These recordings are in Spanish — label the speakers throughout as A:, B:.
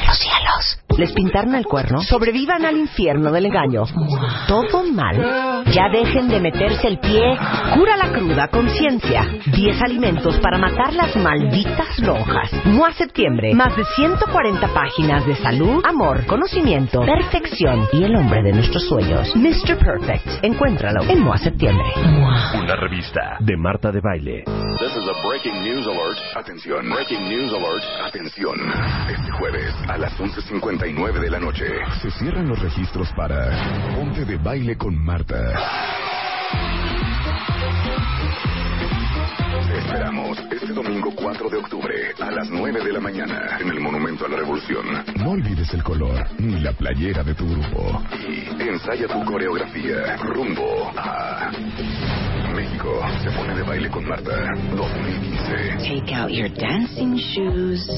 A: De los cielos. Les pintaron el cuerno. Sobrevivan al infierno del engaño. Todo mal. Ya dejen de meterse el pie. Cura la cruda conciencia. 10 alimentos para matar las malditas lonjas. MOA Septiembre. Más de 140 páginas de salud, amor, conocimiento, perfección y el hombre de nuestros sueños. Mr. Perfect. Encuéntralo en MOA Septiembre.
B: Una revista de Marta de Baile.
C: This is a breaking news alert. Atención. Breaking news alert. Atención. Este jueves a las 11.59 de la noche se cierran los registros para Ponte de Baile con Marta. Te esperamos este domingo 4 de octubre a las 9 de la mañana en el Monumento a la Revolución. No olvides el color ni la playera de tu grupo. Y ensaya tu coreografía rumbo a México. Se pone de baile con Marta 2015.
A: Take out your dancing shoes.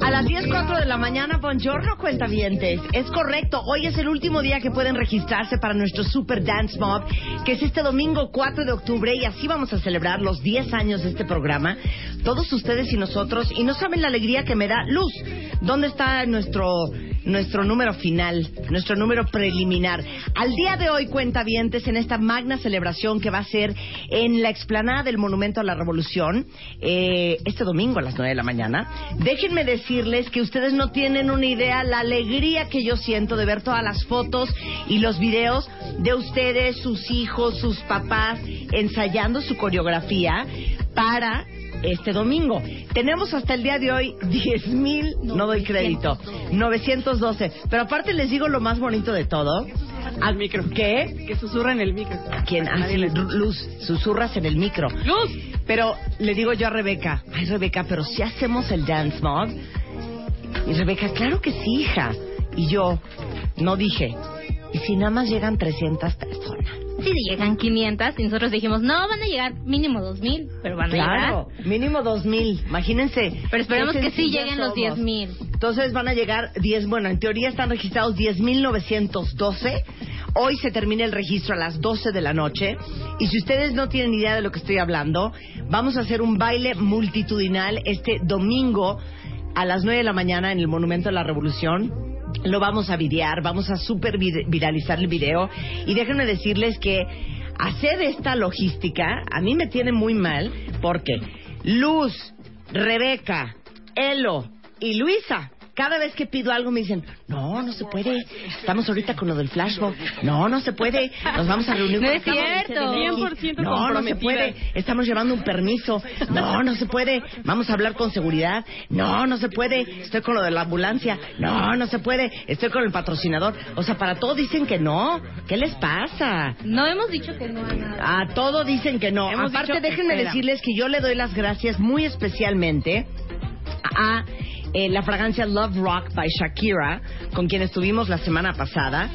A: A las 10.04 de la mañana, buongiorno, cuentavientes. Es correcto, hoy es el último día que pueden registrarse para nuestro Super Dance Mob, que es este domingo 4 de octubre, y así vamos a celebrar los 10 años de este programa. Todos ustedes y nosotros, y no saben la alegría que me da Luz. ¿Dónde está nuestro nuestro número final, nuestro número preliminar. Al día de hoy, cuentavientes, en esta magna celebración que va a ser en la explanada del Monumento a la Revolución, eh, este domingo a las 9 de la mañana. Déjenme decirles que ustedes no tienen una idea la alegría que yo siento de ver todas las fotos y los videos de ustedes, sus hijos, sus papás, ensayando su coreografía para este domingo. Tenemos hasta el día de hoy 10 mil, no doy crédito, 912. Pero aparte les digo lo más bonito de todo.
D: Al micro.
A: ¿Qué?
D: Que susurra en el micro.
A: ¿Quién? Ah, sí, Luz, susurras en el micro.
D: ¡Luz!
A: Pero le digo yo a Rebeca, ay Rebeca, pero si hacemos el dance mod. Y Rebeca, claro que sí, hija. Y yo, no dije, ¿y si nada más llegan 300 personas?
E: Sí, llegan 500 y nosotros dijimos, no, van a llegar mínimo 2000, pero van a
A: Claro,
E: llegar.
A: mínimo 2000, imagínense.
E: Pero esperemos que sí lleguen los
A: somos.
E: 10,000.
A: Entonces van a llegar 10, bueno, en teoría están registrados 10.912. Hoy se termina el registro a las 12 de la noche. Y si ustedes no tienen idea de lo que estoy hablando, vamos a hacer un baile multitudinal este domingo a las 9 de la mañana en el Monumento a la Revolución. Lo vamos a videar, vamos a super viralizar el video. Y déjenme decirles que hacer esta logística a mí me tiene muy mal porque Luz, Rebeca, Elo y Luisa, cada vez que pido algo me dicen, no, no se puede, estamos ahorita con lo del flashmob, no, no se puede, nos vamos a reunir
E: No
A: con
E: es cierto.
A: CDMX.
D: 100%
A: No, no se puede, estamos llevando un permiso, no, no se puede, vamos a hablar con seguridad, no, no se puede, estoy con lo de la ambulancia, no, no se puede, estoy con el patrocinador, o sea, para todo dicen que no, ¿qué les pasa?
E: No hemos dicho que no a nada.
A: A todo dicen que no.
D: Hemos
A: Aparte,
D: dicho,
A: déjenme
D: espera.
A: decirles que yo le doy las gracias muy especialmente a eh, la fragancia Love Rock by Shakira, con quien estuvimos la semana pasada.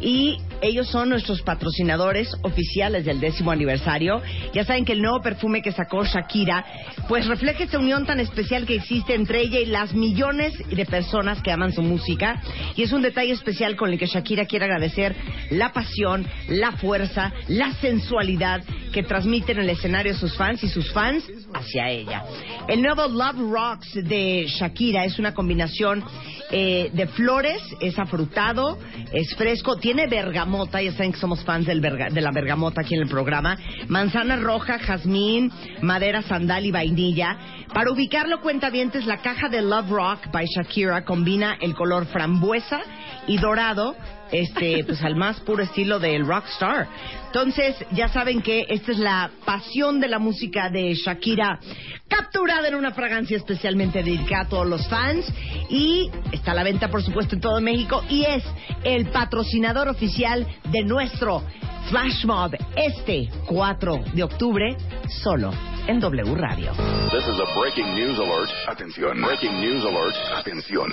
A: Y ellos son nuestros patrocinadores oficiales del décimo aniversario. Ya saben que el nuevo perfume que sacó Shakira, pues refleja esta unión tan especial que existe entre ella y las millones de personas que aman su música. Y es un detalle especial con el que Shakira quiere agradecer la pasión, la fuerza, la sensualidad que transmiten en el escenario sus fans y sus fans hacia ella. El nuevo Love Rocks de Shakira es una combinación eh, de flores, es afrutado, es fresco, tiene bergamota, ya saben que somos fans del de la bergamota aquí en el programa, manzana roja, jazmín, madera sandal y vainilla. Para ubicarlo, cuentavientes, la caja de Love Rock by Shakira combina el color frambuesa y dorado este, pues al más puro estilo del rockstar. Entonces, ya saben que esta es la pasión de la música de Shakira, capturada en una fragancia especialmente dedicada a todos los fans. Y está a la venta, por supuesto, en todo México. Y es el patrocinador oficial de nuestro Flash Mob este 4 de octubre, solo en W Radio.
C: This is a breaking news alert. Atención. Breaking news alert. Atención.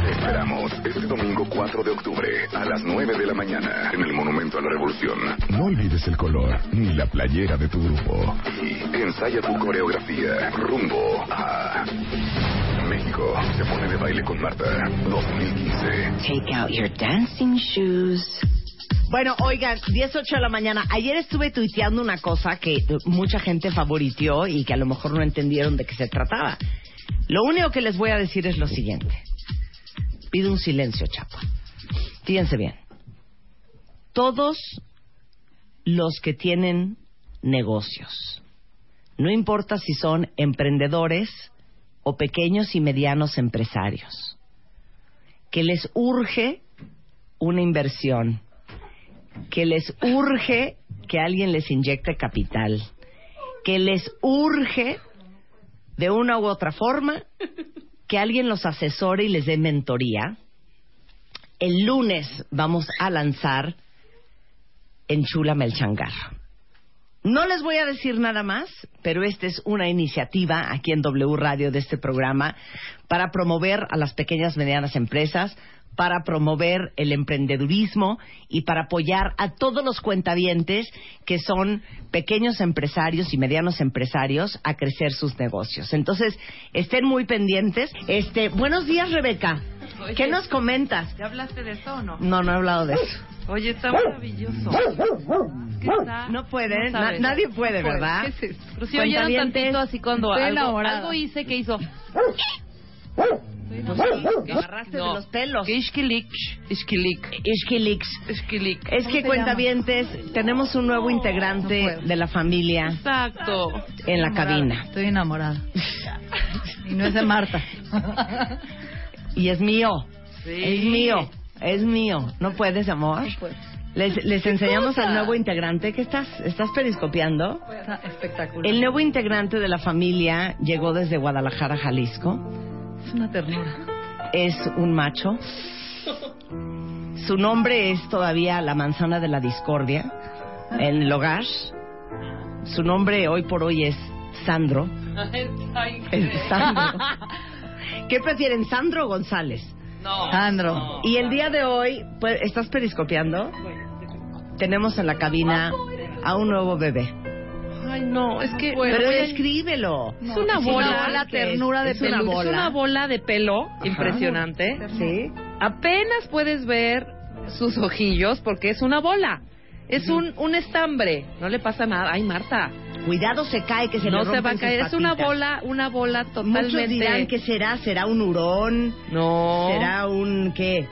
C: Te esperamos este domingo 4 de octubre a las 9 de la mañana en el Monumento a la Revolución. No olvides el color ni la playera de tu grupo. Y ensaya tu coreografía rumbo a México. Se pone de baile con Marta 2015.
A: Take out your dancing shoes. Bueno, oigan, 18 de la mañana. Ayer estuve tuiteando una cosa que mucha gente favoritió y que a lo mejor no entendieron de qué se trataba. Lo único que les voy a decir es lo siguiente. Pido un silencio, chapa. Fíjense bien. Todos los que tienen negocios, no importa si son emprendedores o pequeños y medianos empresarios, que les urge una inversión, que les urge que alguien les inyecte capital, que les urge de una u otra forma que alguien los asesore y les dé mentoría. El lunes vamos a lanzar Enchúlame el changar. No les voy a decir nada más, pero esta es una iniciativa aquí en W Radio de este programa para promover a las pequeñas y medianas empresas, para promover el emprendedurismo y para apoyar a todos los cuentavientes que son pequeños empresarios y medianos empresarios a crecer sus negocios. Entonces, estén muy pendientes. Este, buenos días, Rebeca. ¿Qué nos comentas?
D: ¿Ya hablaste de eso o no?
A: No, no he hablado de eso.
D: Oye, está maravilloso. Está-
A: No puede, na-
D: sabes.
A: nadie puede, ¿verdad?
D: ¿Qué es esto? Pero si oyeron tantito así cuando algo, algo hice que hizo...
A: Que agarraste de los pelos.
D: Que ishkilik, ishkilik,
A: Ishkilix.
D: ishkilik.
A: Es que cuentavientes, tenemos un nuevo integrante
D: no
A: de la familia
D: Exacto.
A: en la cabina.
F: Estoy enamorada. Y no es de Marta.
A: Y es mío.
D: Sí.
A: Es mío. Es mío. ¿No puedes, amor? Les, les enseñamos al nuevo integrante. ¿Qué estás? ¿Estás periscopiando?
F: Está espectacular.
A: El nuevo integrante de la familia llegó desde Guadalajara, Jalisco.
F: Es una ternura.
A: Es un macho. Su nombre es todavía la manzana de la discordia en el hogar. Su nombre hoy por hoy es Sandro. Es Sandro. ¿Qué prefieren, Sandro o González?
F: Sandro.
A: Y el día de hoy, pues, ¿estás periscopiando? Tenemos en la cabina a un nuevo bebé.
D: Ay, no, es que...
A: Pero
D: voy a-
A: descríbelo.
D: Es una bola,
A: no,
D: la
A: ¿qué es?
D: ternura de
A: Es una
D: pelo. Es
A: bola.
D: una bola de pelo impresionante.
A: Sí.
D: Apenas puedes ver sus ojillos porque es una bola. Es un, un estambre. No le pasa nada. Ay, Marta.
A: Cuidado, se cae, que se
D: no
A: le
D: se va a caer. Es una bola, una bola
A: Muchos
D: totalmente.
A: dirán que será, será un hurón,
D: No.
A: será un qué.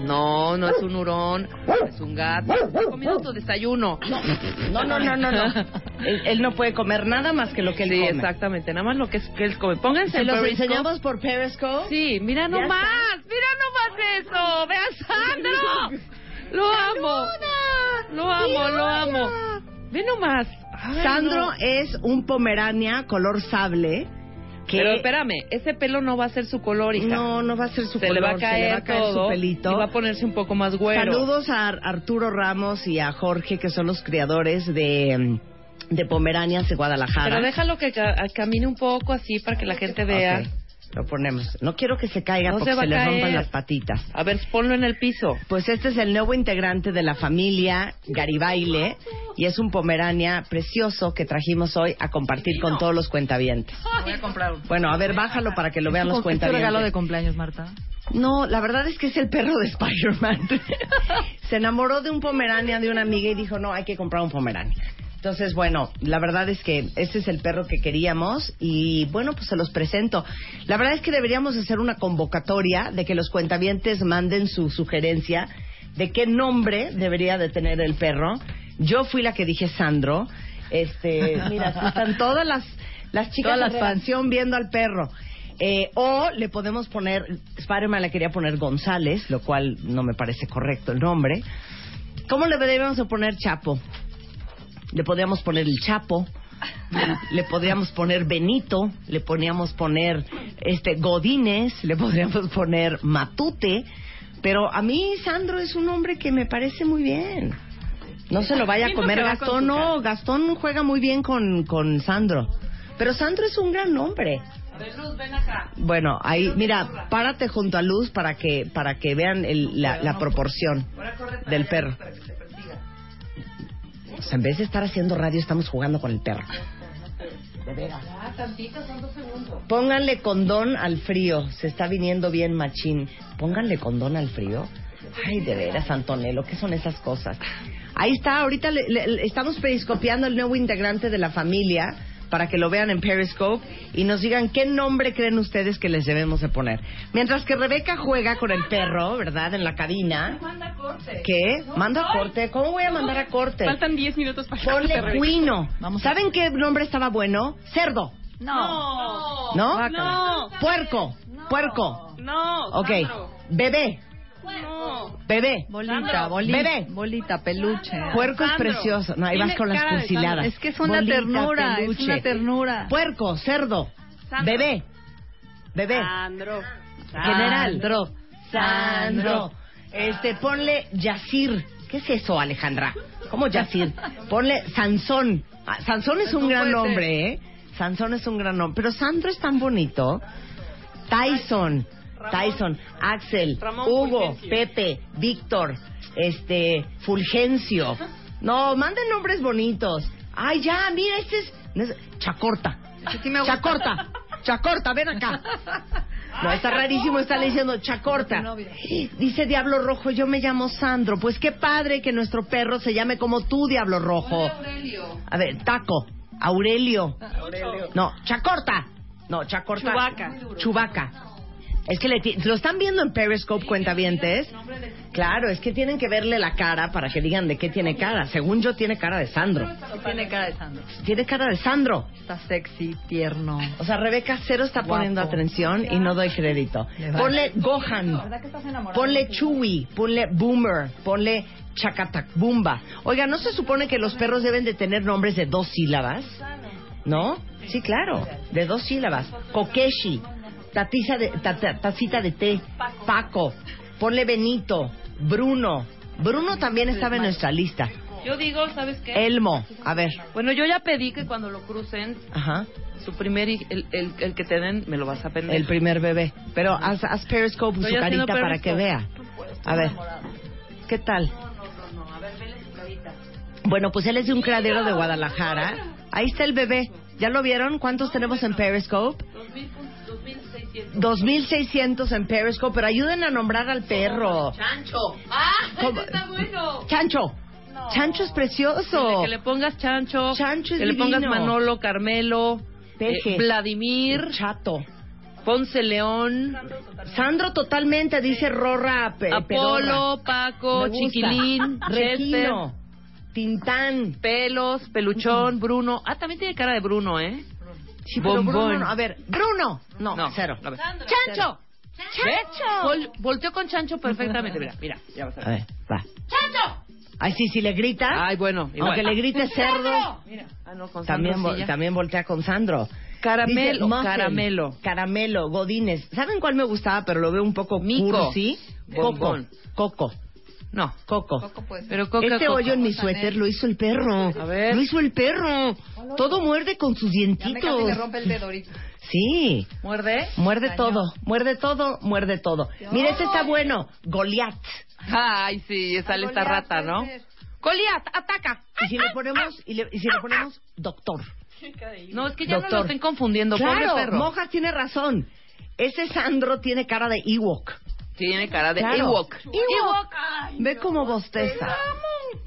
D: No, no es un hurón. Es un gato. Está comiendo tu desayuno.
A: No, no, no, no, no. él, él no puede comer nada más que lo que él
D: Sí,
A: come.
D: exactamente. Nada más lo que, es, que él come. Pónganse
A: ¿Se
D: en
A: los
D: Periscope.
A: enseñamos por Periscope?
D: Sí, mira nomás, mira nomás eso, ve a Sandro. Lo amo. Lo amo, lo amo. Ve nomás. Ay,
A: Sandro
D: no.
A: es un pomerania color sable que
D: Pero espérame, ese pelo no va a ser su color, hija.
A: no, no va a ser su
D: se
A: color,
D: le va a caer,
A: se le va a caer
D: todo
A: su pelito.
D: y va a ponerse un poco más güero.
A: Saludos a Ar- Arturo Ramos y a Jorge, que son los creadores de, de Pomeranias de Guadalajara.
D: Pero déjalo que ca- camine un poco así para que la gente vea.
A: Ok, lo ponemos. No quiero que se caiga
D: No
A: porque
D: se
A: le rompan las patitas.
D: A ver, ponlo en el piso.
A: Pues este es el nuevo integrante de la familia Garibaile y es un pomerania precioso que trajimos hoy a compartir con todos los cuentavientes.
F: Voy a comprar uno.
A: Bueno, a ver, bájalo para que lo vean los
F: ¿Es tu regalo de
A: cuentavientes.
F: cumpleaños, Marta?
A: No, la verdad es que es el perro de Spider-Man. Se enamoró de un pomerania de una amiga y dijo, no, hay que comprar un pomerania. Entonces, bueno, la verdad es que ese es el perro que queríamos y bueno, pues se los presento. La verdad es que deberíamos hacer una convocatoria de que los cuentavientes manden su sugerencia de qué nombre debería de tener el perro. Yo fui la que dije Sandro. Este, mira, están todas las, las chicas de
F: fans.
A: redacción viendo al perro. Eh, o le podemos poner, Spider-Man le quería poner González, lo cual no me parece correcto el nombre. ¿Cómo le deberíamos de poner Chapo? Le podríamos poner el Chapo, le podríamos poner Benito, le podríamos poner este Godínez, le podríamos poner Matute, pero a mí Sandro es un hombre que me parece muy bien. No se lo vaya a
D: ¿Quién no
A: comer Gastón, no, Gastón juega muy bien con, con Sandro. Pero Sandro es un gran nombre. Bueno, ahí, mira, párate junto a Luz para que para que vean el- la, la proporción del perro. O sea, en vez de estar haciendo radio, estamos jugando con el perro. De veras. Pónganle condón al frío. Se está viniendo bien machín. Pónganle condón al frío. Ay, de veras, Antonello, ¿qué son esas cosas? Ahí está, ahorita le- le- le- estamos periscopiando el nuevo integrante de la familia para que lo vean en Periscope y nos digan qué nombre creen ustedes que les debemos de poner. Mientras que Rebeca juega con el perro, ¿verdad? En la cabina. ¿Qué? ¿Manda a corte? ¿Cómo voy a mandar a corte?
D: Faltan 10 minutos para
A: Ponle
D: corte,
A: cuino. ¿Saben qué nombre estaba bueno? Cerdo.
F: No.
A: ¿No?
D: No.
A: Puerco. Puerco.
D: No.
A: Ok. Bebé.
D: No.
A: Bebé.
F: Bolita,
D: Sandro.
F: bolita.
A: Bebé.
F: Bolita, peluche.
A: Puerco es precioso. No, ahí vas con las cursiladas.
F: Es que es una
A: Bolita,
F: ternura, es una ternura.
A: Puerco, cerdo.
D: Sandro.
A: Bebé. Bebé.
D: Sandro.
A: General.
F: Sandro.
A: Sandro. Este, ponle Yacir. ¿Qué es eso, Alejandra? ¿Cómo Yacir? Ponle Sansón. Ah, Sansón es un gran nombre, ¿eh? Sansón es un gran nombre. Pero Sandro es tan bonito. Tyson. Tyson. Axel.
D: Ramón
A: Hugo.
D: Fulgencio.
A: Pepe. Víctor. Este. Fulgencio. No, manden nombres bonitos. Ay, ya, mira, este es. no es- Chacorta.
F: Sí me gusta.
A: Chacorta. Chacorta, ven acá. No, está rarísimo estarle diciendo Chacorta.
F: Tu novio.
A: Dice Diablo Rojo, yo me llamo Sandro. Pues qué padre que nuestro perro se llame como tú, Diablo Rojo. A ver, Taco, Aurelio. No, Chacorta. No, Chacorta.
D: Chubaca.
A: Chubaca. Es que le lo están viendo en Periscope, cuentavientes. Claro, es que tienen que verle la cara para que digan de qué tiene cara. Según yo, tiene cara de Sandro.
F: Tiene cara de Sandro.
A: Tiene cara de Sandro.
F: Está sexy, tierno.
A: O sea, Rebeca cero está
F: Guapo.
A: poniendo atención y no doy crédito. Ponle Gohan,
F: que estás enamorado?
A: ponle Chewy, ponle Boomer, ponle Chacatacbumba. Oiga, ¿no se supone que los perros deben de tener nombres de dos sílabas? ¿No? Sí, claro, de dos sílabas. Kokeshi, tatiza de, ta- ta- tacita de té, Paco, ponle Benito, Bruno. Bruno también estaba en nuestra lista.
D: Yo digo, ¿sabes qué?
A: Elmo, a ver,
D: Bueno, yo ya pedí que cuando lo crucen,
A: ajá.
D: su primer, hij- el, el, el que te den, me lo vas a pedir.
A: El primer bebé. Pero haz, haz Periscope
D: Estoy
A: su
D: haciendo
A: carita para que vea. A ver, ¿qué tal? Bueno, pues él es de un cradero de Guadalajara. Ahí está el bebé. ¿Ya lo vieron? ¿Cuántos tenemos en Periscope?
D: 2600.
A: 2600 en Periscope, pero ayuden a nombrar al perro.
D: Chancho. ¡Ah! Está bueno!
A: Chancho. Chancho es precioso.
D: Que le pongas Chancho.
A: Chancho es
D: Que le pongas. Manolo, Carmelo.
A: Peje.
D: eh, Vladimir.
A: Chato.
D: Ponce León.
A: Sandro totalmente, dice Rorra Pe- Pedorra.
D: Apolo, Paco. Chiquilín, Chester.
A: Regino. Tintán.
D: Pelos, Peluchón, Bruno. Ah, también tiene cara de Bruno, ¿eh?
A: Sí, pero
D: Bombón.
A: Bruno, no. a ver, Bruno. No,
D: No,
A: cero.
D: a ver.
A: Chancho.
D: Chancho. Vol- volteó con Chancho perfectamente. Mira, mira. Ya vas a
A: A
D: ver.
A: ver, va. ¡Chancho! Ay, sí, si le grita,
D: Ay, bueno. igual.
A: aunque le grite cerdo,
D: Mira. Ah, no, con
A: también,
D: Sandro
A: vo-
D: sí ya.
A: también voltea con Sandro.
D: Caramelo,
A: Dice Muffin,
D: caramelo.
A: Caramelo, Godines. ¿Saben cuál me gustaba, pero lo veo un poco
D: Mico.
A: cursi? Coco.
D: Bombón.
A: Coco.
D: No.
A: Coco.
F: Coco puede ser.
D: Pero
A: Este
D: Coco.
A: hoyo en mi suéter lo hizo el perro.
D: A ver.
A: Lo hizo el perro. Todo muerde con sus
F: Ya me casi
A: dientitos.
F: me rompe el dedo ahorita.
A: Sí.
D: ¿Muerde?
A: Muerde todo, muerde todo, muerde todo. Mira, este está bueno. Goliat.
D: Ay, sí, sale esta rata, ¿no? Goliat, ataca.
A: Y si le ponemos, y, le- y si le ponemos doctor.
D: No, es que ya no lo estén confundiendo, pobre
A: Claro,
D: perro.
A: Mojas tiene razón. Ese Sandro tiene cara de Ewok.
D: Tiene cara de
A: Claro.
D: Ewok.
A: Ewok. Ve cómo bosteza.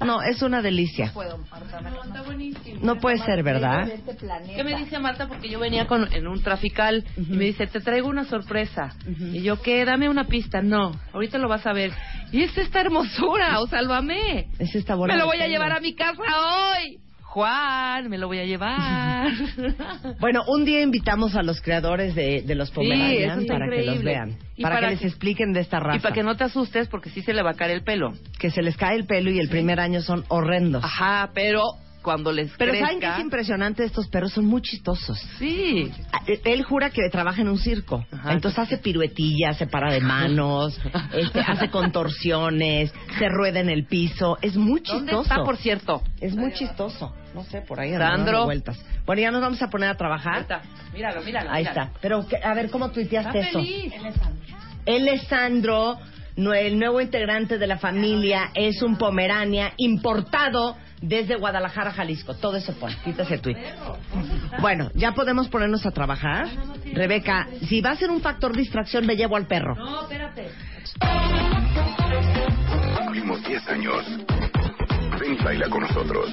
A: No, es una delicia.
F: Puedo, Marta. me-
D: Está buenísimo.
A: No puede ser, ¿verdad?
F: Este.
D: ¿Qué me dice Marta? Porque yo venía con, en un trafical y me dice, te traigo una sorpresa. Y yo, ¿qué? Dame una pista. No, ahorita lo vas a ver. Y es esta hermosura, o sálvame.
A: Ese está bueno.
D: me lo voy a llevar a mi casa hoy. Juan, me lo voy a llevar.
A: Bueno, un día invitamos a los creadores de, de los Pomeranian para que los vean,
D: Y
A: para,
D: para
A: que les
D: que-
A: expliquen de esta raza.
D: y para que no te asustes, porque sí se le va a caer el pelo.
A: Que se les cae el pelo y el primer año son horrendos.
D: Ajá, pero cuando les
A: Pero
D: crezca...
A: ¿saben qué es impresionante? Estos perros son muy chistosos.
D: Sí.
A: Él jura que trabaja en un circo.
D: Ajá,
A: entonces hace piruetillas, se para de manos, este, hace contorsiones, se rueda en el piso. Es muy chistoso.
D: ¿Dónde está, por cierto?
A: Es muy chistoso. No sé, por ahí dando vueltas. Bueno, ya nos vamos a poner a trabajar.
D: Ahí está. Míralo, míralo.
A: Ahí
D: míralo.
A: está. Pero, ¿qué- a ver, ¿cómo tuiteaste
D: Está
A: eso?
D: feliz.
A: Él es Sandro, nue- el nuevo integrante de la familia, es un pomerania importado desde Guadalajara, Jalisco. Todo eso pone, quita ese tweet. Bueno, ya podemos ponernos a trabajar. Rebeca, si va a ser un factor distracción, me llevo al perro.
D: No, espérate.
C: Cumplimos 10 años. Ven y baila con nosotros.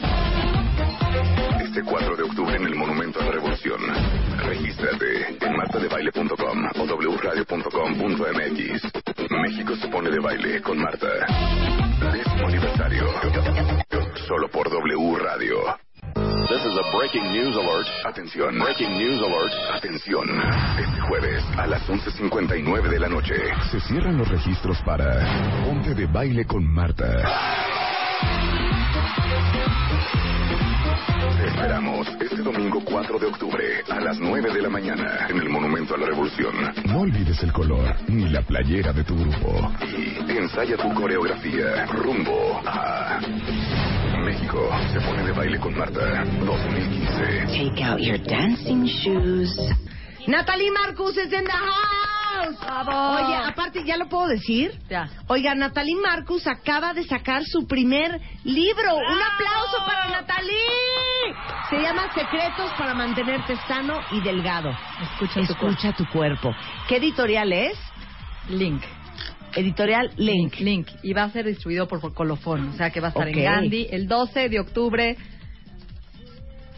C: Este 4 de octubre en el Monumento a la Revolución. Regístrate en martadebaile.com o wradio.com.mx. México se pone de baile con Marta. Décimo aniversario. Solo por W Radio.
G: This is a breaking news alert.
C: Atención.
G: Breaking news alert.
C: Atención. Este jueves a las 11.59 de la noche se cierran los registros para Ponte de Baile con Marta. Te esperamos este domingo 4 de octubre a las 9 de la mañana en el Monumento a la Revolución. No olvides el color ni la playera de tu grupo. Y ensaya tu coreografía rumbo a México. Se pone de baile con Marta 2015.
A: Take out your dancing shoes. Natalie Marcus is in the house. Oye, aparte, ¿ya lo puedo decir?
F: Ya.
A: Oiga, Natalie Marcus acaba de sacar su primer libro. Un aplauso para Natalie. Se llama Secretos para mantenerte sano y delgado.
F: Escucha, tu
A: Escucha tu cuerpo. ¿Qué editorial es?
F: Link.
A: Editorial Link.
F: Link. Y va a ser distribuido por Colofón. O sea que va a estar en Gandhi. El 12 de octubre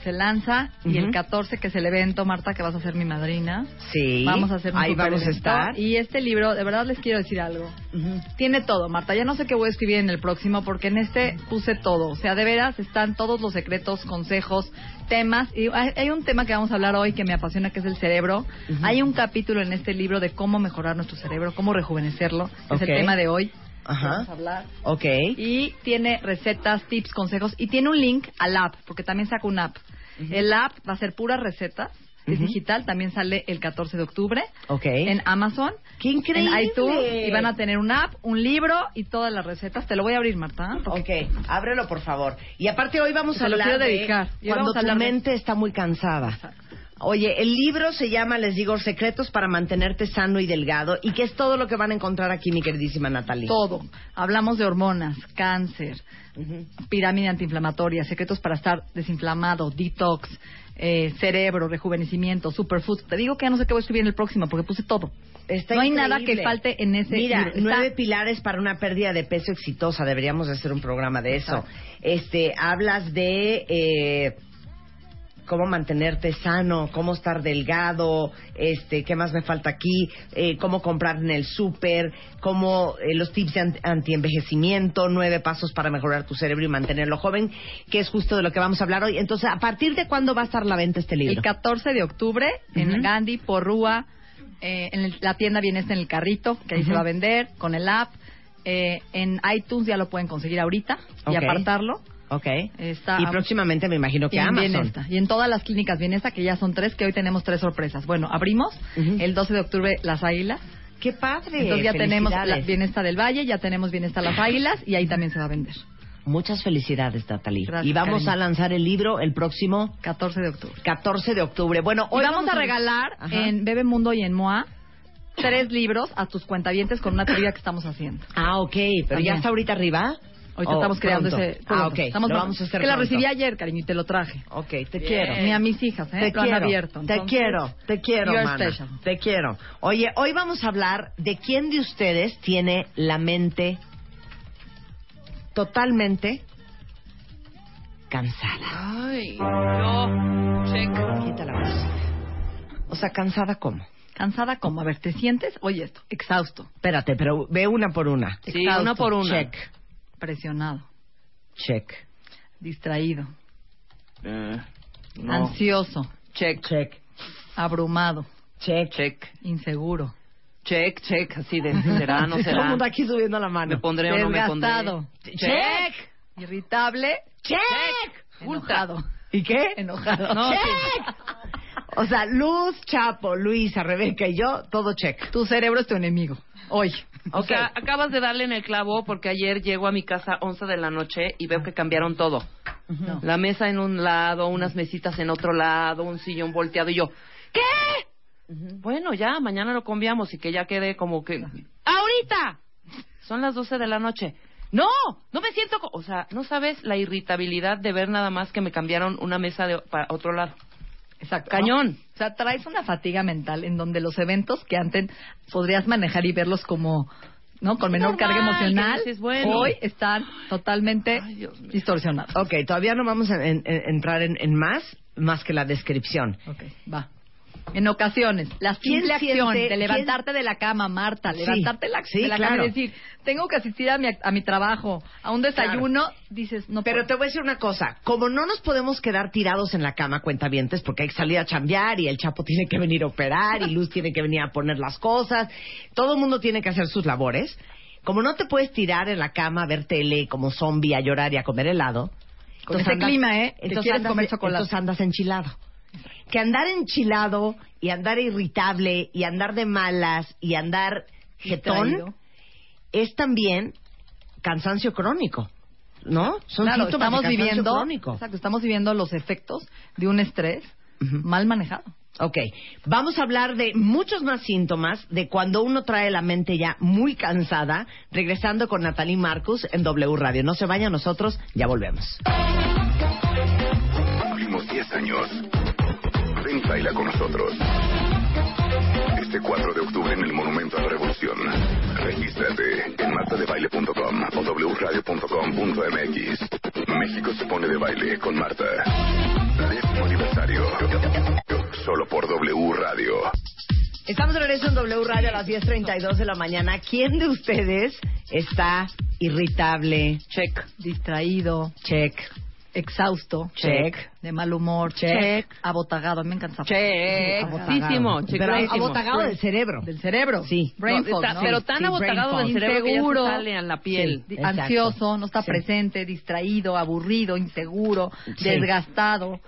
F: se lanza. Y el 14, que es el evento, Marta, que vas a ser mi madrina.
A: Sí.
F: Vamos a hacer un
A: Ahí vamos a estar.
F: Y este libro, de verdad les quiero decir algo.
A: Ujú.
F: Tiene todo, Marta. Ya no sé qué voy a escribir en el próximo porque en este puse todo. O sea, de veras están todos los secretos, consejos, temas. Y hay, hay un tema que vamos a hablar hoy que me apasiona, que es el cerebro. Hay un capítulo en este libro de cómo mejorar nuestro cerebro, cómo rejuvenecerlo. Es el tema de hoy.
A: Ajá.
F: Vamos a hablar.
A: Ok.
F: Y tiene recetas, tips, consejos. Y tiene un link al app, porque también saca un app. El app va a ser puras recetas. Es digital, también sale el 14 de octubre en Amazon,
A: ¡Qué increíble!
F: en iTunes y van a tener una app, un libro y todas las recetas. Te lo voy a abrir, Marta. porque
A: Ok, ábrelo por favor. Y aparte hoy vamos a
F: Se lo
A: hablar
F: quiero
A: de
F: dedicar.
A: Cuando
F: vamos a
A: tu
F: hablar de-
A: mente está muy cansada.
F: Exacto.
A: Oye, el libro se llama, les digo, Secretos para mantenerte sano y delgado. ¿Y qué es todo lo que van a encontrar aquí, mi queridísima Natalie?
F: Todo. Hablamos de hormonas, cáncer, pirámide antiinflamatoria, secretos para estar desinflamado, detox, eh, cerebro, rejuvenecimiento, superfood. Te digo que ya no sé qué voy a escribir en el próximo porque puse todo.
A: Está
F: no hay
A: increíble.
F: nada que falte en ese
A: Mira,
F: libro. Está-
A: nueve pilares para una pérdida de peso exitosa. Deberíamos de hacer un programa de eso.
F: Exacto.
A: Este, hablas de eh, cómo mantenerte sano, cómo estar delgado, este, qué más me falta aquí, Eh, cómo comprar en el súper, cómo eh, los tips de ant- antienvejecimiento, nueve pasos para mejorar tu cerebro y mantenerlo joven, que es justo de lo que vamos a hablar hoy. Entonces, ¿a partir de cuándo va a estar la venta este libro?
F: El 14 de octubre en. Gandhi, Porrúa, eh, en el- la tienda viene este en el carrito, que ahí se va a vender, con el app. Eh, en iTunes ya lo pueden conseguir ahorita y apartarlo.
A: Ok.
F: Está-
A: y próximamente me imagino que
F: Y en
A: Amazon.
F: Bienesta. Y en todas las clínicas Bienesta, que ya son tres, que hoy tenemos tres sorpresas. Bueno, abrimos el 12 de octubre Las Águilas.
A: ¡Qué padre!
F: Entonces ya tenemos la. Bienesta del Valle, ya tenemos Bienesta Las Águilas y ahí también se va a vender.
A: Muchas felicidades, Natalie.
F: Gracias,
A: y vamos
F: cariño.
A: a lanzar el libro el próximo
F: 14 de octubre.
A: 14 de octubre. Bueno,
F: Hoy
A: hoy
F: vamos, a regalar en Bebemundo y en MOA tres libros a tus cuentavientes con una teoría que estamos haciendo.
A: Ah, ok. Pero
F: También.
A: ya está ahorita arriba.
F: Ahorita
A: ¿O
F: estamos creando
A: pronto?
F: ese.
A: Ah, ok.
F: Estamos
A: Lo vamos a hacer
F: Que la recibí ayer, cariño, y te lo traje.
A: Ok, te
D: Bien.
A: quiero.
F: Ni a mis hijas, ¿eh?
A: Te
F: lo han
A: quiero,
F: abierto.
A: te quiero, te quiero, mana. Te quiero. Oye, hoy vamos a hablar de quién de ustedes tiene la mente totalmente cansada.
D: Ay, yo. Check.
A: Quita la música. O sea, cansada cómo?
F: Cansada como, a ver, ¿te sientes? Oye esto, exhausto,
A: Espérate, pero ve una por una.
D: Sí,
F: Exhausto.
D: una por una.
A: Check,
F: presionado,
A: check,
F: distraído,
D: Eh, no.
F: Ansioso.
D: Check.
A: Check.
F: Abrumado.
A: Check.
D: Check.
F: Inseguro.
D: Check, check. Así de, ¿será, no
A: Todo el
D: será?
A: mundo aquí subiendo la mano.
D: ¿Me pondré o no me pondré?
F: Desgastado.
D: Check.
F: Irritable.
A: Check.
F: Enojado.
A: ¿Y qué?
F: Enojado.
D: No,
A: Check. O sea, Luz, Chapo, Luisa, Rebeca y yo, todo check.
F: Tu cerebro es tu enemigo. Hoy.
D: O sea, acabas de darle en el clavo porque ayer llego a mi casa 11 de la noche y veo que cambiaron todo. La mesa en un lado, unas mesitas en otro lado, un sillón volteado y yo, ¿qué? Bueno, ya, mañana lo cambiamos y que ya quede como que... ¡Ahorita! Son las 12 de la noche. No, no me siento... co-". O sea, no sabes la irritabilidad de ver nada más que me cambiaron una mesa de para otro lado.
F: Exacto.
D: Cañón.
F: ¿no? O sea, traes una fatiga mental en donde los eventos que antes podrías manejar y verlos como, ¿no? Con menor
D: Normal,
F: carga emocional,
D: dices, bueno.
F: hoy están totalmente
D: Ay,
F: distorsionados.
A: Ok, todavía no vamos a en- en- entrar en, en más, más que la descripción.
F: Ok, va. En ocasiones, la
A: ¿Quién
F: simple acción
A: siente-
F: de levantarte de la cama, Marta,
A: Sí,
F: levantarte la-
A: sí,
F: de la cama y decir, tengo que asistir a mi, a mi trabajo, a un desayuno, dices, no
A: Pero
F: puedo.
A: te voy a decir una cosa, como no nos podemos quedar tirados en la cama, cuentavientes, porque hay que salir a chambear y el Chapo tiene que venir a operar y Luz tiene que venir a poner las cosas, todo el mundo tiene que hacer sus labores. Como no te puedes tirar en la cama a ver tele como zombie, a llorar y a comer helado.
F: Con
A: entonces
F: ese clima, ¿eh?
A: Entonces andas,
F: comer chocolate.
A: entonces andas enchilado. Que andar enchilado y andar irritable y andar de malas y andar jetón es también cansancio crónico, ¿no? Son
F: Claro,
A: síntomas
F: estamos
A: de cansancio
F: viviendo,
A: crónico.
F: exacto, estamos viviendo los efectos de un estrés mal manejado.
A: Ok, vamos a hablar de muchos más síntomas de cuando uno trae la mente ya muy cansada, regresando con Natalie Marcus en W Radio. No se vayan nosotros, ya volvemos.
C: Cumplimos 10 años. Ven y baila con nosotros. Este 4 de octubre en el Monumento a la Revolución. Regístrate en martadebaile.com o wradio.com.mx. México se pone de baile con Marta. Décimo aniversario. Solo por W Radio.
A: Estamos de regreso en W Radio a las 10.32 de la mañana. ¿Quién de ustedes está irritable?
D: Check.
F: Distraído,
A: Check.
F: Exhausto,
A: Check.
F: de mal humor,
A: Check.
F: abotagado, me encanta.
D: Check.
A: Abotagado.
D: Chequísimo,
A: Pero abotagado del cerebro.
F: Del cerebro.
A: Sí.
F: Brain
D: No,
F: fog,
D: está-
F: ¿no?
D: Pero tan
A: Sí,
D: abotagado del cerebro que ya se
F: Inseguro.
D: sale en la piel.
A: Sí.
F: Ansioso, no está
A: Sí.
F: presente, distraído, aburrido, inseguro, desgastado,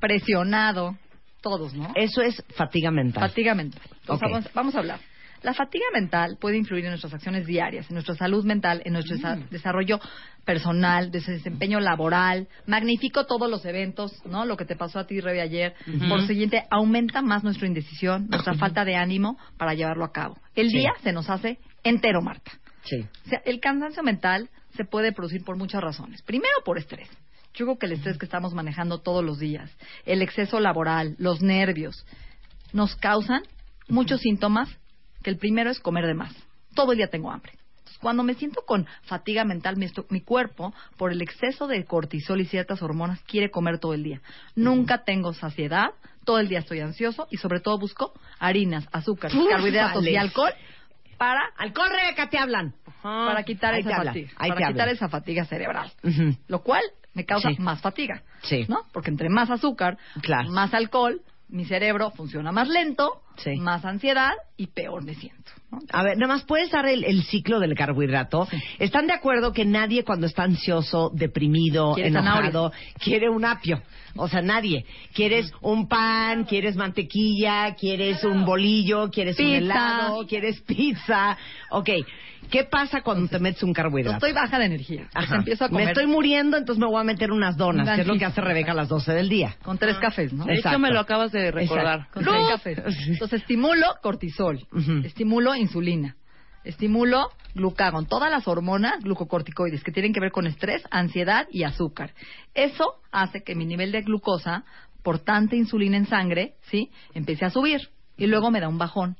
F: presionado, todos, ¿no?
A: Eso es fatiga mental.
F: Fatiga mental. Entonces,
A: Ok.
F: vamos, vamos a hablar. La fatiga mental puede influir en nuestras acciones diarias, en nuestra salud mental, en nuestro
A: Mm.
F: desarrollo personal, de desempeño laboral. Magnifico todos los eventos, ¿no? Lo que te pasó a ti, Rebe, ayer. Por siguiente, aumenta más nuestra indecisión, nuestra falta de ánimo para llevarlo a cabo. El
A: Sí.
F: día se nos hace entero, Marta.
A: Sí.
F: O sea, el cansancio mental se puede producir por muchas razones. Primero, por estrés. Yo creo que el estrés que estamos manejando todos los días, el exceso laboral, los nervios, nos causan muchos síntomas que el primero es comer de más. Todo el día tengo hambre. Entonces, Cuando me siento con fatiga mental, mi, mi cuerpo, por el exceso de cortisol y ciertas hormonas, quiere comer todo el día. Nunca tengo saciedad, todo el día estoy ansioso y sobre todo busco harinas, azúcar, carbohidratos y alcohol para
A: Alcohol, Rebeca, te hablan.
F: para quitar
A: Ahí
F: esa fatiga,
A: ahí
F: para quitar esa fatiga cerebral,
A: Ujú.
F: lo cual me causa
A: Sí.
F: más fatiga,
A: Sí.
F: ¿no? Porque entre más azúcar,
A: Claro.
F: más alcohol, mi cerebro funciona más lento,
A: Sí.
F: más ansiedad y peor me siento. ¿no?
A: A ver, nada más puedes dar el, el ciclo del carbohidrato. ¿Están de acuerdo que nadie cuando está ansioso, deprimido,
F: Quiere
A: enojado, quiere un apio? O sea, nadie. Quieres un pan, quieres mantequilla, quieres un bolillo, quieres un helado, quieres pizza. Ok, ¿qué pasa cuando te metes un carbohidrato?
F: Estoy baja de energía.
A: Ajá.
F: empiezo a comer
A: Me estoy muriendo, entonces me voy a meter unas donas, que es lo que hace Rebeca a las 12 del día.
F: con tres cafés, ¿no?
D: De hecho,
A: Exacto.
D: me lo acabas de recordar.
A: Exacto.
F: Con tres cafés. Entonces estimulo cortisol, estimulo insulina, estimulo glucagón, todas las hormonas glucocorticoides que tienen que ver con estrés, ansiedad y azúcar. Eso hace que mi nivel de glucosa, por tanta insulina en sangre, ¿sí? empiece a subir y luego me da un bajón.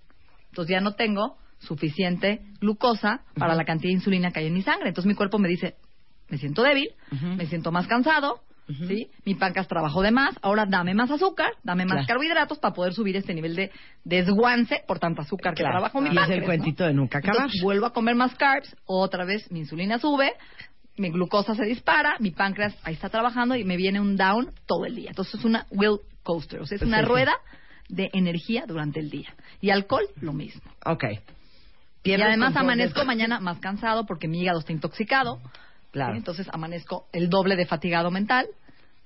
F: Entonces ya no tengo suficiente glucosa para la cantidad de insulina que hay en mi sangre. Entonces mi cuerpo me dice, me siento débil, me siento más cansado, ¿sí? Mi páncreas trabajó de más, ahora dame más azúcar, dame más
A: Claro.
F: carbohidratos para poder subir este nivel de desguance por tanto azúcar que
A: Claro.
F: trabajó mi
A: Y es
F: páncreas.
A: el
F: ¿no?
A: cuentito de nunca acabar.
F: Entonces, vuelvo a comer más carbs, otra vez mi insulina sube, mi glucosa se dispara, mi páncreas ahí está trabajando y me viene un down todo el día. Entonces es una will coaster, o sea, es una rueda de energía durante el día. Y alcohol, lo mismo.
A: Ok.
F: Y además amanezco mañana más cansado porque mi hígado está intoxicado.
A: Claro.
F: ¿sí? Entonces amanezco el doble de fatigado mental.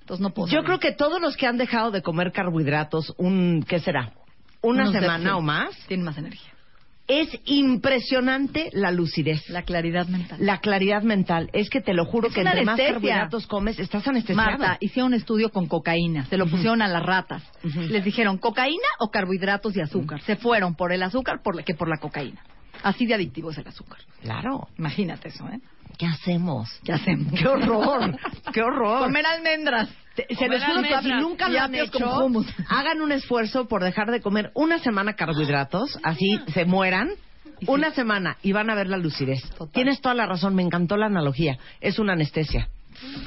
F: Entonces no puedo.
A: Yo creo que todos los que han dejado de comer carbohidratos, un, ¿qué será? Una
F: Unos
A: semana o más,
F: Tienen más energía.
A: es impresionante la lucidez.
F: La claridad mental.
A: La claridad mental. Es que te lo juro
F: Es
A: que entre más
F: anestesia.
A: carbohidratos comes, estás anestesiado.
F: Marta, hicieron un estudio con cocaína, se lo pusieron a las ratas. Les dijeron cocaína o carbohidratos y azúcar. Se fueron por el azúcar por la- que por la cocaína. Así de adictivo es el azúcar.
A: Claro.
F: Imagínate eso, ¿eh?
A: ¿Qué hacemos?
F: ¿Qué hacemos?
A: ¡Qué horror! ¡Qué horror!
F: Comer almendras.
A: Te- se
D: Comer
A: les juro que si nunca lo han hecho, hagan un esfuerzo por dejar de comer una semana carbohidratos, así se mueran. Una semana y van a ver la lucidez.
F: Total.
A: Tienes toda la razón, me encantó la analogía. Es una anestesia.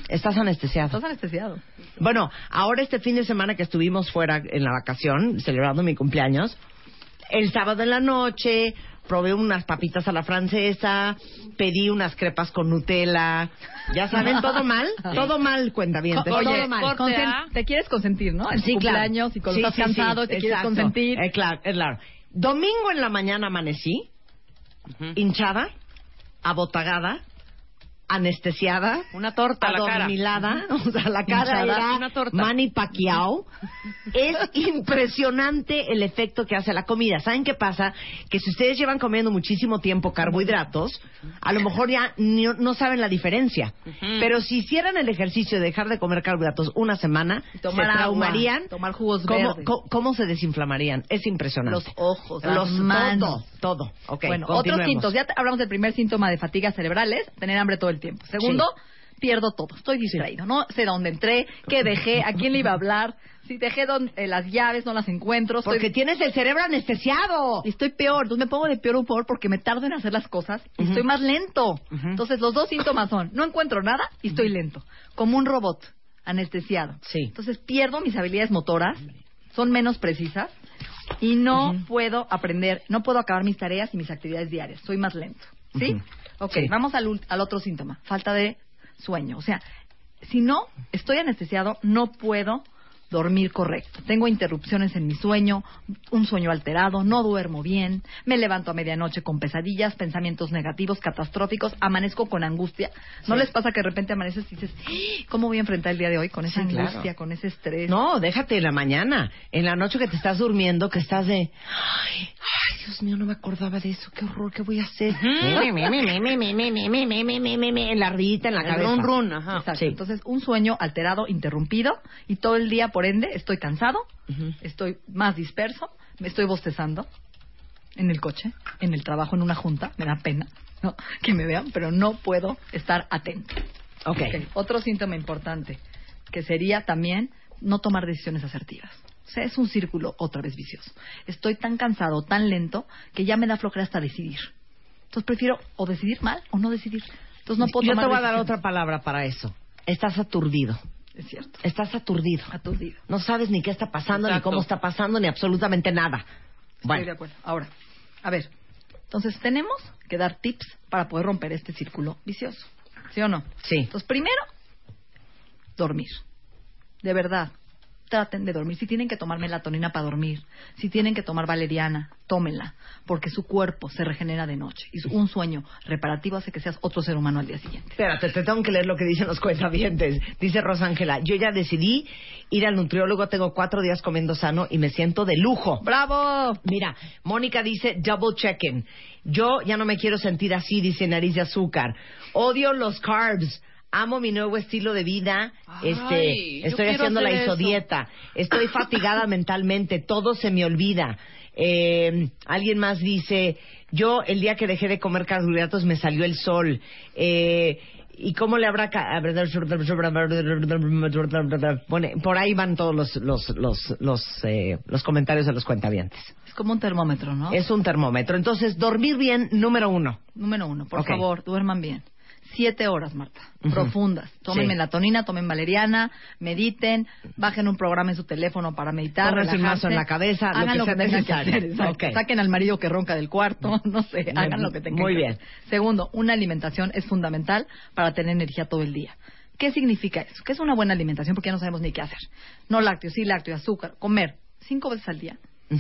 A: Estás anestesiado.
F: Estás anestesiado.
A: Bueno, ahora este fin de semana que estuvimos fuera en la vacación, celebrando mi cumpleaños, el sábado en la noche probé unas papitas a la francesa, pedí unas crepas con Nutella, ya saben, todo mal, todo mal, cuenta bien,
F: Oye,
A: todo mal.
D: corte
F: consen-
D: A.
F: te quieres consentir, ¿no? En
A: Sí, claro.
F: y cuando
A: Sí,
F: estás
A: sí,
F: cansado
A: sí,
F: te quieres
A: exacto.
F: consentir.
A: Eh, claro, es claro. Domingo en la mañana amanecí, hinchada, abotagada, anestesiada,
D: Una torta a la cara.
A: adormilada, o sea, la cara era
D: una torta.
A: Manny Pacquiao. Es impresionante el efecto que hace la comida. ¿Saben qué pasa? Que si ustedes llevan comiendo muchísimo tiempo carbohidratos, a lo mejor ya ni- no saben la diferencia. Pero si hicieran el ejercicio de dejar de comer carbohidratos una semana,
F: tomar
A: se
F: agua,
A: traumarían.
F: tomar jugos
A: ¿Cómo,
F: verdes.
A: cómo, cómo se desinflamarían? Es impresionante.
F: Los ojos,
A: los
F: manos.
A: todo, todo. Ok,
F: bueno, otros síntomas. Ya hablamos del primer síntoma de fatiga cerebrales, tener hambre todo el tiempo. Segundo, pierdo todo. Estoy distraído. No sé dónde entré, qué dejé, a quién le iba a hablar. Si dejé don- eh, las llaves, no las encuentro. Estoy,
A: Porque tienes el cerebro anestesiado.
F: y estoy peor. Entonces me pongo de peor humor porque me tardo en hacer las cosas y estoy más lento. Entonces los dos síntomas son, no encuentro nada y estoy lento. Como un robot, anestesiado.
A: Sí.
F: Entonces pierdo mis habilidades motoras, son menos precisas y no puedo aprender, no puedo acabar mis tareas y mis actividades diarias. Soy más lento. ¿Sí?
A: Ujú.
F: Ok,
A: Sí.
F: vamos al, al otro síntoma, falta de sueño. O sea, si no estoy anestesiado, no puedo dormir correcto. Tengo interrupciones en mi sueño, un sueño alterado, no duermo bien, me levanto a medianoche con pesadillas, pensamientos negativos, catastróficos, amanezco con angustia. ¿No les pasa que de repente amaneces y dices, ¿cómo voy a enfrentar el día de hoy con esa angustia, con ese estrés?
A: No, déjate en la mañana, en la noche que te estás durmiendo, que estás de, ay, ay Dios mío, no me acordaba de eso, qué horror, ¿qué voy a hacer? en la rita, en la cabeza.
D: Run, run, ajá.
F: Exacto.
A: Sí.
F: Entonces, un sueño alterado, interrumpido y todo el día por ende, estoy cansado, estoy más disperso, me estoy bostezando en el coche, en el trabajo, en una junta, me da pena ¿no? que me vean, pero no puedo estar atento.
A: Ok.
F: Ok, Otro síntoma importante, que sería también no tomar decisiones asertivas. O sea, es un círculo otra vez vicioso. Estoy tan cansado, tan lento, que ya me da flojera hasta decidir. Entonces prefiero o decidir mal o no decidir. Entonces no puedo
A: Yo
F: tomar
A: te voy a dar otra palabra para eso. Estás aturdido.
F: Es cierto.
A: Estás aturdido.
F: Aturdido.
A: No sabes ni qué está pasando, ni cómo está pasando, ni absolutamente nada.
F: Estoy
A: Bueno,
F: de acuerdo. Ahora, a ver. Entonces tenemos que dar tips para poder romper este círculo vicioso. ¿Sí o no?
A: sí.
F: Entonces, primero, dormir. De verdad. Traten de dormir. Si tienen que tomar melatonina para dormir, si tienen que tomar valeriana, tómenla, porque su cuerpo se regenera de noche. Y un sueño reparativo hace que seas otro ser humano al día siguiente.
A: Espérate, te tengo que leer lo que dicen los cuentavientes. Dice Rosángela, yo ya decidí ir al nutriólogo, tengo cuatro días comiendo sano y me siento de lujo.
F: ¡Bravo!
A: Mira, Mónica dice double checking. Yo ya no me quiero sentir así, dice nariz de azúcar. Odio los carbs. Amo mi nuevo estilo de vida.
D: Ay,
A: este, estoy haciendo la
D: eso.
A: isodieta. Estoy fatigada mentalmente. Todo se me olvida. Eh, alguien más dice, yo el día que dejé de comer carbohidratos me salió el sol. Eh, ¿Y cómo le habrá... ca- Bueno, por ahí van todos los, los, los, los, eh, los comentarios de los cuentavientes.
F: Es como un termómetro, ¿no?
A: Es un termómetro. Entonces, dormir bien, número uno.
F: Número uno, por favor, duerman bien. Siete horas, Marta. Profundas. Tomen
A: Sí.
F: melatonina, tomen valeriana, mediten, bajen un programa en su teléfono para meditar,
A: Pónganse un mazo en la cabeza,
F: hagan lo que,
A: sea
F: que
A: necesario.
F: hacer. Saquen al marido que ronca del cuarto, no sé, hagan lo que tengan
A: Muy bien.
F: Segundo, una alimentación es fundamental para tener energía todo el día. ¿Qué significa eso? ¿Qué es una buena alimentación? Porque ya no sabemos ni qué hacer. No lácteos, sí lácteos, azúcar, comer cinco veces al día.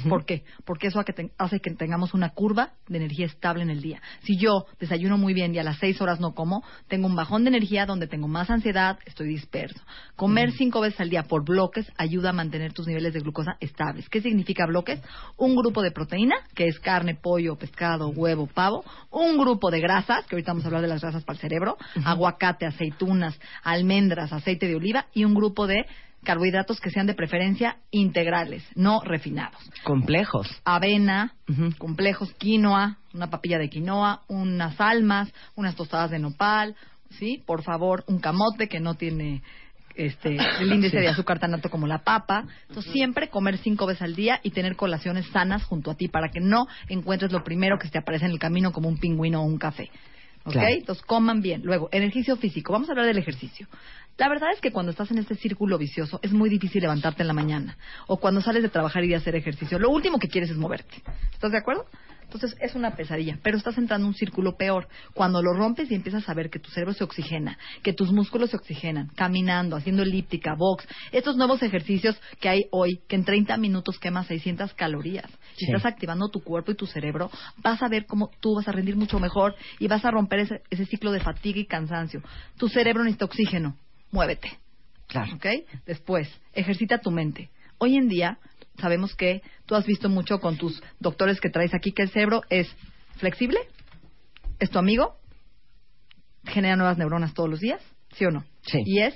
F: ¿Por qué? Porque eso hace que, ten- hace que tengamos una curva de energía estable en el día. Si yo desayuno muy bien y a las seis horas no como, tengo un bajón de energía donde tengo más ansiedad, estoy disperso. Comer cinco veces al día por bloques ayuda a mantener tus niveles de glucosa estables. ¿Qué significa bloques? Un grupo de proteína, que es carne, pollo, pescado, huevo, pavo. Un grupo de grasas, que ahorita vamos a hablar de las grasas para el cerebro. Aguacate, aceitunas, almendras, aceite de oliva. Y un grupo de carbohidratos que sean de preferencia integrales, no refinados
A: Complejos.
F: avena, complejos, quinoa, una papilla de quinoa, unas almas, unas tostadas de nopal, ¿sí? Por favor, un camote que no tiene este el índice de azúcar tan alto como la papa. Entonces, siempre comer cinco veces al día y tener colaciones sanas junto a ti para que no encuentres lo primero que se te aparece en el camino como un pingüino o un café. ¿Ok?
A: Claro.
F: Entonces, coman bien. Luego, ejercicio físico. Vamos a hablar del ejercicio. La verdad es que cuando estás en este círculo vicioso es muy difícil levantarte en la mañana. O cuando sales de trabajar y de hacer ejercicio. Lo último que quieres es moverte. ¿Estás de acuerdo? Entonces es una pesadilla, pero estás entrando en un círculo peor. Cuando lo rompes y empiezas a ver que tu cerebro se oxigena, que tus músculos se oxigenan, caminando, haciendo elíptica, box, estos nuevos ejercicios que hay hoy, que en 30 minutos quemas 600 calorías. Si
A: Sí.
F: estás activando tu cuerpo y tu cerebro, vas a ver cómo tú vas a rendir mucho mejor y vas a romper ese, ese ciclo de fatiga y cansancio. Tu cerebro necesita oxígeno. Muévete.
A: Claro.
F: ¿Ok? Después, ejercita tu mente. Hoy en día sabemos que tú has visto mucho con tus doctores que traes aquí que el cerebro es flexible, es tu amigo, genera nuevas neuronas todos los días, ¿sí o no?
A: Sí.
F: Y es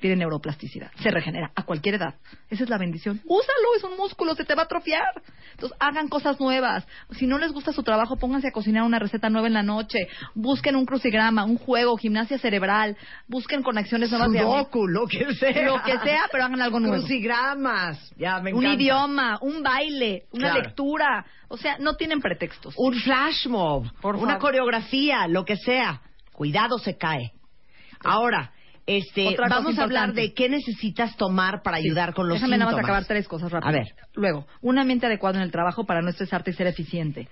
F: tiene neuroplasticidad, se regenera a cualquier edad. Esa es la bendición. Úsalo, es un músculo, se te va a atrofiar. Entonces, hagan cosas nuevas. Si no les gusta su trabajo, pónganse a cocinar una receta nueva en la noche. Busquen un crucigrama, un juego, gimnasia cerebral. Busquen conexiones nuevas de.
A: Sudoku, lo que sea.
F: Lo que sea, pero hagan algo nuevo.
A: Crucigramas. Ya, me
F: Un
A: encanta.
F: idioma, un baile, una
A: Claro.
F: lectura. O sea, no tienen pretextos.
A: Un flash mob.
F: Por
A: una coreografía, lo que sea. Cuidado, se cae. Ahora, este,
F: Otra
A: vamos a hablar de qué necesitas tomar para ayudar con los
F: Déjame nada más
A: síntomas.
F: acabar tres cosas rápido.
A: A ver.
F: Luego, un ambiente adecuado en el trabajo para no estresarte y ser eficiente.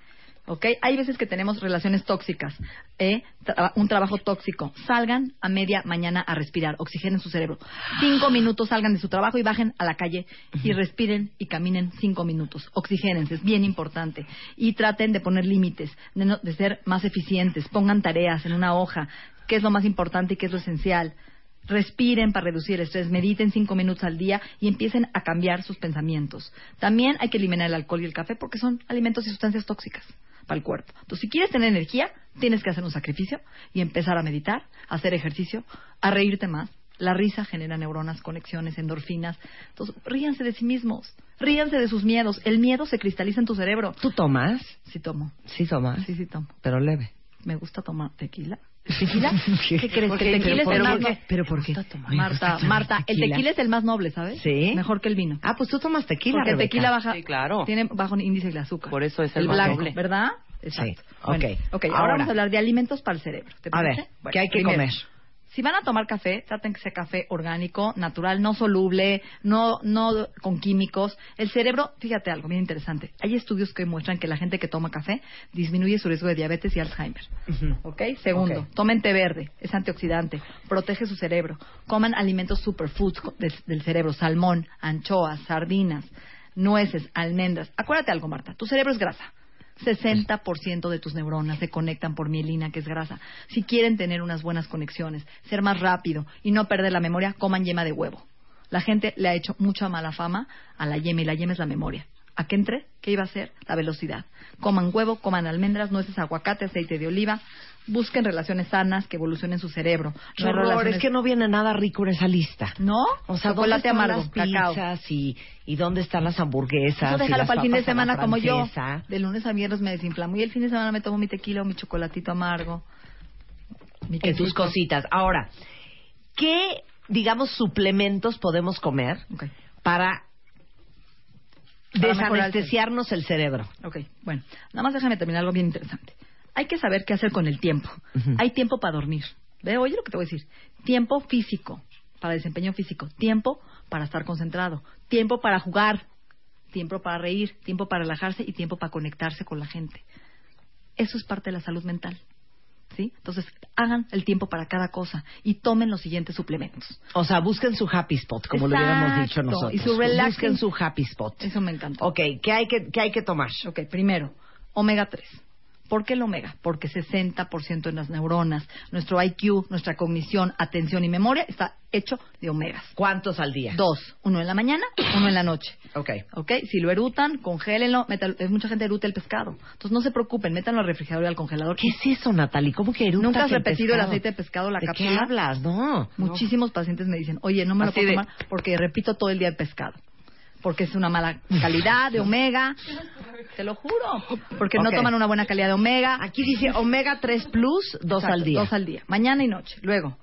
F: ¿Ok? Hay veces que tenemos relaciones tóxicas, ¿eh? Tra- un trabajo tóxico. Salgan a media mañana a respirar, oxigenen su cerebro. Cinco minutos salgan de su trabajo y bajen a la calle y respiren y caminen cinco minutos. Oxigénense, es bien importante. Y traten de poner límites, de, no- de ser más eficientes. Pongan tareas en una hoja. ¿Qué es lo más importante y qué es lo esencial? Respiren para reducir el estrés, mediten cinco minutos al día y empiecen a cambiar sus pensamientos. También hay que eliminar el alcohol y el café porque son alimentos y sustancias tóxicas para el cuerpo. Entonces, si quieres tener energía, tienes que hacer un sacrificio y empezar a meditar, a hacer ejercicio, a reírte más. La risa genera neuronas, conexiones, endorfinas. Entonces, ríanse de sí mismos, ríanse de sus miedos. El miedo se cristaliza en tu cerebro.
A: ¿Tú tomas?
F: Sí tomo,
A: Sí tomas.
F: sí, sí tomo.
A: Pero leve.
F: Me gusta tomar tequila. ¿Tequila? ¿Qué crees?
A: ¿Por
F: Que el tequila es
A: ¿Pero
F: el más
A: qué?
F: no-
A: ¿Pero por qué?
F: Marta, Marta, el tequila es el más noble, ¿sabes?
A: ¿Sí?
F: Mejor que el vino.
A: Ah, pues tú tomas tequila,
F: Porque el tequila baja,
D: Sí, claro.
F: tiene bajo índice de azúcar.
D: Por eso es el más
F: blanco,
D: noble.
F: ¿verdad? Exacto.
A: Sí,
F: Bueno,
A: ok.
F: ok, ahora,
A: Ahora.
F: vamos a hablar de alimentos para el cerebro. ¿Te
A: A ver,
F: Bueno,
A: ¿qué hay que
F: primero,
A: comer?
F: Si van a tomar café, traten que sea café orgánico, natural, no soluble, no, no con químicos. El cerebro, fíjate algo bien interesante. Hay estudios que muestran que la gente que toma café disminuye su riesgo de diabetes y Alzheimer.
A: Ujú.
F: ¿Ok? Segundo,
A: Ok.
F: tomen té verde, es antioxidante, protege su cerebro. Coman alimentos superfoods del, del cerebro, salmón, anchoas, sardinas, nueces, almendras. Acuérdate algo, Marta, tu cerebro es grasa. 60% de tus neuronas se conectan por mielina, que es grasa. Si quieren tener unas buenas conexiones, ser más rápido y no perder la memoria, coman yema de huevo. La gente le ha hecho mucha mala fama a la yema y la yema es la memoria. ¿A qué entre? ¿Qué iba a ser? La velocidad. Coman huevo, coman almendras, nueces, aguacate, aceite de oliva. Busquen relaciones sanas que evolucionen su cerebro. No
A: horror,
F: relaciones-
A: es que no viene nada rico en esa lista.
F: ¿No?
A: O sea, ¿dónde están
F: amargo,
A: las
F: cacao.
A: pizzas y, y dónde están las hamburguesas?
F: Eso déjalo para el fin de semana como yo. De lunes a viernes me desinflamo. Y el fin de semana me tomo mi tequila o mi chocolatito amargo. Mi
A: En tus cositas. Ahora, ¿qué, digamos, suplementos podemos comer para
F: el
A: desanestesiarnos el cerebro?
F: Ok, bueno, nada más déjame terminar algo bien interesante. Hay que saber qué hacer con el tiempo. Hay tiempo para dormir. Ve, oye lo que te voy a decir. Tiempo físico, para desempeño físico. Tiempo para estar concentrado. Tiempo para jugar. Tiempo para reír. Tiempo para relajarse y tiempo para conectarse con la gente. Eso es parte de la salud mental. ¿Sí? Entonces, hagan el tiempo para cada cosa y tomen los siguientes suplementos.
A: O sea, busquen su happy spot, como lo hubiéramos dicho nosotros.
F: Y su relaxing-
A: Busquen su happy spot.
F: Eso me encanta.
A: Ok, ¿qué hay que, qué hay que tomar?
F: Ok, primero, omega 3. ¿Por qué el omega? Porque 60% de las neuronas, nuestro IQ, nuestra cognición, atención y memoria está hecho de omegas.
A: ¿Cuántos al día?
F: Dos, uno en la mañana, uno en la noche.
A: Ok.
F: ¿Ok? Si lo erutan, congélenlo. eh, mucha gente eruta el pescado. Entonces no se preocupen, métanlo al refrigerador y al congelador.
A: ¿Qué es eso, Natalie? ¿Cómo que eructas
F: ¿Nunca has
A: el
F: repetido el aceite de pescado, la
A: ¿De
F: cápsula?
A: qué hablas? No.
F: Muchísimos pacientes me dicen, oye, no me lo
A: Así
F: puedo
A: de-
F: tomar porque repito todo el día el pescado. Porque es una mala calidad de omega. Te lo juro. Porque no toman una buena calidad de omega.
A: Aquí dice omega 3 plus, dos
F: Exacto,
A: al día.
F: Dos al día. Mañana y noche. Luego,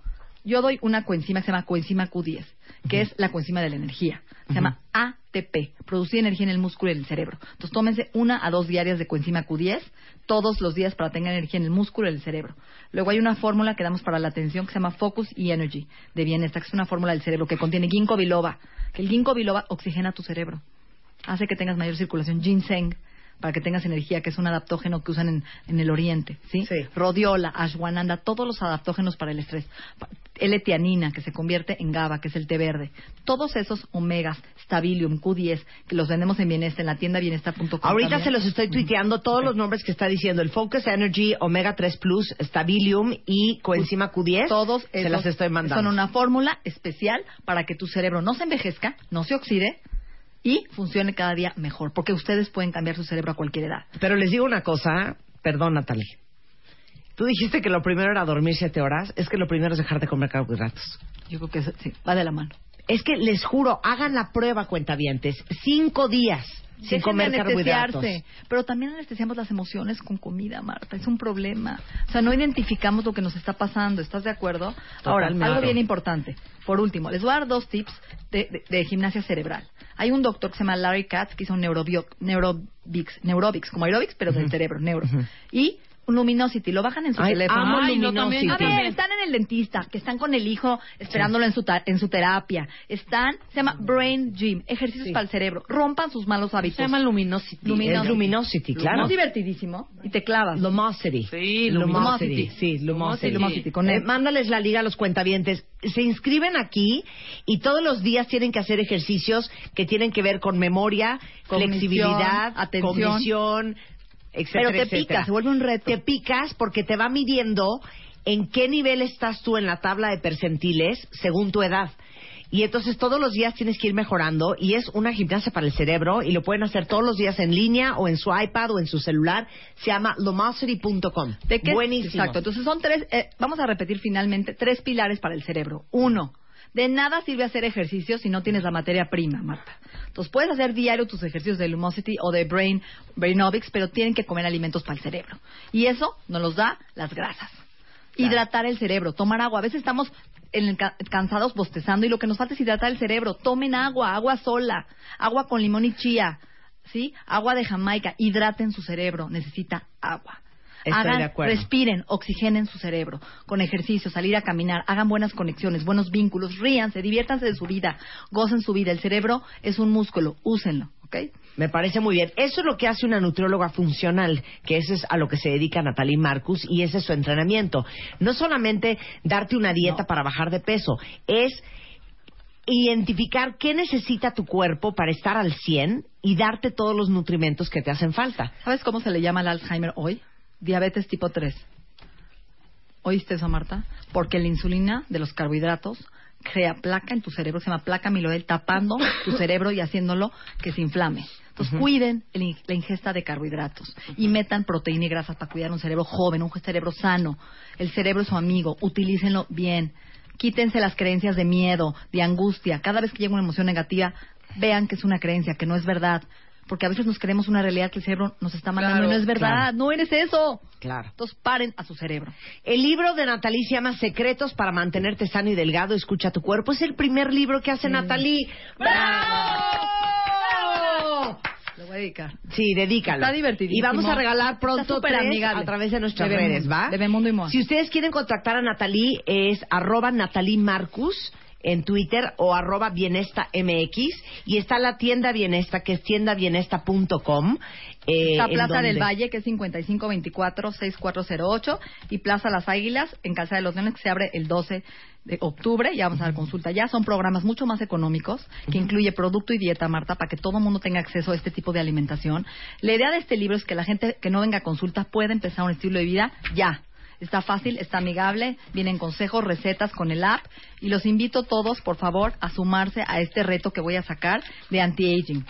F: yo doy una coenzima que se llama coenzima Q10, que es la coenzima de la energía. Se llama ATP, producir energía en el músculo y en el cerebro. Entonces, tómense una a dos diarias de coenzima Q10 todos los días para tener energía en el músculo y en el cerebro. Luego hay una fórmula que damos para la atención que se llama Focus y Energy de bienestar, que es una fórmula del cerebro que contiene ginkgo biloba. Que el ginkgo biloba oxigena tu cerebro, hace que tengas mayor circulación. Ginseng para que tengas energía, que es un adaptógeno que usan en, en el oriente, ¿sí?
A: Sí.
F: Rodiola, ashwagandha, todos los adaptógenos para el estrés. L-tianina, que se convierte en GABA, que es el té verde. Todos esos omegas, stabilium, Q10, que los vendemos en Bienestar, en la tienda bienestar.com.
A: Ahorita
F: también.
A: se los estoy tuiteando todos los nombres que está diciendo el Focus Energy, Omega 3 Plus, Stabilium y Coenzima Q10.
F: Todos
A: se las estoy mandando.
F: Son una fórmula especial para que tu cerebro no se envejezca, no se oxide y funcione cada día mejor. Porque ustedes pueden cambiar su cerebro a cualquier edad.
A: Pero les digo una cosa, perdón Natalie. Tú dijiste que lo primero era dormir siete horas, es que lo primero es dejar de comer carbohidratos.
F: Yo creo que eso- sí, va de la mano.
A: Es que les juro, hagan la prueba, cuentavientes, cinco días sin
F: Dejen de
A: comer carbohidratos.
F: Pero también anestesiamos las emociones con comida, Marta. Es un problema. O sea, no identificamos lo que nos está pasando. ¿Estás de acuerdo? Ahora, algo bien importante. Por último, les voy a dar dos tips de, de- de gimnasia cerebral. Hay un doctor que se llama Larry Katz que hizo neurobio, neurobics, neurobics, como aerobics, pero del cerebro, neuro. Y Luminosity, lo bajan en su
A: Ay,
F: teléfono.
A: amo
D: Ay, no,
A: Luminosity.
D: también,
F: A ver,
D: también.
F: están en el dentista, que están con el hijo esperándolo en, su ta- en su terapia. Están, se llama Brain Gym, ejercicios
A: Sí.
F: para el cerebro. Rompan sus malos hábitos.
D: Se llama Luminosity.
F: Luminosity.
A: Es Luminosity, claro.
F: Es divertidísimo y te clavas.
A: Lumosity.
D: Sí,
A: Lumosity.
D: Lumosity.
A: Sí, Lumosity.
F: Lumosity, con
A: Eh, mándales la liga a los cuentavientes. Se inscriben aquí y todos los días tienen que hacer ejercicios que tienen que ver con memoria,
F: Cognición,
A: flexibilidad,
F: atención.
A: cognición, etcétera,
F: Pero te
A: etcétera.
F: picas, se vuelve un reto.
A: Te picas porque te va midiendo en qué nivel estás tú en la tabla de percentiles según tu edad. Y entonces todos los días tienes que ir mejorando y es una gimnasia para el cerebro y lo pueden hacer todos los días en línea o en su iPad o en su celular. Se llama lomosity.com.
F: ¿De qué?
A: Buenísimo.
F: Exacto. Entonces son tres, eh, vamos a repetir finalmente, tres pilares para el cerebro. Uno, de nada sirve hacer ejercicio si no tienes la materia prima, Marta. Entonces puedes hacer diario tus ejercicios de Lumosity o de Brain, Brainovics, pero tienen que comer alimentos para el cerebro. Y eso nos los da las grasas. Hidratar el cerebro, tomar agua. A veces estamos en el ca- cansados bostezando y lo que nos falta es hidratar el cerebro. Tomen agua, agua sola, agua con limón y chía, ¿sí? Agua de Jamaica. Hidraten su cerebro, necesita agua.
A: Estoy
F: Hagan,
A: de acuerdo.
F: respiren, oxigenen su cerebro con ejercicio, salir a caminar, hagan buenas conexiones, buenos vínculos, ríanse, diviértanse de su vida, gocen su vida. El cerebro es un músculo, úsenlo, ¿ok?
A: Me parece muy bien. Eso es lo que hace una nutrióloga funcional, que eso es a lo que se dedica Natalie Marcus y ese es su entrenamiento. No solamente darte una dieta para bajar de peso, es identificar qué necesita tu cuerpo para estar al 100 y darte todos los nutrimentos que te hacen falta.
F: ¿Sabes cómo se le llama al Alzheimer hoy? Diabetes tipo 3. ¿Oíste eso, Marta? Porque la insulina de los carbohidratos crea placa en tu cerebro, se llama placa amiloidal, tapando tu cerebro y haciéndolo que se inflame. Entonces, cuiden el la ingesta de carbohidratos y metan proteína y grasas para cuidar un cerebro joven, un cerebro sano. El cerebro es su amigo, utilícenlo bien. Quítense las creencias de miedo, de angustia. Cada vez que llega una emoción negativa, vean que es una creencia, que no es verdad. Porque a veces nos creemos una realidad que el cerebro nos está mandando
A: Claro,
F: y no es verdad.
A: claro.
F: No eres eso.
A: Claro.
F: Entonces, paren a su cerebro.
A: El libro de Natalie se llama Secretos para mantenerte sano y delgado. Escucha tu cuerpo. Es el primer libro que hace Natalie. ¡Bravo!
F: voy a dedicar.
A: Sí, dedícalo.
F: Está divertidísimo.
A: Y vamos a regalar pronto
F: súper
A: tres
F: amigable.
A: a través de nuestras
F: De
A: redes, ¿va?
F: de Bemundo y Moa.
A: Si ustedes quieren contactar a Natalie, es arroba Natalie Marcus en Twitter o arroba Bienesta MX. Y está la tienda Bienesta, que es tiendabienesta.com. Eh,
F: Está Plaza
A: donde-
F: del Valle, que es 5524-6408, y Plaza Las Águilas, en Calzada de los Leones, que se abre el 12 de octubre. Ya vamos a dar consulta. Ya son programas mucho más económicos, que incluye producto y dieta, Marta, para que todo el mundo tenga acceso a este tipo de alimentación. La idea de este libro es que la gente que no venga a consulta pueda empezar un estilo de vida ya. Está fácil, está amigable, vienen consejos, recetas con el app y los invito todos, por favor, a sumarse a este reto que voy a sacar de anti-aging.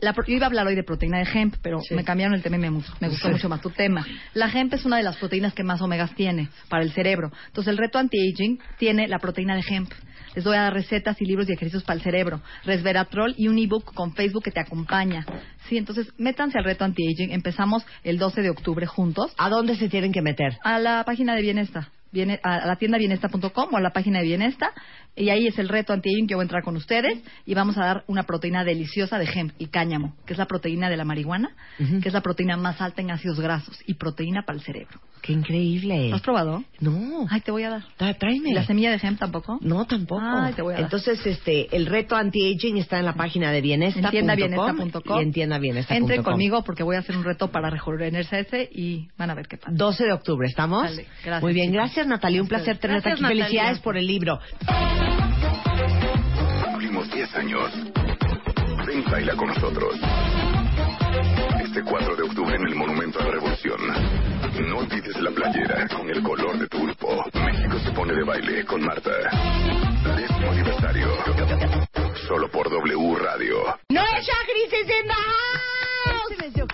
F: La yo iba a hablar hoy de proteína de hemp, pero me cambiaron el tema y me gustó mucho más tu tema. La hemp es una de las proteínas que más omegas tiene para el cerebro. Entonces, el reto anti-aging tiene la proteína de hemp. Les voy a dar recetas y libros y ejercicios para el cerebro, resveratrol y un ebook con Facebook que te acompaña. Sí, entonces, métanse al reto anti-aging. Empezamos el 12 de octubre juntos.
A: ¿A dónde se tienen que meter?
F: A la página de Bienesta. Viene a la tienda bienesta.com o a la página de Bienesta y ahí es el reto anti-aging que voy a entrar con ustedes y vamos a dar una proteína deliciosa de hemp y cáñamo, que es la proteína de la marihuana, que es la proteína más alta en ácidos grasos y proteína para el cerebro.
A: ¡Qué increíble!
F: ¿Lo has probado?
A: No.
F: Ay, te voy a dar.
A: Tráeme.
F: ¿Y la semilla de hemp tampoco?
A: No, tampoco.
F: Ay, te voy a dar.
A: Entonces, este, el reto anti-aging está en la página de bienesta.
F: En tiendabienesta.com.
A: Y en tiendabienesta.com.
F: Entren conmigo porque voy a hacer un reto para rejuvenecerse y van a ver qué pasa.
A: 12 de octubre, ¿estamos?
F: Dale, gracias,
A: Muy bien, gracias Natalia, un placer tenerte aquí.
D: Natalia.
A: Felicidades por el libro.
C: Cumplimos 10 años. Ven, baila con nosotros. Este 4 de octubre en el Monumento a la Revolución. No olvides la playera con el color de tu grupo. México se pone de baile con Marta. Décimo aniversario. Solo por W Radio.
A: Noel Chagris is in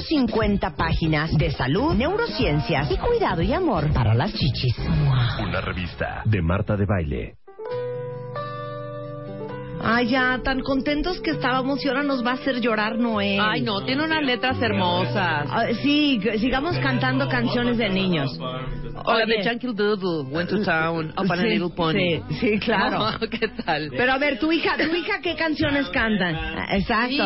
A: 150 páginas de salud, neurociencias y cuidado y amor para las chichis.
B: Una revista de Marta de Baile.
A: Ay, ya, tan contentos que estábamos y ahora nos va a hacer llorar Noel.
D: Ay, no, tiene unas letras hermosas.
A: Ah, sí, sigamos cantando canciones de niños.
D: O la de. Junkie Doodle, Went to Town, Up on a
A: Sí,
D: Little Pony.
A: sí, sí, claro.
D: No, ¿Qué tal?
A: Pero a ver, tu hija, tu hija, ¿qué canciones cantan? Exacto.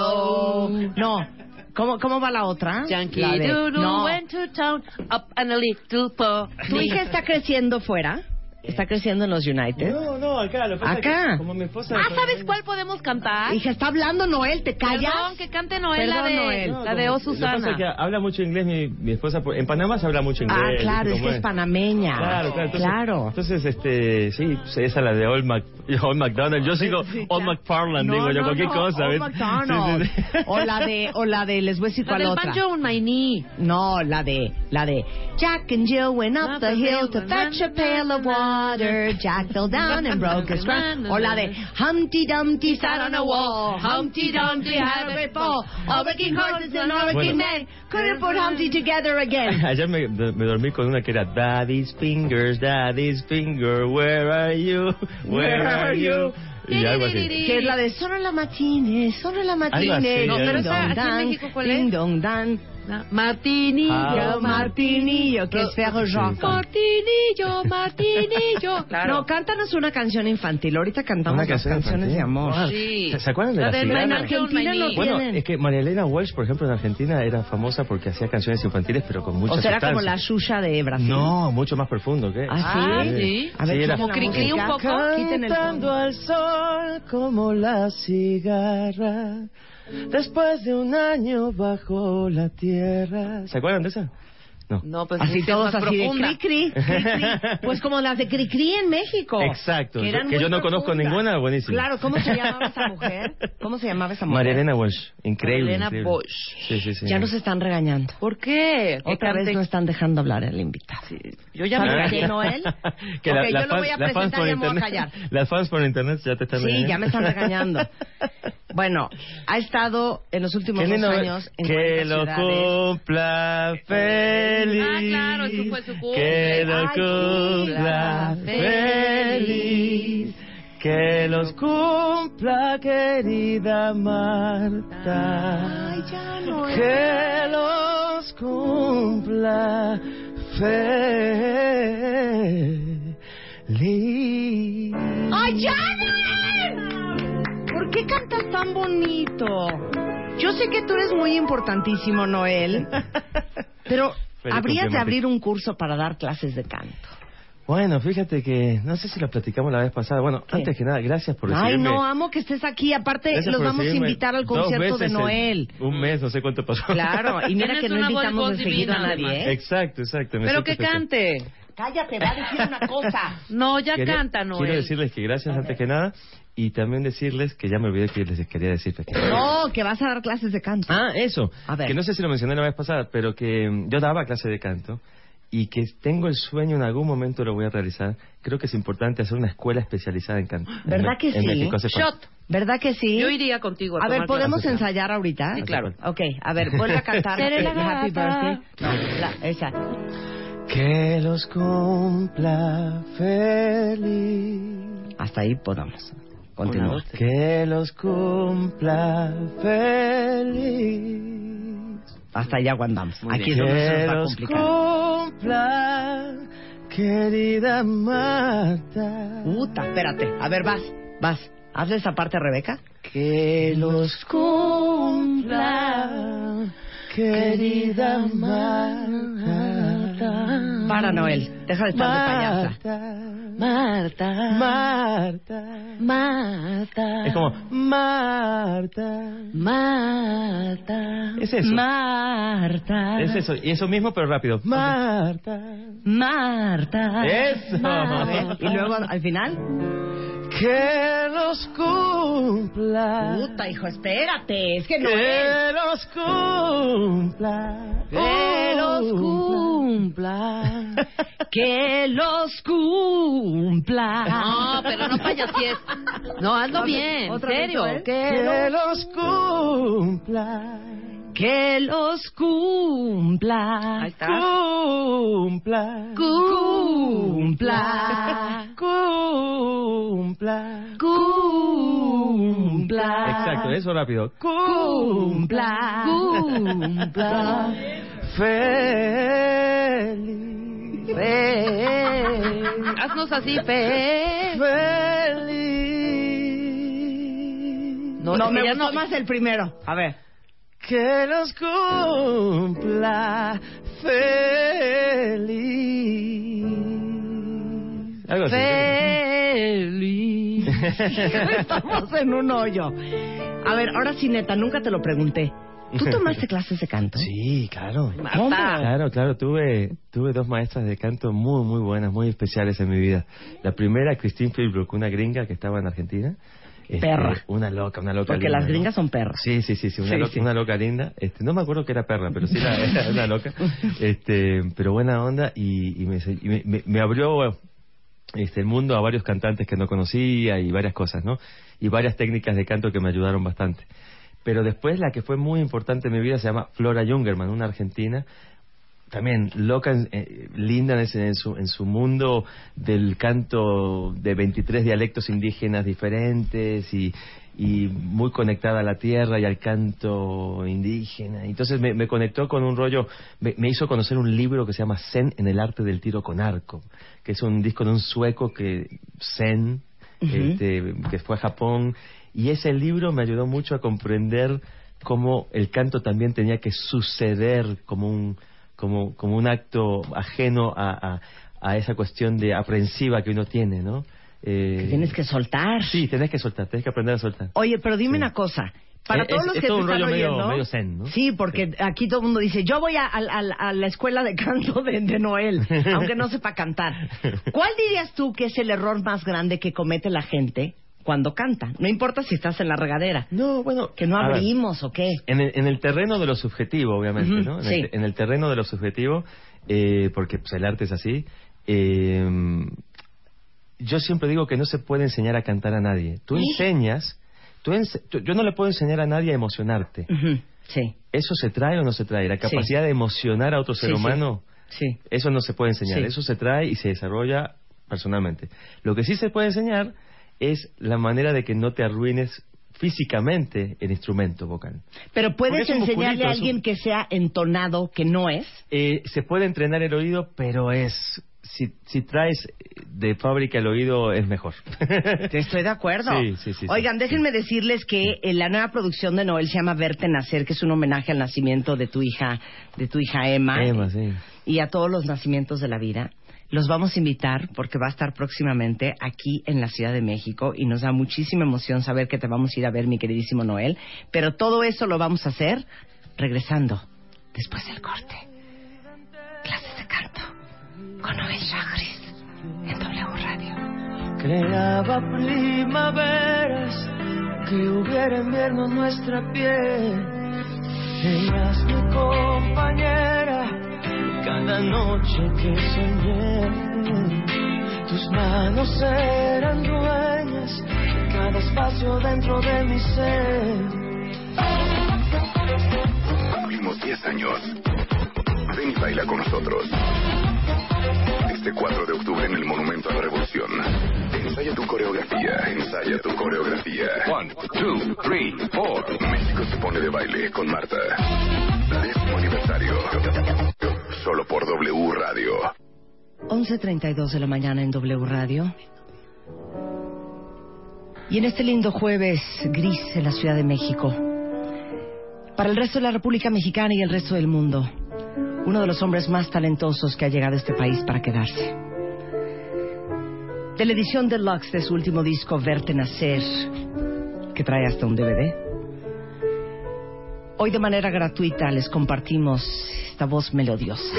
D: Oh.
A: No. ¿Cómo, ¿Cómo va la otra?
D: Junkie
A: La de- No.
D: went to town, up on a little pony.
A: ¿Tu hija está creciendo fuera? ¿Está creciendo en los United?
H: No, no, acá. Lo pasa
A: Acá.
H: que como mi esposa...
D: Ah, ¿sabes cuál podemos cantar?
A: Hija, está hablando Noel, ¿te callas?
D: Perdón, que cante Noel, la
A: Perdón,
D: de,
A: Noel.
H: No,
D: la de Oh
H: Lo que pasa es que
D: Susana.
H: habla mucho inglés mi, mi esposa. por- En Panamá se habla mucho inglés.
A: Ah, claro,
H: ¿viste
A: es que es panameña.
H: Claro, claro. Entonces,
A: Claro.
H: Entonces, este, sí, esa es la de Old, Mac, Old McDonald. Yo sigo
A: Sí,
H: Old. McFarland,
A: No,
H: digo yo,
A: no,
H: cualquier
A: no,
H: cosa.
A: Old
H: ¿ves?
A: MacDonald.
H: Sí, sí, sí.
A: O la de, o la de, les voy a decir
D: La
A: cuál
D: del
A: otra.
D: banjo on my knee.
A: No, la de, la de Jack and Jill went up the hill to fetch a pail of water. Jack fell down and broke his crown. O la de Humpty Dumpty sat on a wall. Humpty Dumpty had a great fall. All working horses and all working
H: Bueno.
A: men couldn't put Humpty together again.
H: Ayer me, me dormí con una que era Daddy's fingers, Daddy's finger, where are you? Where are you? Y algo así.
A: Que es la de Sono la matine, sono la matine.
H: Algo así,
D: No, pero
A: ding
D: esa,
A: dong
D: aquí en
A: dan,
D: México, ¿cuál
A: ding
D: es?
A: dong dan.
D: Martinillo,
H: Ah.
A: Martinillo, que es Ferro Jacques.
D: Martinillo, Martinillo. Claro.
A: No, cántanos una canción infantil. Ahorita cantamos
H: Una
A: las
H: canción
A: canciones
H: infantil.
A: de amor.
H: Ah,
D: Sí.
H: ¿Se, acuerdan de
D: La
H: la,
D: de?
A: En Argentina no.
H: Bueno,
A: tienen.
H: es que María Elena Walsh, por ejemplo, en Argentina era famosa porque hacía canciones infantiles, pero con mucha
A: O será como
H: sustancia.
A: la Xuxa de Brasil.
H: No, mucho más profundo, ¿qué?
A: ¿Ah, sí?
D: sí.
A: A ver,
H: Sí,
D: Como Cricri un poco.
A: Fondo.
H: al sol como la cigarra, después de un año bajo la tierra. ¿Se acuerdan de esa? No.
D: No, pues
A: Así
D: sí,
A: todos así
D: profunda.
A: de cri cri, cri, cri. Pues como las de cri cri en México.
H: Exacto,
A: Que, eran
H: que yo no conozco ninguna, buenísimo.
A: Claro, ¿cómo se llamaba esa mujer? ¿Cómo se llamaba esa mujer?
H: María Elena Walsh, increíble.
D: María Elena
H: increíble.
D: Walsh.
H: Sí, sí, sí.
A: Ya nos están regañando.
D: ¿Por qué?
A: Otra vez no están dejando hablar al invitado.
D: Yo ya me
A: ¿Sabes
D: callé.
A: qué, Noel?
H: que
A: Ok,
H: la-
A: yo
H: las
A: lo voy a presentar
H: por
A: y me voy a
H: internet-
A: callar.
H: Las fans por internet ya te están
A: Sí,
H: regañando.
A: ya me están regañando. Bueno, ha estado en los últimos dos años en
H: que
A: 40
H: lo cumpla feliz.
D: Ah, claro, eso fue su cumple.
H: Que lo
A: Ay,
H: cumpla feliz. Que los cumpla, querida Marta.
A: Ay, ya no es.
H: Que los cumpla feliz.
A: ¡Ay, Janet! ¿Por qué cantas tan bonito? Yo sé que tú eres muy importantísimo, Noel, pero
H: Feliz
A: habrías de abrir un curso para dar clases de canto.
H: Bueno, fíjate que no sé si lo platicamos la vez pasada. Bueno,
A: ¿Qué?
H: antes que nada, gracias por
A: Ay,
H: recibirme.
A: no, amo que estés aquí. Aparte,
H: Gracias
A: los vamos a invitar al concierto de
H: en
A: Noel.
H: Un mes, no sé cuánto pasó.
A: Claro, y mira que no invitamos de seguido a nadie. ¿eh?
H: Exacto, exacto. me
D: Pero que cante.
A: Cállate, va a decir una cosa.
D: No, ya
H: Quería-
D: canta, Noel.
H: Quiero decirles que gracias antes que nada y también decirles que ya me olvidé que les quería decir. que-
A: No, que vas a dar clases de canto.
H: Ah, eso.
A: A ver.
H: Que no sé si lo mencioné la vez pasada, pero que mm, yo daba clase de canto y que tengo el sueño en algún momento lo voy a realizar. Creo que es importante hacer una escuela especializada en canto. En
A: ¿Verdad
H: Me-
A: que
H: en
A: sí?
H: México hace falta.
D: Shot.
A: ¿Verdad que sí?
D: Yo iría contigo a
A: A ver,
D: tomar
A: ¿podemos
D: clases.
A: ensayar ahorita?
D: Sí, claro.
A: Ok, a ver, vuelve a cantar
D: Seré la
A: Happy
D: gata.
A: Birthday. No, la- esa.
H: Que los cumpla feliz.
A: Hasta ahí podamos. Continúa.
H: Que los cumpla feliz.
A: Hasta allá aguantamos.
H: Muy
A: Aquí es donde se nos
H: Que
A: va a
H: los
A: complicar.
H: cumpla, querida Marta.
A: Puta, espérate. A ver, vas, vas. Hazle esa parte, Rebeca.
H: Que los cumpla, querida Marta. love.
A: Para, Noel. Deja de estar de payasa.
H: Marta, Marta,
D: Marta.
H: Es como Marta.
D: Marta.
H: Es eso.
A: Marta.
H: Es eso, y eso mismo pero rápido. Marta.
A: Marta.
H: Eso.
A: A ver, y luego al final.
H: Que los cumpla.
A: Puta, hijo, espérate. Es que no es.
H: Que los cumpla.
A: Que los cumpla. Que los cumpla.
D: No, pero no payasíes. No, hazlo bien.
A: ¿Otra vez,
D: serio.
A: Noel?
H: Que los cumpla.
A: Que los cumpla.
D: Ahí está.
H: Cumpla.
A: Cumpla.
H: Cumpla.
A: Cumpla.
H: Exacto, eso rápido.
A: Cumpla. Cumpla.
H: Feliz. Feliz.
D: Haznos así, fe.
H: Feliz.
A: No,
D: No,
A: me gustó
D: no-
A: más el primero. A ver.
H: Que los cumpla feliz. Algo así.
A: Feliz. Estamos en un hoyo. A ver, ahora sí, neta, nunca te lo pregunté. ¿Tú tomaste clases de canto?
H: Sí, claro.
A: ¿Cómo?
H: Claro, claro, tuve, tuve dos maestras de canto muy, muy buenas, muy especiales en mi vida. La primera, Christine Philbrook, una gringa que estaba en Argentina. Este,
A: Perra.
H: Una loca, una loca.
A: Porque
H: linda,
A: las
H: ¿no?
A: gringas son perras.
H: Sí, sí, sí, sí, una,
A: Sí,
H: loca,
A: sí.
H: una loca linda. Este, no me acuerdo que era perra, pero sí era, era una loca. Este, pero buena onda y, y me, y me- me abrió este, el mundo a varios cantantes que no conocía y varias cosas, ¿no? Y varias técnicas de canto que me ayudaron bastante. Pero después la que fue muy importante en mi vida se llama Flora Jungerman, una argentina, también loca, eh, linda en, ese- en su, en su mundo del canto de 23 dialectos indígenas diferentes y, y muy conectada a la tierra y al canto indígena. Entonces me, me conectó con un rollo, me, me hizo conocer un libro que se llama Zen en el arte del tiro con arco, que es un disco de un sueco que Zen, este, que fue a Japón, y ese libro me ayudó mucho a comprender cómo el canto también tenía que suceder como un, como, como un acto ajeno a, a, a esa cuestión de aprensiva que uno tiene, ¿no? Eh,
A: Que tienes que soltar.
H: Sí, tenés que soltar, tenés que aprender a soltar.
A: Oye, pero dime
H: Sí.
A: una cosa. Para
H: Es-
A: todos los
H: es
A: que
H: todo
A: te
H: un
A: están
H: rollo
A: oyendo,
H: medio zen, ¿no?
A: sí, porque aquí todo el mundo dice, yo voy a, a- a- a la escuela de canto de, de Noel, aunque no sepa cantar. ¿Cuál dirías tú que es el error más grande que comete la gente cuando canta? No importa si estás en la regadera.
H: No, bueno,
A: Que no
H: ver,
A: abrimos o qué.
H: En el, en el terreno de lo subjetivo, obviamente, ¿no? En,
A: sí.
H: el, en el terreno de lo subjetivo, eh, porque pues, el arte es así, eh, yo siempre digo que no se puede enseñar a cantar a nadie. Tú
A: ¿Sí?
H: enseñas, tú ense- tú- yo no le puedo enseñar a nadie a emocionarte.
A: Sí,
H: ¿Eso se trae o no se trae? La capacidad de emocionar a otro ser
A: Sí, sí.
H: humano,
A: sí.
H: eso no se puede enseñar.
A: Sí.
H: Eso se trae y se desarrolla personalmente. Lo que sí se puede enseñar es la manera de que no te arruines físicamente el instrumento vocal.
A: Pero puedes enseñarle a alguien que sea entonado, que no es.
H: Eh, se puede entrenar el oído, pero es si, si traes de fábrica el oído es mejor.
A: Estoy de acuerdo.
H: Sí, sí, sí,
A: Oigan, déjenme decirles que eh, la nueva producción de Noel se llama Verte Nacer, que es un homenaje al nacimiento de tu hija, de tu hija Emma.
H: Emma, sí.
A: Y a todos los nacimientos de la vida. Los vamos a invitar porque va a estar próximamente aquí en la Ciudad de México y nos da muchísima emoción saber que te vamos a ir a ver, mi queridísimo Noel. Pero todo eso lo vamos a hacer regresando después del corte. Clases de canto con Noel Chagris en W Radio.
I: Creaba primaveras que hubiera invierno nuestra piel. Eras mi compañera cada noche que soñé. Tus manos eran dueñas de cada espacio dentro de mi ser.
C: Cumplimos 10 años. Ven y baila con nosotros. Este 4 de octubre en el Monumento a la Revolución. Ensaya tu coreografía, ensaya tu coreografía. One, two, three, four. México se pone de baile con Marta. Décimo aniversario. Solo por W Radio.
A: 11.32 de la mañana en W Radio. Y en este lindo jueves gris en la Ciudad de México, para el resto de la República Mexicana y el resto del mundo, uno de los hombres más talentosos que ha llegado a este país para quedarse. De la edición deluxe de su último disco, Verte Nacer, que trae hasta un DVD. Hoy de manera gratuita les compartimos esta voz melodiosa.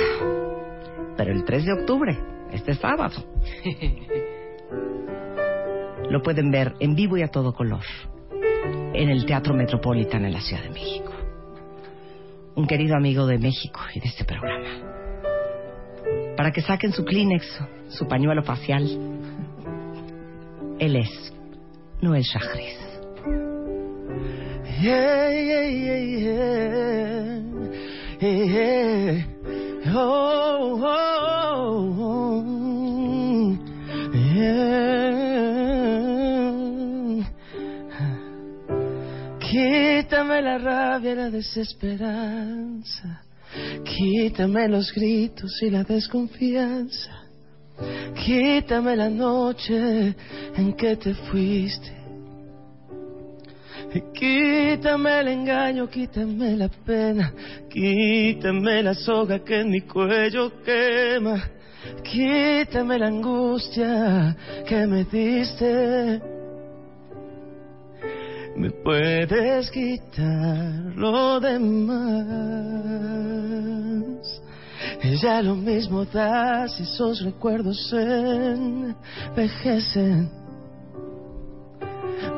A: Pero el 3 de octubre, este sábado, lo pueden ver en vivo y a todo color en el Teatro Metropolitan en la Ciudad de México. Un querido amigo de México y de este programa. Para que saquen su Kleenex, su pañuelo facial. Él es Noel Chagris.
I: Yeah, yeah, yeah, yeah. Yeah. Oh, oh. Yeah. Quítame la rabia y la desesperanza. Quítame los gritos y la desconfianza. Quítame la noche en que te fuiste. Quítame el engaño, quítame la pena, quítame la soga que en mi cuello quema, quítame la angustia que me diste. Me puedes quitar lo demás. Ya lo mismo da si esos recuerdos envejecen.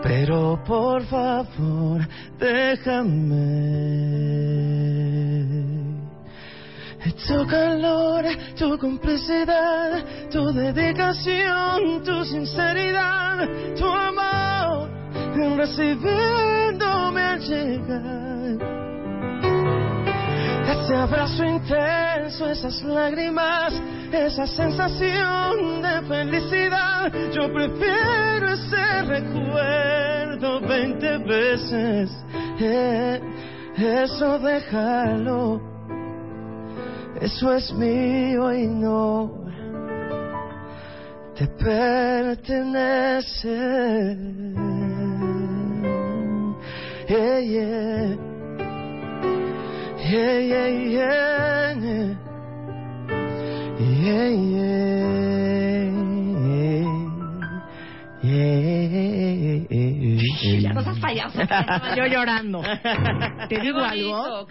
I: Pero por favor, déjame. Tu calor, tu complicidad, tu dedicación, tu sinceridad, tu amor, recibiéndome al llegar. Ese abrazo intenso, esas lágrimas, esa sensación de felicidad. Yo prefiero ese recuerdo veinte veces. Eh, eso déjalo. Eso es mío y no te pertenece. Yeah, yeah, yeah. Yeah, yeah. Yeah,
A: Ya no seas payaso. Yo llorando. Te digo algo.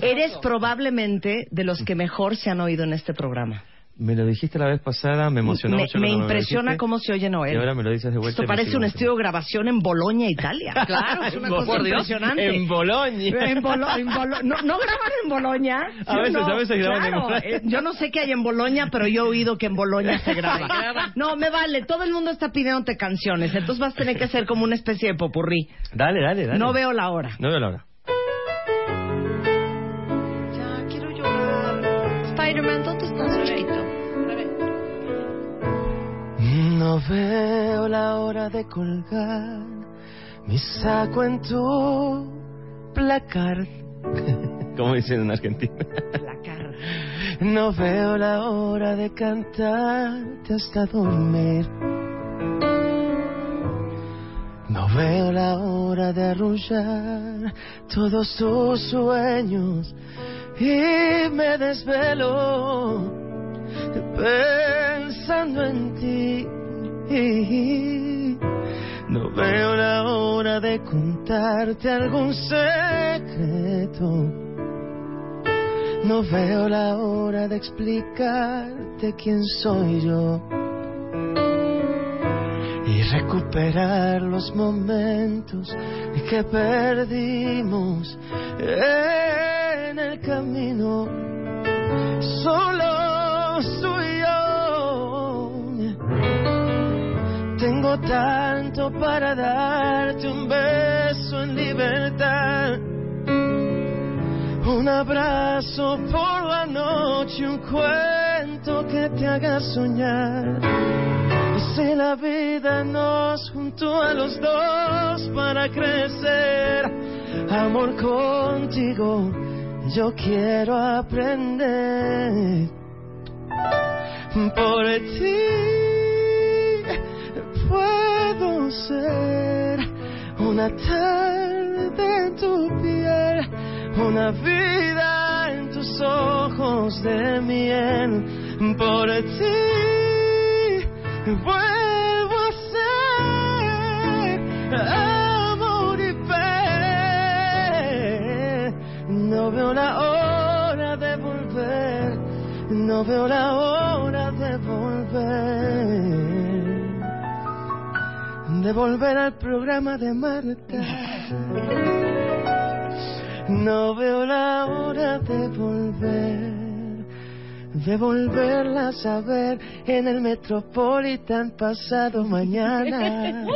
A: Eres probablemente de los que mejor se han oído en este programa.
H: Me lo dijiste la vez pasada, me emocionó
A: me,
H: mucho.
A: me impresiona
H: dijiste,
A: cómo se oye Noel.
H: Y ahora me lo dices de vuelta.
A: Esto
H: me
A: parece un estudio de grabación en Boloña, Italia. Claro, es una
H: Por
A: cosa
H: Dios,
A: impresionante.
H: en Boloña.
A: En Bolo- en Bolo- no, no graban en Boloña.
H: A
A: ¿sí o
H: veces,
A: no?
H: a veces graban en
A: Claro,
H: Boloña.
A: eh, Yo no sé qué hay en Boloña, pero yo he oído que en Boloña se graba. No, me vale. Todo el mundo está pidiéndote canciones. Entonces vas a tener que hacer como una especie de popurrí.
H: Dale, dale, dale.
A: No veo la hora.
H: No veo la hora.
A: Ya, quiero llorar. Spider-Man,
I: No veo la hora de colgar mi saco en tu placar.
H: Como dicen en Argentina.
A: La cara.
I: No veo la hora de cantarte hasta dormir. No veo la hora de arrullar todos tus sueños y me desvelo pensando en ti. No veo la hora de contarte algún secreto. No veo la hora de explicarte quién soy yo y recuperar los momentos que perdimos en el camino. Solo soy yo. Tengo tanto para darte un beso en libertad. Un abrazo por la noche, un cuento que te haga soñar. Y si la vida nos juntó a los dos para crecer, amor contigo, yo quiero aprender. Por ti puedo ser una tarde en tu piel, una vida en tus ojos de miel. Por ti vuelvo a ser amor y. No veo la hora de volver, no veo la hora volver. De volver al programa de Marta. No veo la hora de volver, de volverla a saber en el Metropolitan pasado mañana.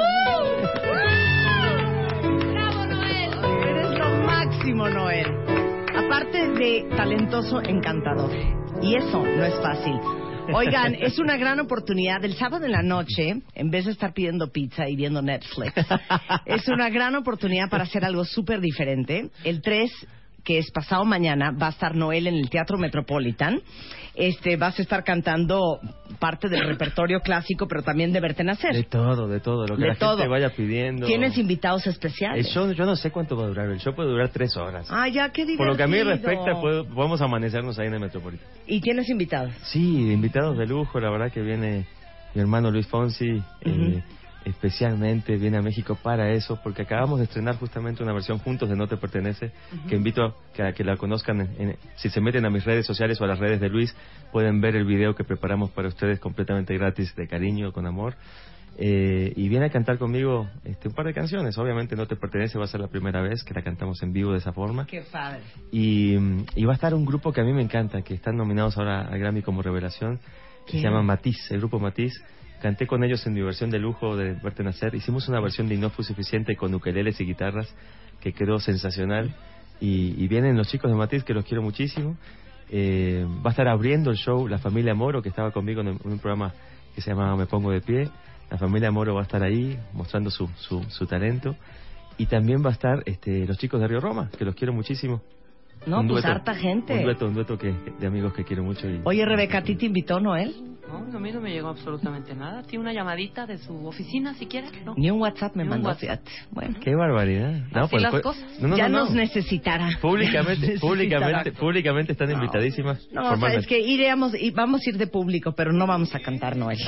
E: ¡Bravo, Noel!
A: Eres lo máximo, Noel. Aparte de talentoso, encantador. Y eso no es fácil. Oigan, es una gran oportunidad. El sábado en la noche, en vez de estar pidiendo pizza y viendo Netflix, es una gran oportunidad para hacer algo súper diferente. El 3 que es pasado mañana, va a estar Noel en el Teatro Metropolitan. Este, vas a estar cantando parte del repertorio clásico, pero también de verte nacer.
H: De todo, de todo. Lo que
A: De
H: la
A: todo.
H: gente vaya pidiendo.
A: Tienes invitados
H: El
A: especiales.
H: show, yo no sé cuánto va a durar. El show puede durar tres horas.
A: Ah, ya, qué divertido.
H: Por lo que a mí respecta, puedo- podemos amanecernos ahí en el Metropolitano.
A: Y tienes invitados.
H: Sí, invitados de lujo, la verdad que viene mi hermano Luis Fonsi, eh, especialmente viene a México para eso, porque acabamos de estrenar justamente una versión juntos de No Te Pertenece, que invito a que, a que la conozcan. en- en- si se meten a mis redes sociales o a las redes de Luis, pueden ver el video que preparamos para ustedes completamente gratis, de cariño, con amor. Eh, y viene a cantar conmigo este, un par de canciones. Obviamente No Te Pertenece va a ser la primera vez que la cantamos en vivo de esa forma.
A: Qué padre.
H: Y, y va a estar un grupo que a mí me encanta, que están nominados ahora al Grammy como revelación, que se llama Matiz, el grupo Matiz. Canté con ellos en mi versión de lujo de Verte Nacer. Hicimos una versión de Y no fue suficiente con ukeleles y guitarras que quedó sensacional. Y, y vienen los chicos de Matiz, que los quiero muchísimo. Eh, va a estar abriendo el show la familia Moro, que estaba conmigo en, un- programa que se llamaba Me Pongo de Pie. La familia Moro va a estar ahí mostrando su, su, su talento. Y también va a estar este, los chicos de Río Roma, que los quiero muchísimo.
A: No,
H: Un
A: pues
H: dueto,
A: harta gente.
H: Un dueto, un dueto que, de amigos que quiero mucho. Y,
A: Oye, Rebeca, ¿a ti te invitó Noel?
D: No, a mí no me llegó absolutamente nada. Tiene una llamadita de su oficina, si quiere. ¿no?
A: Ni un WhatsApp me
D: Ni
A: mandó,
D: WhatsApp.
A: Bueno,
H: Qué barbaridad. No,
D: Así
H: pues,
D: las
H: pues-
D: cosas.
H: no, no,
A: ya
H: no,
A: nos
H: no.
A: necesitará.
H: Públicamente, públicamente, públicamente están invitadísimas.
A: No, o sea, es que iremos, y vamos a ir de público, pero no vamos a cantar Noel.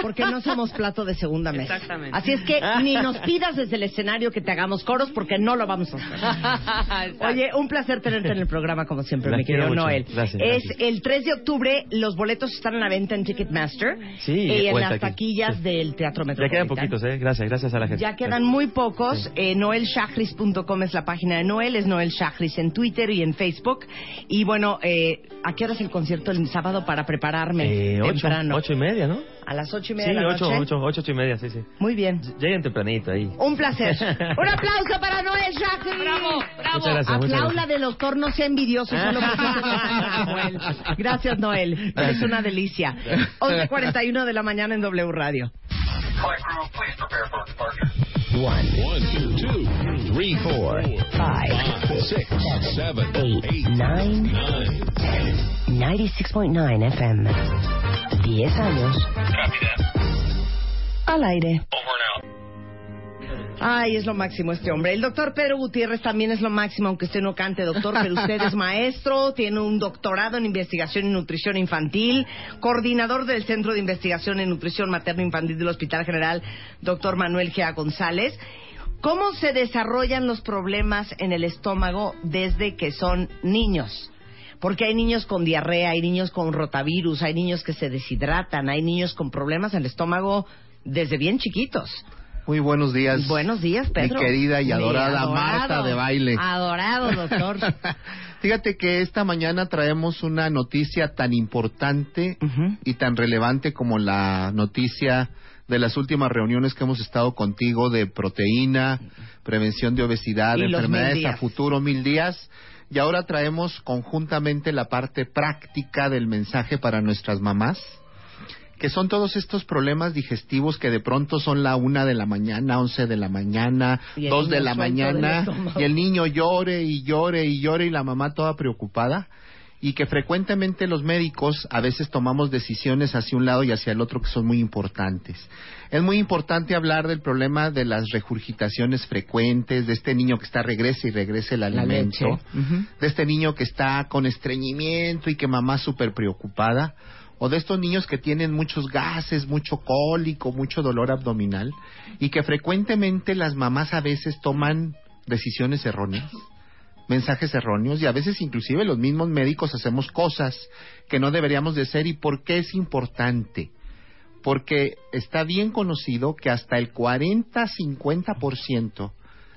A: Porque no somos plato de segunda mesa.
D: Exactamente.
A: Así es que ni nos pidas desde el escenario que te hagamos coros, porque no lo vamos a hacer. Oye, un placer tenerte en el programa, como siempre,
H: La
A: mi querido
H: mucho.
A: Noel.
H: Gracias,
A: es
H: gracias.
A: el 3 de octubre, los boletos están a la venta en Ticketmaster
H: Sí,
A: y en las
H: taquilla.
A: taquillas
H: Sí.
A: del Teatro
H: Ya
A: Metropolitano.
H: quedan poquitos, ¿eh? Gracias, gracias a la gente.
A: Ya quedan muy pocos. Eh, noelshachris.com es la página de Noel, es Noel Shachris en Twitter y en Facebook. Y bueno, eh, ¿a qué hora es el concierto el sábado para prepararme
H: Eh, ocho,
A: temprano?
H: ocho y media, ¿no?
A: A las ocho y
H: Sí,
A: media de la
H: ocho,
A: noche.
H: ocho, ocho, ocho y media, sí, sí.
A: Muy bien.
H: Lleguen tempranito ahí.
A: Un placer. Un aplauso para Noel Shachris.
D: Bravo, bravo.
H: Muchas gracias, muchas
A: Aplaula
H: gracias.
A: del doctor, no sea envidioso solo. Gracias, Noel. Es una delicia. 11.41 de la mañana en W Radio.
J: One, two, two, three, four, five, six, seven, eight, nine, ten.
K: 96.9 FM. 10 años. Al aire.
A: Ay, es lo máximo este hombre. El doctor Pedro Gutiérrez también es lo máximo, aunque usted no cante, doctor, pero usted es maestro, tiene un doctorado en investigación y nutrición infantil, coordinador del Centro de Investigación en Nutrición Materno Infantil del Hospital General, doctor Manuel Gea González. ¿Cómo se desarrollan los problemas en el estómago desde que son niños? Porque hay niños con diarrea, hay niños con rotavirus, hay niños que se deshidratan, hay niños con problemas en el estómago desde bien chiquitos.
L: Muy buenos días.
A: Buenos días, Pedro.
L: Mi querida y adorada
A: adorado.
L: Marta de baile.
A: Adorado, doctor.
L: Fíjate que esta mañana traemos una noticia tan importante y tan relevante como la noticia de las últimas reuniones que hemos estado contigo de proteína, prevención de obesidad,
A: Y
L: enfermedades a futuro, mil días. Y ahora traemos conjuntamente la parte práctica del mensaje para nuestras mamás, que son todos estos problemas digestivos que de pronto son la una de la mañana, once de la mañana, dos de la mañana, y el niño llore y llore y llore y la mamá toda preocupada y que frecuentemente los médicos a veces tomamos decisiones hacia un lado y hacia el otro que son muy importantes. Es muy importante hablar del problema de las regurgitaciones frecuentes, de este niño que está regresa y regresa el alimento, de este niño que está con estreñimiento y que mamá súper preocupada, o de estos niños que tienen muchos gases, mucho cólico, mucho dolor abdominal, y que frecuentemente las mamás a veces toman decisiones erróneas, mensajes erróneos, y a veces inclusive los mismos médicos hacemos cosas que no deberíamos de hacer. ¿Y por qué es importante? Porque está bien conocido que hasta el 40-50%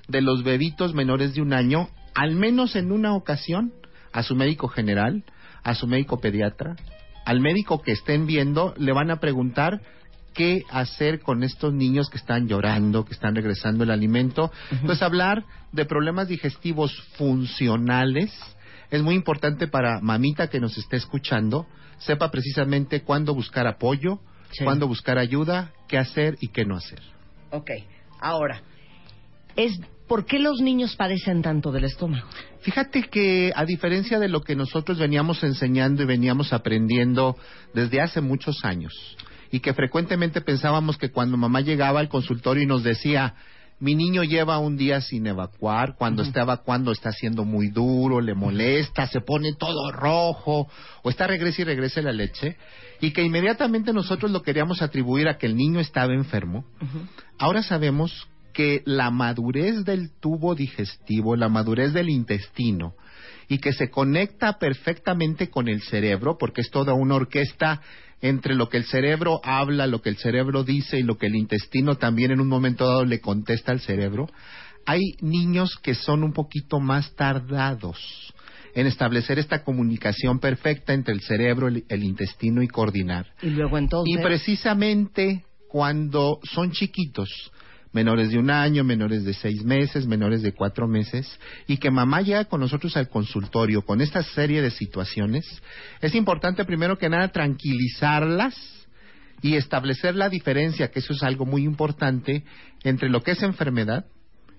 L: de los bebitos menores de un año, al menos en una ocasión, a su médico general, a su médico pediatra, al médico que estén viendo, le van a preguntar qué hacer con estos niños que están llorando, que están regresando el alimento. Entonces, hablar de problemas digestivos funcionales es muy importante para mamita que nos esté escuchando, sepa precisamente cuándo buscar apoyo,
A: Sí.
L: cuándo buscar ayuda, qué hacer y qué no hacer.
A: Ok, ahora, es ¿por qué los niños padecen tanto del estómago?
L: Fíjate que a diferencia de lo que nosotros veníamos enseñando y veníamos aprendiendo desde hace muchos años, y que frecuentemente pensábamos que cuando mamá llegaba al consultorio y nos decía, mi niño lleva un día sin evacuar, cuando está evacuando está haciendo muy duro, le molesta, se pone todo rojo, o está regresa y regresa la leche, y que inmediatamente nosotros lo queríamos atribuir a que el niño estaba enfermo, ahora sabemos que la madurez del tubo digestivo, la madurez del intestino, y que se conecta perfectamente con el cerebro, porque es toda una orquesta entre lo que el cerebro habla, lo que el cerebro dice y lo que el intestino también en un momento dado le contesta al cerebro, hay niños que son un poquito más tardados en establecer esta comunicación perfecta entre el cerebro, el, el intestino y coordinar.
A: Y luego entonces...
L: Y precisamente cuando son chiquitos, menores de un año, menores de seis meses, menores de cuatro meses, y que mamá llega con nosotros al consultorio con esta serie de situaciones, es importante primero que nada tranquilizarlas y establecer la diferencia, que eso es algo muy importante, entre lo que es enfermedad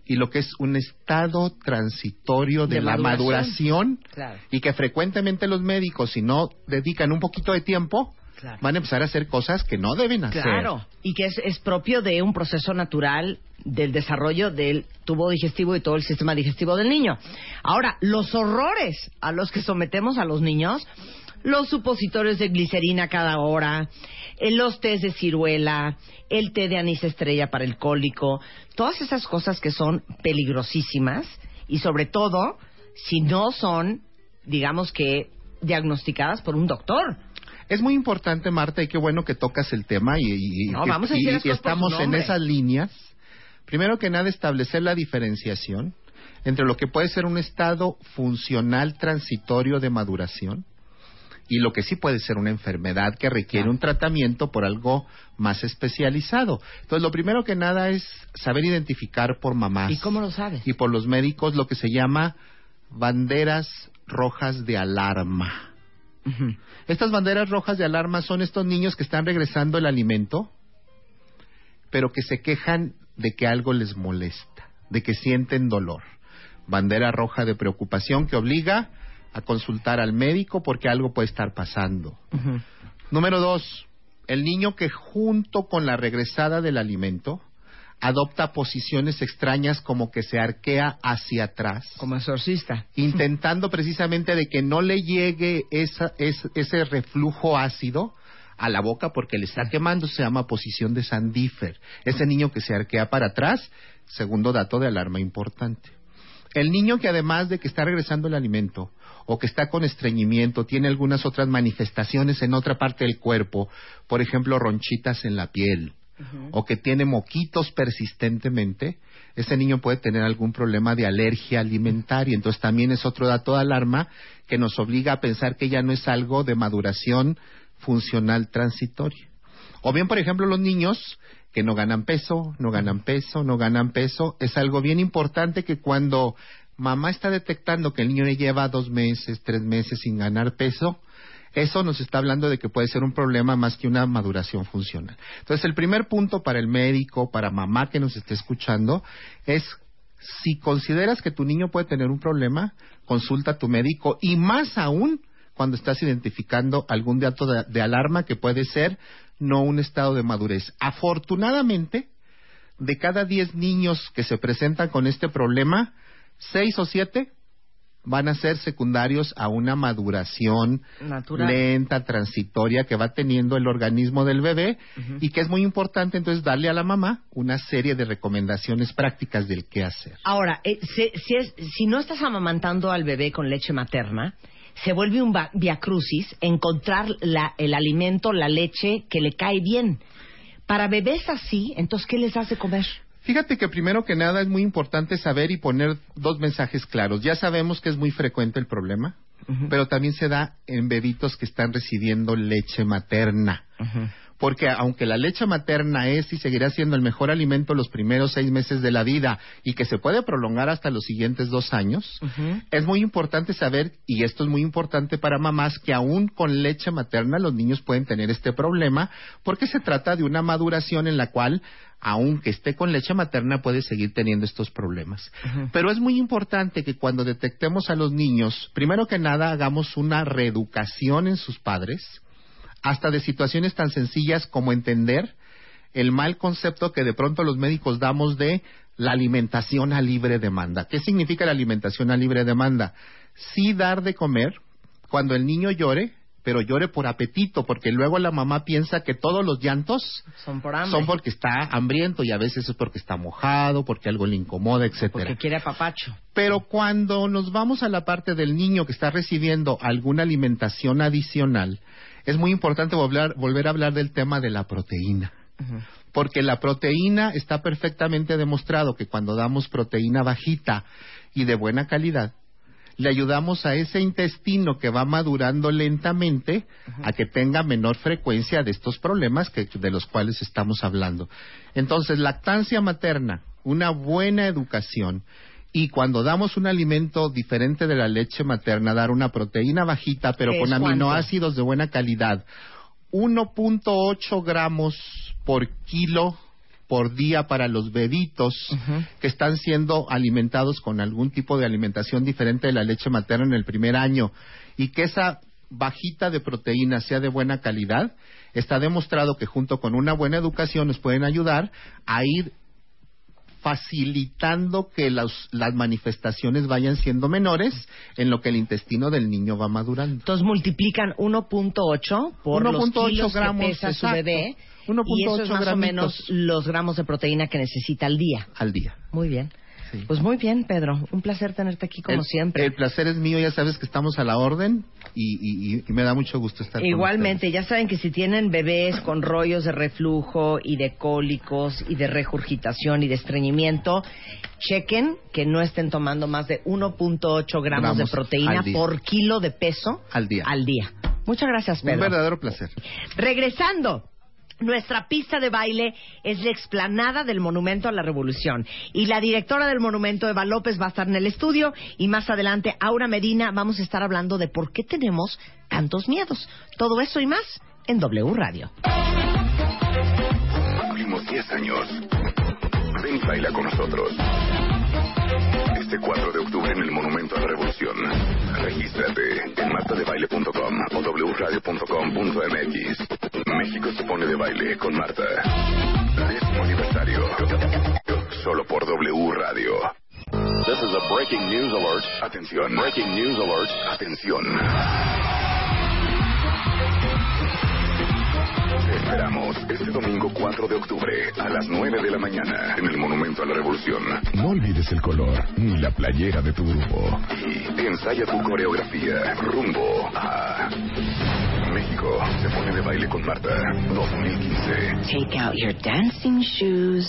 L: y lo que es un estado transitorio de,
A: De
L: la
A: maduración.
L: maduración
A: Claro.
L: y que frecuentemente los médicos, si no dedican un poquito de tiempo, van a empezar a hacer cosas que no deben hacer.
A: Claro, y que es, es propio de un proceso natural del desarrollo del tubo digestivo y todo el sistema digestivo del niño. Ahora, los horrores a los que sometemos a los niños, los supositorios de glicerina cada hora, eh, los tés de ciruela, el té de anís estrella para el cólico, todas esas cosas que son peligrosísimas y sobre todo si no son, digamos que, diagnosticadas por un doctor.
L: Es muy importante, Marta, y qué bueno que tocas el tema y,
A: No, vamos a
L: y- y estamos en esas líneas. Primero que nada, establecer la diferenciación entre lo que puede ser un estado funcional transitorio de maduración y lo que sí puede ser una enfermedad que requiere un tratamiento por algo más especializado. Entonces, lo primero que nada es saber identificar por mamás
A: ¿Y cómo lo sabes?
L: y por los médicos lo que se llama banderas rojas de alarma. Estas banderas rojas de alarma son estos niños que están regresando el alimento, pero que se quejan de que algo les molesta, de que sienten dolor. Bandera roja de preocupación que obliga a consultar al médico porque algo puede estar pasando. Número dos, el niño que junto con la regresada del alimento adopta posiciones extrañas como que se arquea hacia atrás.
A: Como exorcista.
L: Intentando precisamente de que no le llegue esa- es- ese reflujo ácido a la boca porque le está quemando, se llama posición de Sandifer. Ese niño que se arquea para atrás, segundo dato de alarma importante. El niño que además de que está regresando el alimento o que está con estreñimiento, tiene algunas otras manifestaciones en otra parte del cuerpo, por ejemplo, ronchitas en la piel, o que tiene moquitos persistentemente, ese niño puede tener algún problema de alergia alimentaria. Entonces también es otro dato de alarma que nos obliga a pensar que ya no es algo de maduración funcional transitoria. O bien, por ejemplo, los niños que no ganan peso, no ganan peso, no ganan peso, es algo bien importante que cuando mamá está detectando que el niño le lleva dos meses, tres meses sin ganar peso, eso nos está hablando de que puede ser un problema más que una maduración funcional. Entonces, el primer punto para el médico, para mamá que nos esté escuchando, es si consideras que tu niño puede tener un problema, consulta a tu médico y más aún cuando estás identificando algún dato de, alarma que puede ser no un estado de madurez. Afortunadamente, de cada 10 niños que se presentan con este problema, 6 o 7 van a ser secundarios a una maduración
A: Natural.
L: lenta, transitoria que va teniendo el organismo del bebé y que es muy importante entonces darle a la mamá una serie de recomendaciones prácticas del qué hacer.
A: Ahora, eh, si, si es- si no estás amamantando al bebé con leche materna, se vuelve un viacrucis encontrar la- el alimento, la leche que le cae bien. Para bebés así, entonces, ¿qué les hace comer?
L: Fíjate que primero que nada es muy importante saber y poner dos mensajes claros. Ya sabemos que es muy frecuente el problema, pero también se da en bebitos que están recibiendo leche materna. Porque aunque la leche materna es y seguirá siendo el mejor alimento los primeros seis meses de la vida y que se puede prolongar hasta los siguientes dos años, es muy importante saber, y esto es muy importante para mamás, que aún con leche materna los niños pueden tener este problema porque se trata de una maduración en la cual, aunque esté con leche materna, puede seguir teniendo estos problemas. Pero es muy importante que cuando detectemos a los niños, primero que nada hagamos una reeducación en sus padres, hasta de situaciones tan sencillas como entender el mal concepto que de pronto los médicos damos de la alimentación a libre demanda. ¿Qué significa la alimentación a libre demanda? Sí dar de comer cuando el niño llore, pero llore por apetito, porque luego la mamá piensa que todos los llantos
A: Son por hambre.
L: son porque está hambriento y a veces es porque está mojado, porque algo le incomoda, etcétera.
A: Porque quiere apapacho.
L: Pero cuando nos vamos a la parte del niño que está recibiendo alguna alimentación adicional, es muy importante volver, volver a hablar del tema de la proteína. Porque la proteína está perfectamente demostrado que cuando damos proteína bajita y de buena calidad, le ayudamos a ese intestino que va madurando lentamente a que tenga menor frecuencia de estos problemas que, de los cuales estamos hablando. Entonces, lactancia materna, una buena educación y cuando damos un alimento diferente de la leche materna, dar una proteína bajita pero
A: ¿Qué
L: con
A: cuánto?
L: aminoácidos de buena calidad, 1.8 gramos por kilo por día para los bebitos que están siendo alimentados con algún tipo de alimentación diferente de la leche materna en el primer año y que esa bajita de proteína sea de buena calidad, está demostrado que junto con una buena educación nos pueden ayudar a ir facilitando que las, las manifestaciones vayan siendo menores en lo que el intestino del niño va madurando.
A: Entonces multiplican 1.8 por los
L: 1.8
A: kilos
L: gramos,
A: que pesa su
L: exacto.
A: bebé.
L: 1.8
A: y eso es más o
L: gramitos.
A: menos los gramos de proteína que necesita al día.
L: Al día.
A: Muy bien. Pues muy bien, Pedro. Un placer tenerte aquí como
L: el,
A: siempre.
L: El placer es mío, ya sabes que estamos a la orden y, y- y- y me da mucho gusto estar con
A: Igualmente, ya saben que si tienen bebés con rollos de reflujo y de cólicos y de regurgitación y de estreñimiento, chequen que no estén tomando más de 1.8 gramos, de
L: Gramos
A: proteína
L: al día.
A: por kilo de peso
L: al día.
A: al día. Muchas gracias,
L: Un
A: Pedro.
L: verdadero placer.
A: Regresando. Nuestra pista de baile es la explanada del Monumento a la Revolución. Y la directora del monumento, Eva López, va a estar en el estudio. Y más adelante, Aura Medina, vamos a estar hablando de por qué tenemos tantos miedos. Todo eso y más en W Radio.
C: Cumplimos 10 años. Ven baila con nosotros. Este 4 de octubre en el Monumento a la Revolución. Regístrate en martadebaile.com o wradio.com.mx. México se pone de baile con Marta. Décimo aniversario. Solo por W Radio.
G: This is a breaking news alert.
C: Atención.
G: Breaking news alert.
C: Atención. Esperamos este domingo 4 de octubre a las 9 de la mañana en el Monumento a la Revolución.
M: No olvides el color ni la playera de tu grupo.
C: Y ensaya tu coreografía rumbo a México se pone de baile con Marta 2015.
K: Take out your dancing shoes.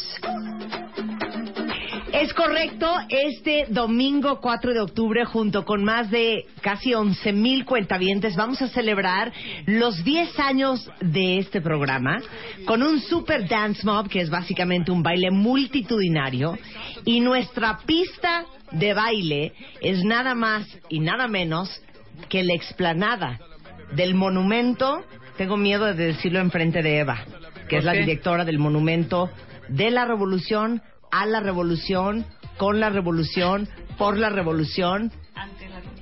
A: Es correcto, este domingo 4 de octubre, junto con más de casi 11 mil cuentavientes, vamos a celebrar los 10 años de este programa con un super dance mob, que es básicamente un baile multitudinario, y nuestra pista de baile es nada más y nada menos que la explanada del monumento, tengo miedo de decirlo enfrente de Eva, que es la directora del monumento de la revolución a la revolución, con la revolución, por la revolución,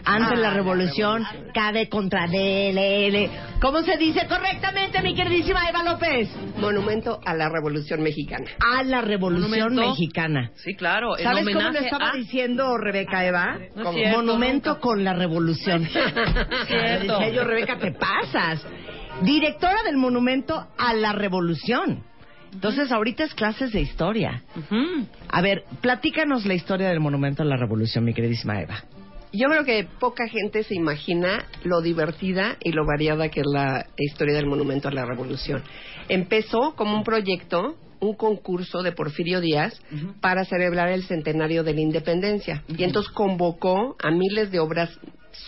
A: ante la revolución, cabe contra DLL. ¿Cómo se dice correctamente, mi queridísima Eva López?
N: Monumento a la Revolución Mexicana.
A: A la revolución
D: Monumento.
A: mexicana.
D: Sí, claro. en
A: ¿Sabes cómo lo estaba
D: a-
A: diciendo Rebeca Eva?
D: No cierto,
A: monumento
D: nunca.
A: con la revolución.
D: Cierto.
A: Decía yo, Rebeca, te pasas. Directora del monumento a la revolución. Entonces, ahorita es clases de historia. A ver, platícanos la historia del monumento a la revolución, mi queridísima Eva.
N: Yo creo que poca gente se imagina lo divertida y lo variada que es la historia del Monumento a la Revolución. Empezó como un proyecto, un concurso de Porfirio Díaz para celebrar el centenario de la independencia. Y entonces convocó a miles de obras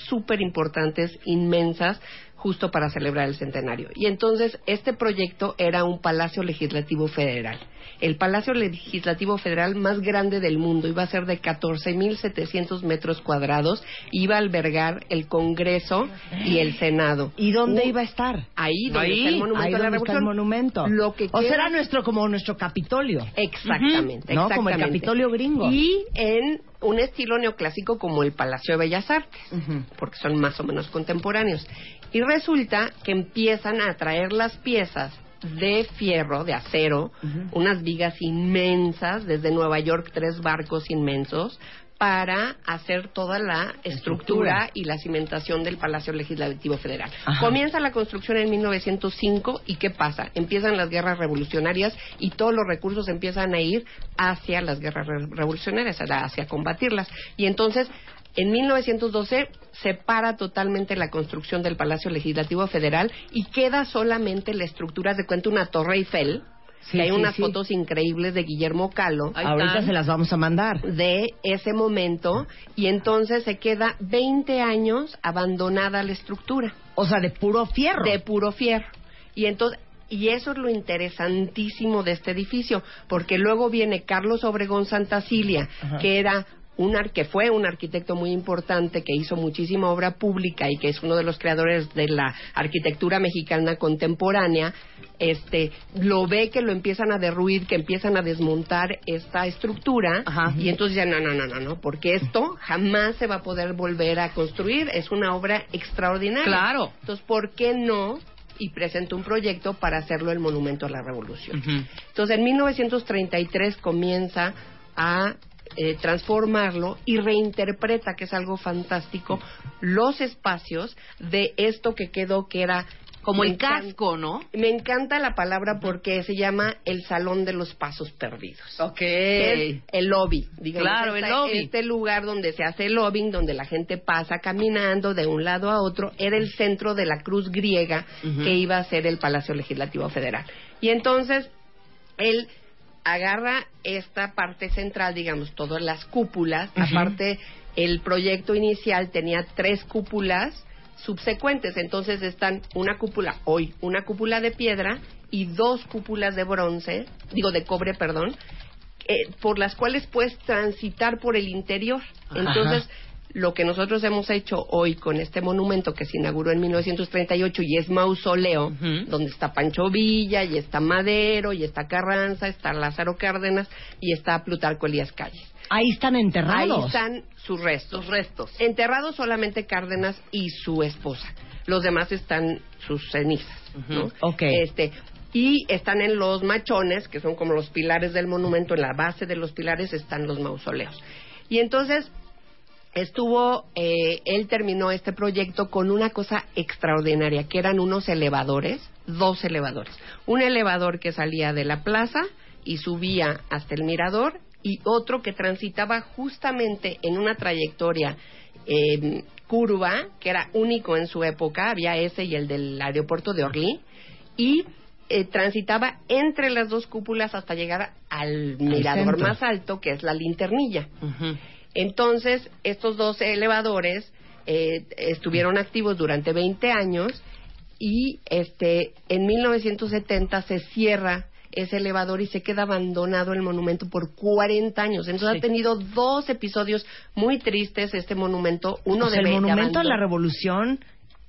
N: súper importantes, inmensas, justo para celebrar el centenario. Y entonces este proyecto era un Palacio Legislativo Federal. El Palacio Legislativo Federal más grande del mundo iba a ser de 14.700 metros cuadrados, iba a albergar el Congreso y el Senado.
A: ¿Y dónde
N: Uh,
A: iba a estar?
N: Ahí donde
D: Ahí.
N: está el Monumento
A: Ahí
N: a la
A: donde está el
N: Revolución.
A: monumento.
N: Lo que
A: o
N: queda-
A: será nuestro como nuestro Capitolio.
N: Exactamente.
A: ¿No? Como el
N: exactamente.
A: Capitolio gringo.
N: Y en un estilo neoclásico como el Palacio de Bellas Artes, porque son más o menos contemporáneos. Y resulta que empiezan a traer las piezas de fierro, de acero, unas vigas inmensas, desde Nueva York, tres barcos inmensos, para hacer toda la estructura,
A: Estructura.
N: y la cimentación del Palacio Legislativo Federal.
A: Ajá.
N: Comienza la construcción en 1905 y ¿qué pasa? Empiezan las guerras revolucionarias y todos los recursos empiezan a ir hacia las guerras re- revolucionarias, hacia combatirlas. Y entonces, en 1912 se para totalmente la construcción del Palacio Legislativo Federal y queda solamente la estructura de cuenta una Torre Eiffel.
A: Sí,
N: que hay
A: sí,
N: unas
A: sí.
N: fotos increíbles de Guillermo Calo
A: Ahorita se las vamos a mandar.
N: de ese momento y entonces se queda 20 años abandonada la estructura
A: O sea, de puro fierro.
N: de puro fierro. Y entonces y eso es lo interesantísimo de este edificio, porque luego viene Carlos Obregón Santacilia,
A: Ajá.
N: que era un ar- que fue un arquitecto muy importante, que hizo muchísima obra pública y que es uno de los creadores de la arquitectura mexicana contemporánea, este, lo ve que lo empiezan a derruir, que empiezan a desmontar esta estructura, y entonces ya no, no, no, no, no, porque esto jamás se va a poder volver a construir, es una obra extraordinaria.
D: Claro.
N: Entonces, ¿por qué no? Y presentó un proyecto para hacerlo el Monumento a la Revolución. Entonces, en 1933 comienza a eh, transformarlo y reinterpreta, que es algo fantástico, los espacios de esto que quedó que era
D: Como
N: me
D: el casco, ¿no?
N: Me encanta la palabra porque se llama el Salón de los Pasos Perdidos.
D: Ok.
N: Es el lobby, digamos.
D: Claro, el lobby.
N: Este lugar donde se hace el lobbying, donde la gente pasa caminando de un lado a otro, era el centro de la cruz griega que iba a ser el Palacio Legislativo Federal. Y entonces, él agarra esta parte central, digamos, todas las cúpulas. Aparte, el proyecto inicial tenía tres cúpulas subsecuentes. Entonces están una cúpula, hoy, una cúpula de piedra y dos cúpulas de bronce, digo de cobre, perdón, eh, por las cuales puedes transitar por el interior.
D: Ajá.
N: Lo que nosotros hemos hecho hoy con este monumento que se inauguró en 1938 y es mausoleo, donde está Pancho Villa, y está Madero, y está Carranza, está Lázaro Cárdenas y está Plutarco Elías Calles.
A: Ahí están enterrados.
N: Ahí están sus restos. restos. Enterrados solamente Cárdenas y su esposa. Los demás están sus cenizas. ¿no?
A: Ok.
N: Este, y están en los machones, que son como los pilares del monumento. En la base de los pilares están los mausoleos. Y entonces estuvo, eh, él terminó este proyecto con una cosa extraordinaria, que eran unos elevadores, dos elevadores. Un elevador que salía de la plaza y subía hasta el mirador y otro que transitaba justamente en una trayectoria eh, curva, que era único en su época, había ese y el del aeropuerto de Orly, y eh, transitaba entre las dos cúpulas hasta llegar al mirador más alto, que es la linternilla. Entonces, estos dos elevadores eh, estuvieron activos durante 20 años y este en 1970 se cierra ese elevador y se queda abandonado el monumento por 40 años. Entonces
A: Sí.
N: ha tenido dos episodios muy tristes este monumento. Uno
A: O sea,
N: de
A: el monumento a la revolución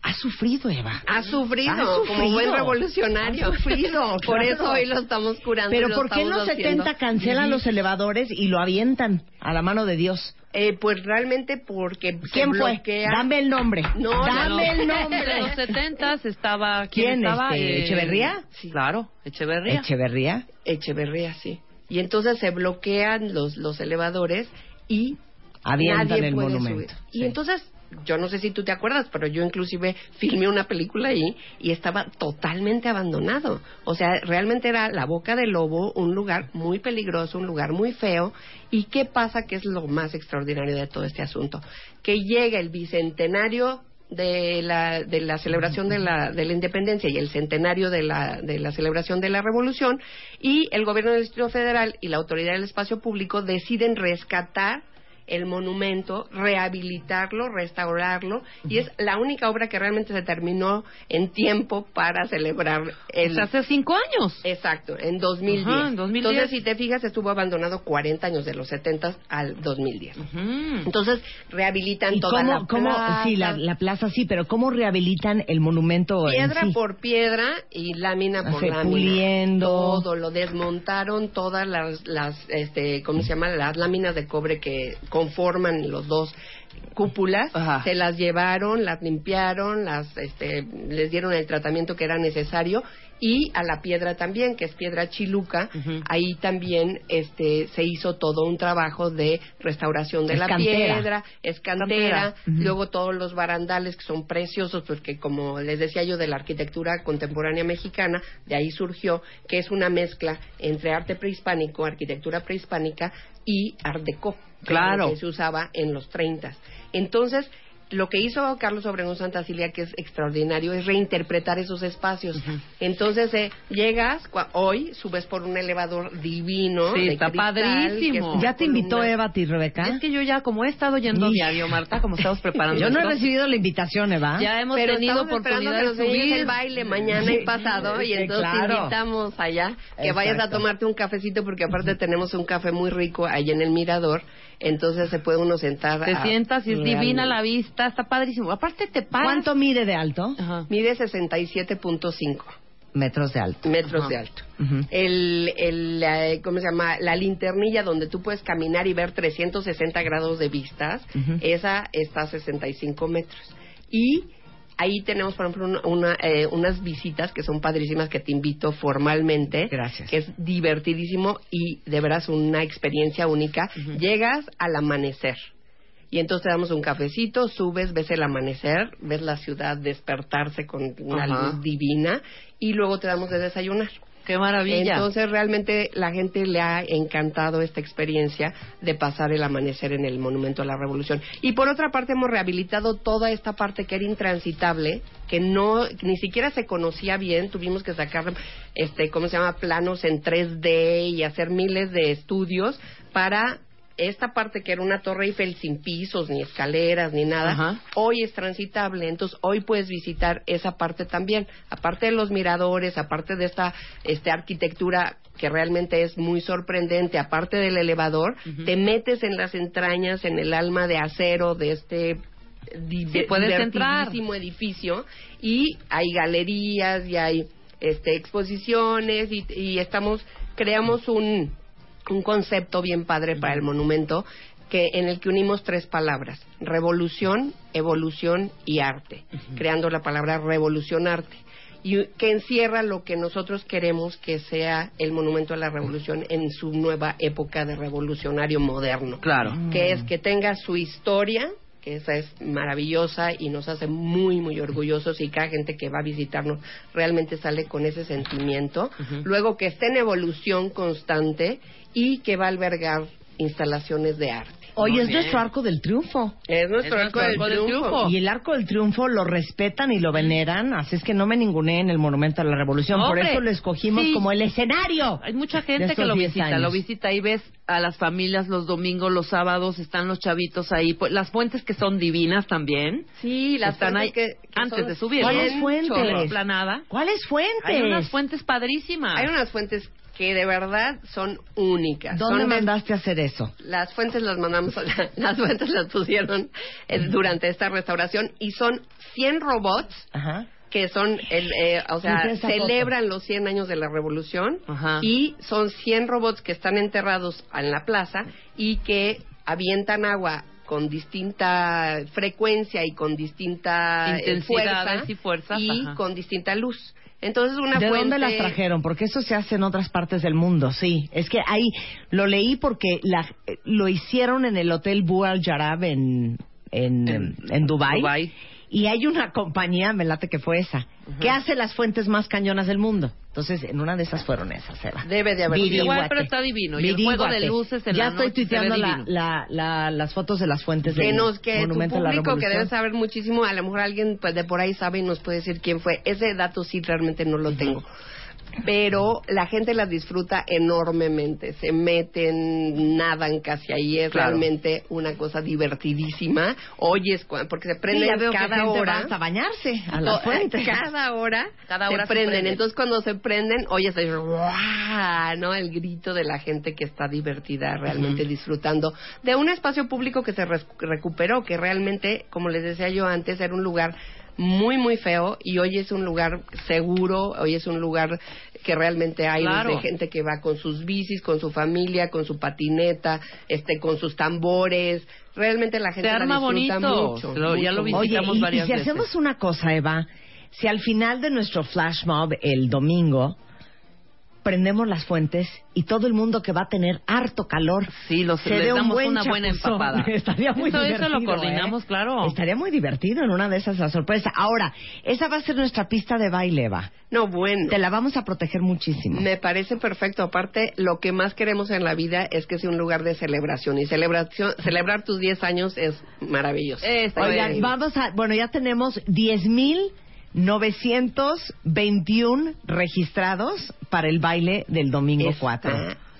A: ha sufrido, Eva.
N: Ha sufrido,
A: Ha
N: como
A: sufrido.
N: buen revolucionario.
A: Ha sufrido,
N: Por
A: claro.
N: eso hoy lo estamos curando. y
A: Pero
N: lo
A: ¿por qué en los
N: haciendo
A: 70 cancelan
N: vivir.
A: los elevadores y lo avientan a la mano de Dios?
N: Eh, pues realmente porque se
A: ¿Quién fue?
N: bloquea-
A: Dame el nombre.
N: No,
A: Dame
N: no.
A: el
D: En
A: nombre.
D: los setentas estaba...
A: ¿Quién,
D: estaba?
A: este, Echeverría?
N: Sí.
D: Claro, Echeverría.
A: Echeverría.
N: Echeverría, sí. Y entonces se bloquean los, los elevadores y
A: Avientan
N: nadie
A: el
N: puede
A: monumento.
N: subir. Y entonces, yo no sé si tú te acuerdas, pero yo inclusive filmé una película ahí y estaba totalmente abandonado. O sea, realmente era la boca del lobo, un lugar muy peligroso, un lugar muy feo. ¿Y qué pasa que es lo más extraordinario de todo este asunto? Que llega el bicentenario de la, de la celebración de la, de la independencia y el centenario de la, de la celebración de la revolución y el gobierno del Distrito Federal y la autoridad del espacio público deciden rescatar el monumento, rehabilitarlo, restaurarlo y es la única obra que realmente se terminó en tiempo para celebrar el...
D: Sea, hace cinco años.
N: Exacto, en 2010.
D: Ajá, en 2010.
N: Entonces, si te fijas, estuvo abandonado 40 años de los 70 al 2010. Entonces, rehabilitan
A: ¿Y
N: toda
A: cómo,
N: la
A: cómo-
N: plaza.
A: sí, la, la plaza sí, pero cómo rehabilitan el monumento en
N: Piedra
A: sí?
N: por piedra y lámina por
A: Hace
N: lámina.
A: puliendo.
N: Todo, lo desmontaron todas las, las este, ¿cómo se llama? Las láminas de cobre que conforman los dos cúpulas, se las llevaron, las limpiaron, las, este, les dieron el tratamiento que era necesario y a la piedra también, que es piedra chiluca, ahí también este, se hizo todo un trabajo de restauración de
A: Es
N: la
A: cantera.
N: piedra, es cantera,
A: Cantera. Ujú.
N: luego todos los barandales que son preciosos, porque como les decía yo de la arquitectura contemporánea mexicana, de ahí surgió que es una mezcla entre arte prehispánico, arquitectura prehispánica y art lo
D: Claro.
N: que se usaba en los 30. Entonces, lo que hizo Carlos Obregón Santacilia, que es extraordinario, es reinterpretar esos espacios. Entonces, eh, llegas hoy, subes por un elevador divino.
D: Sí,
N: de
D: está
N: cristal,
D: padrísimo.
N: es
A: ¿Ya te invitó. Eva a ti, Rebeca?
D: Es que yo ya, como he estado yendo
A: Hijo.
D: diario, Marta, como estamos preparando
A: Yo no he recibido la invitación, Eva.
D: ya hemos
N: Pero
D: tenido oportunidad
N: que
D: de
N: nos
D: subir.
N: el baile mañana y pasado y entonces te invitamos allá que vayas a tomarte un cafecito porque aparte tenemos un café muy rico ahí en el mirador entonces se puede uno sentar
D: Te
N: a-
D: sientas y es divina la vista, está padrísimo. Aparte te paras.
A: ¿Cuánto mide de alto?
D: Ajá.
N: mide 67.5
A: Metros de alto.
N: metros
A: Ajá.
N: de alto
A: Ujú.
N: el, el eh, ¿cómo se llama? La linternilla donde tú puedes caminar y ver 360 grados de vistas,
A: Ujú.
N: esa está a 65 metros. Y ahí tenemos, por ejemplo, una, una, eh, unas visitas que son padrísimas que te invito formalmente.
A: Gracias.
N: Que es divertidísimo y de veras una experiencia única. Llegas al amanecer. Y entonces te damos un cafecito, subes, ves el amanecer, ves la ciudad despertarse con una luz divina y luego te damos de desayunar.
D: Qué.
N: Entonces realmente la gente le ha encantado esta experiencia de pasar el amanecer en el Monumento a la Revolución. Y por otra parte hemos rehabilitado toda esta parte que era intransitable, que no ni siquiera se conocía bien, tuvimos que sacar este, ¿cómo se llama? planos en 3D y hacer miles de estudios para esta parte que era una torre Eiffel sin pisos, ni escaleras, ni nada,
D: Ajá.
N: hoy es transitable. Entonces, hoy puedes visitar esa parte también. Aparte de los miradores, aparte de esta este, arquitectura que realmente es muy sorprendente, aparte del elevador, te metes en las entrañas, en el alma de acero de este
D: Sí, puedes entrar.
N: edificio y hay galerías y hay este, exposiciones y, y estamos creamos un un concepto bien padre para el monumento que en el que unimos tres palabras revolución evolución y arte creando la palabra revolución arte y que encierra lo que nosotros queremos que sea el monumento a la revolución en su nueva época de revolucionario moderno.
D: Claro.
N: que es que tenga su historia que esa es maravillosa y nos hace muy muy orgullosos y cada gente que va a visitarnos realmente sale con ese sentimiento. Luego que esté en evolución constante y que va a albergar instalaciones de arte
A: Hoy
D: Muy
A: es
D: bien.
A: nuestro arco del triunfo.
N: es nuestro
D: Es
N: arco
D: nuestro
N: del
D: arco del
N: triunfo.
A: Y el arco del triunfo lo respetan y lo veneran, así es que no me ninguneen el monumento a la revolución. Por eso lo escogimos
D: sí.
A: como el escenario.
D: Hay mucha gente que lo
A: 10
D: visita,
A: años.
D: lo visita y ves a las familias los domingos, los sábados, están los chavitos ahí, pues, las fuentes que son divinas también.
N: sí las
D: están ahí
N: fuentes que, que
D: antes
N: son
D: de subir.
A: ¿Cuáles
N: cien
A: fuentes? ¿Cuáles fuentes?
D: Hay unas fuentes padrísimas.
N: hay unas fuentes que de verdad son únicas
A: ¿Dónde
N: Son
A: mandaste a hacer eso?
N: Las fuentes las mandamos, las fuentes las pusieron eh, durante esta restauración y son 100 robots
A: Ajá.
N: que son, el, eh, o sea, celebran los 100 años de la revolución
D: Ajá.
N: y son 100 robots que están enterrados en la plaza y que avientan agua con distinta frecuencia y con distinta eh,
D: Intensidades
N: fuerza
D: y fuerzas, ajá.
N: con distinta luz. Entonces una
A: ¿De
N: fuente
A: dónde las trajeron? Porque eso se hace en otras partes del mundo, sí. Es que ahí lo leí porque la, eh, lo hicieron en el Hotel Burj Al en, en,
D: En-
A: en Dubai. Y hay una compañía, me late que fue esa, que hace las fuentes más cañonas del mundo. Entonces, en una de esas fueron esas, Eva.
N: Debe de haber sido.
D: Igual, pero está divino. Y el juego de luces en
A: Ya
D: la
A: estoy tuiteando la, la, la- las fotos de las fuentes
N: que
A: del
N: nos que tu
A: Monumento a la
N: público que debe saber muchísimo a lo mejor alguien pues de por ahí sabe y nos puede decir quién fue ese dato sí realmente no lo tengo pero la gente las disfruta enormemente se meten nadan casi ahí es
A: Claro.
N: realmente una cosa divertidísima oyes cua- porque se
A: Sí,
N: prenden
A: ya veo que
N: cada hora
A: hasta bañarse a la
N: To-
A: fuente.
N: Cada hora,
D: Cada
N: se,
D: hora se
N: prenden.
D: prenden.
N: Entonces, cuando se prenden, oyes el. ¿no? El grito de la gente que está divertida, realmente disfrutando de un espacio público que se recuperó, que realmente, como les decía yo antes, era un lugar muy, muy feo y hoy es un lugar seguro, hoy es un lugar que realmente hay
D: Claro.
N: gente que va con sus bicis, con su familia, con su patineta, este, con sus tambores. Realmente la gente
D: Se
N: la
D: arma
N: disfruta
D: bonito.
N: mucho.
D: Lo- ya lo
N: mucho.
A: Oye,
D: visitamos
A: y, y
D: varias
A: si
D: veces.
A: hacemos una cosa, Eva, si al final de nuestro flash mob el domingo prendemos las fuentes y todo el mundo que va a tener harto calor
D: sí, los,
A: se
D: les
A: dé un
D: damos
A: buen
D: una buena empapada.
A: Estaría muy
D: Eso- eso
A: divertido.
D: lo coordinamos,
A: ¿eh?
D: claro.
A: Estaría muy divertido en una de esas la sorpresa. Ahora, esa va a ser nuestra pista de baile, Eva.
N: No, bueno.
A: Te la vamos a proteger muchísimo.
N: Me parece perfecto. Aparte, lo que más queremos en la vida es que sea un lugar de celebración. Y celebración, celebrar tus 10 años es maravilloso.
A: Oigan, vamos a, bueno, ya tenemos 10.921 registrados para el baile del domingo 4.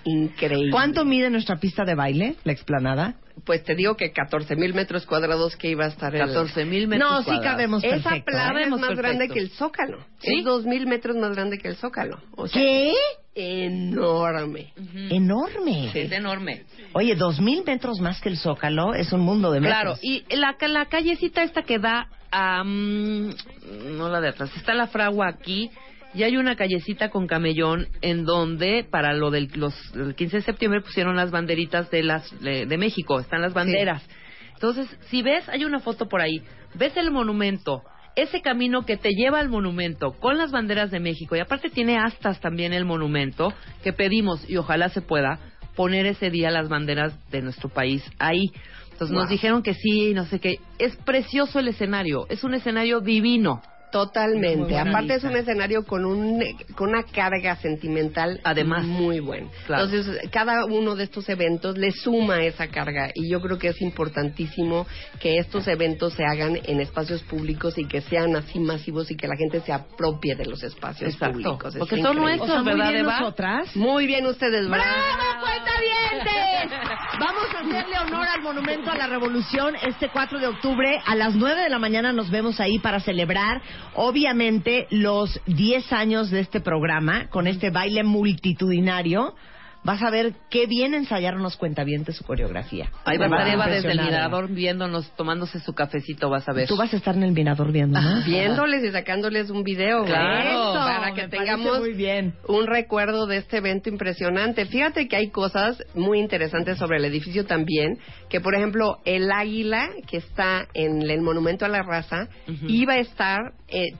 N: Increíble.
A: ¿Cuánto mide nuestra pista de baile, la explanada?
N: Pues te digo que 14 mil metros cuadrados que iba a estar el...
D: 14,000 metros
A: No, sí
D: cuadrados.
A: cabemos
N: Esa
A: perfecto.
N: plaza
A: ¿eh?
N: es
D: Cabemos
N: más
D: perfecto.
N: grande que el Zócalo.
D: ¿Sí?
N: Es 2 mil metros más grande que el Zócalo. O sea,
A: ¿Qué?
N: Enorme.
A: Enorme.
D: Es enorme.
A: Oye, dos mil metros más que el Zócalo es un mundo de metros.
D: Claro, y la, la callecita esta que da no la de atrás, está la fragua aquí y hay una callecita con camellón en donde para lo del los, el 15 de septiembre pusieron las banderitas de las de, de México, están las banderas. Entonces, si ves, hay una foto por ahí, ves el monumento, ese camino que te lleva al monumento con las banderas de México y aparte tiene astas también el monumento que pedimos y ojalá se pueda poner ese día las banderas de nuestro país ahí. Entonces nos dijeron que sí, no sé qué. Es precioso el escenario, es un escenario divino.
N: Totalmente.
D: Muy
N: Aparte es un escenario con, un, con una carga sentimental
D: Además.
N: muy buena.
D: Claro.
N: Entonces, cada uno de estos eventos le suma esa carga y yo creo que es importantísimo que estos eventos se hagan en espacios públicos y que sean así masivos y que la gente se apropie de los espacios
D: Exacto.
N: públicos.
D: Porque son nuestros,
A: O sea, muy
D: ¿verdad,
A: bien
D: Eva?
A: nosotras.
N: Muy bien ustedes,
A: ¡Bravo,
N: bravo.
A: cuentavientes! Vamos a hacerle honor al Monumento a la Revolución este 4 de octubre. A las 9 de la mañana nos vemos ahí para celebrar, obviamente, los 10 años de este programa con este baile multitudinario. Vas a ver qué bien ensayaron los cuentavientes su coreografía.
D: Ahí va a Eva desde el mirador viéndonos, tomándose su cafecito, vas a ver.
A: Tú vas a estar en el mirador viendo, ¿no?
N: Viéndoles y sacándoles un video.
D: Claro.
N: Eso,
A: Eso,
N: para que tengamos
A: muy bien.
N: un recuerdo de este evento impresionante. Fíjate que hay cosas muy interesantes sobre el edificio también, que por ejemplo el águila que está en el monumento a la raza iba a estar eh,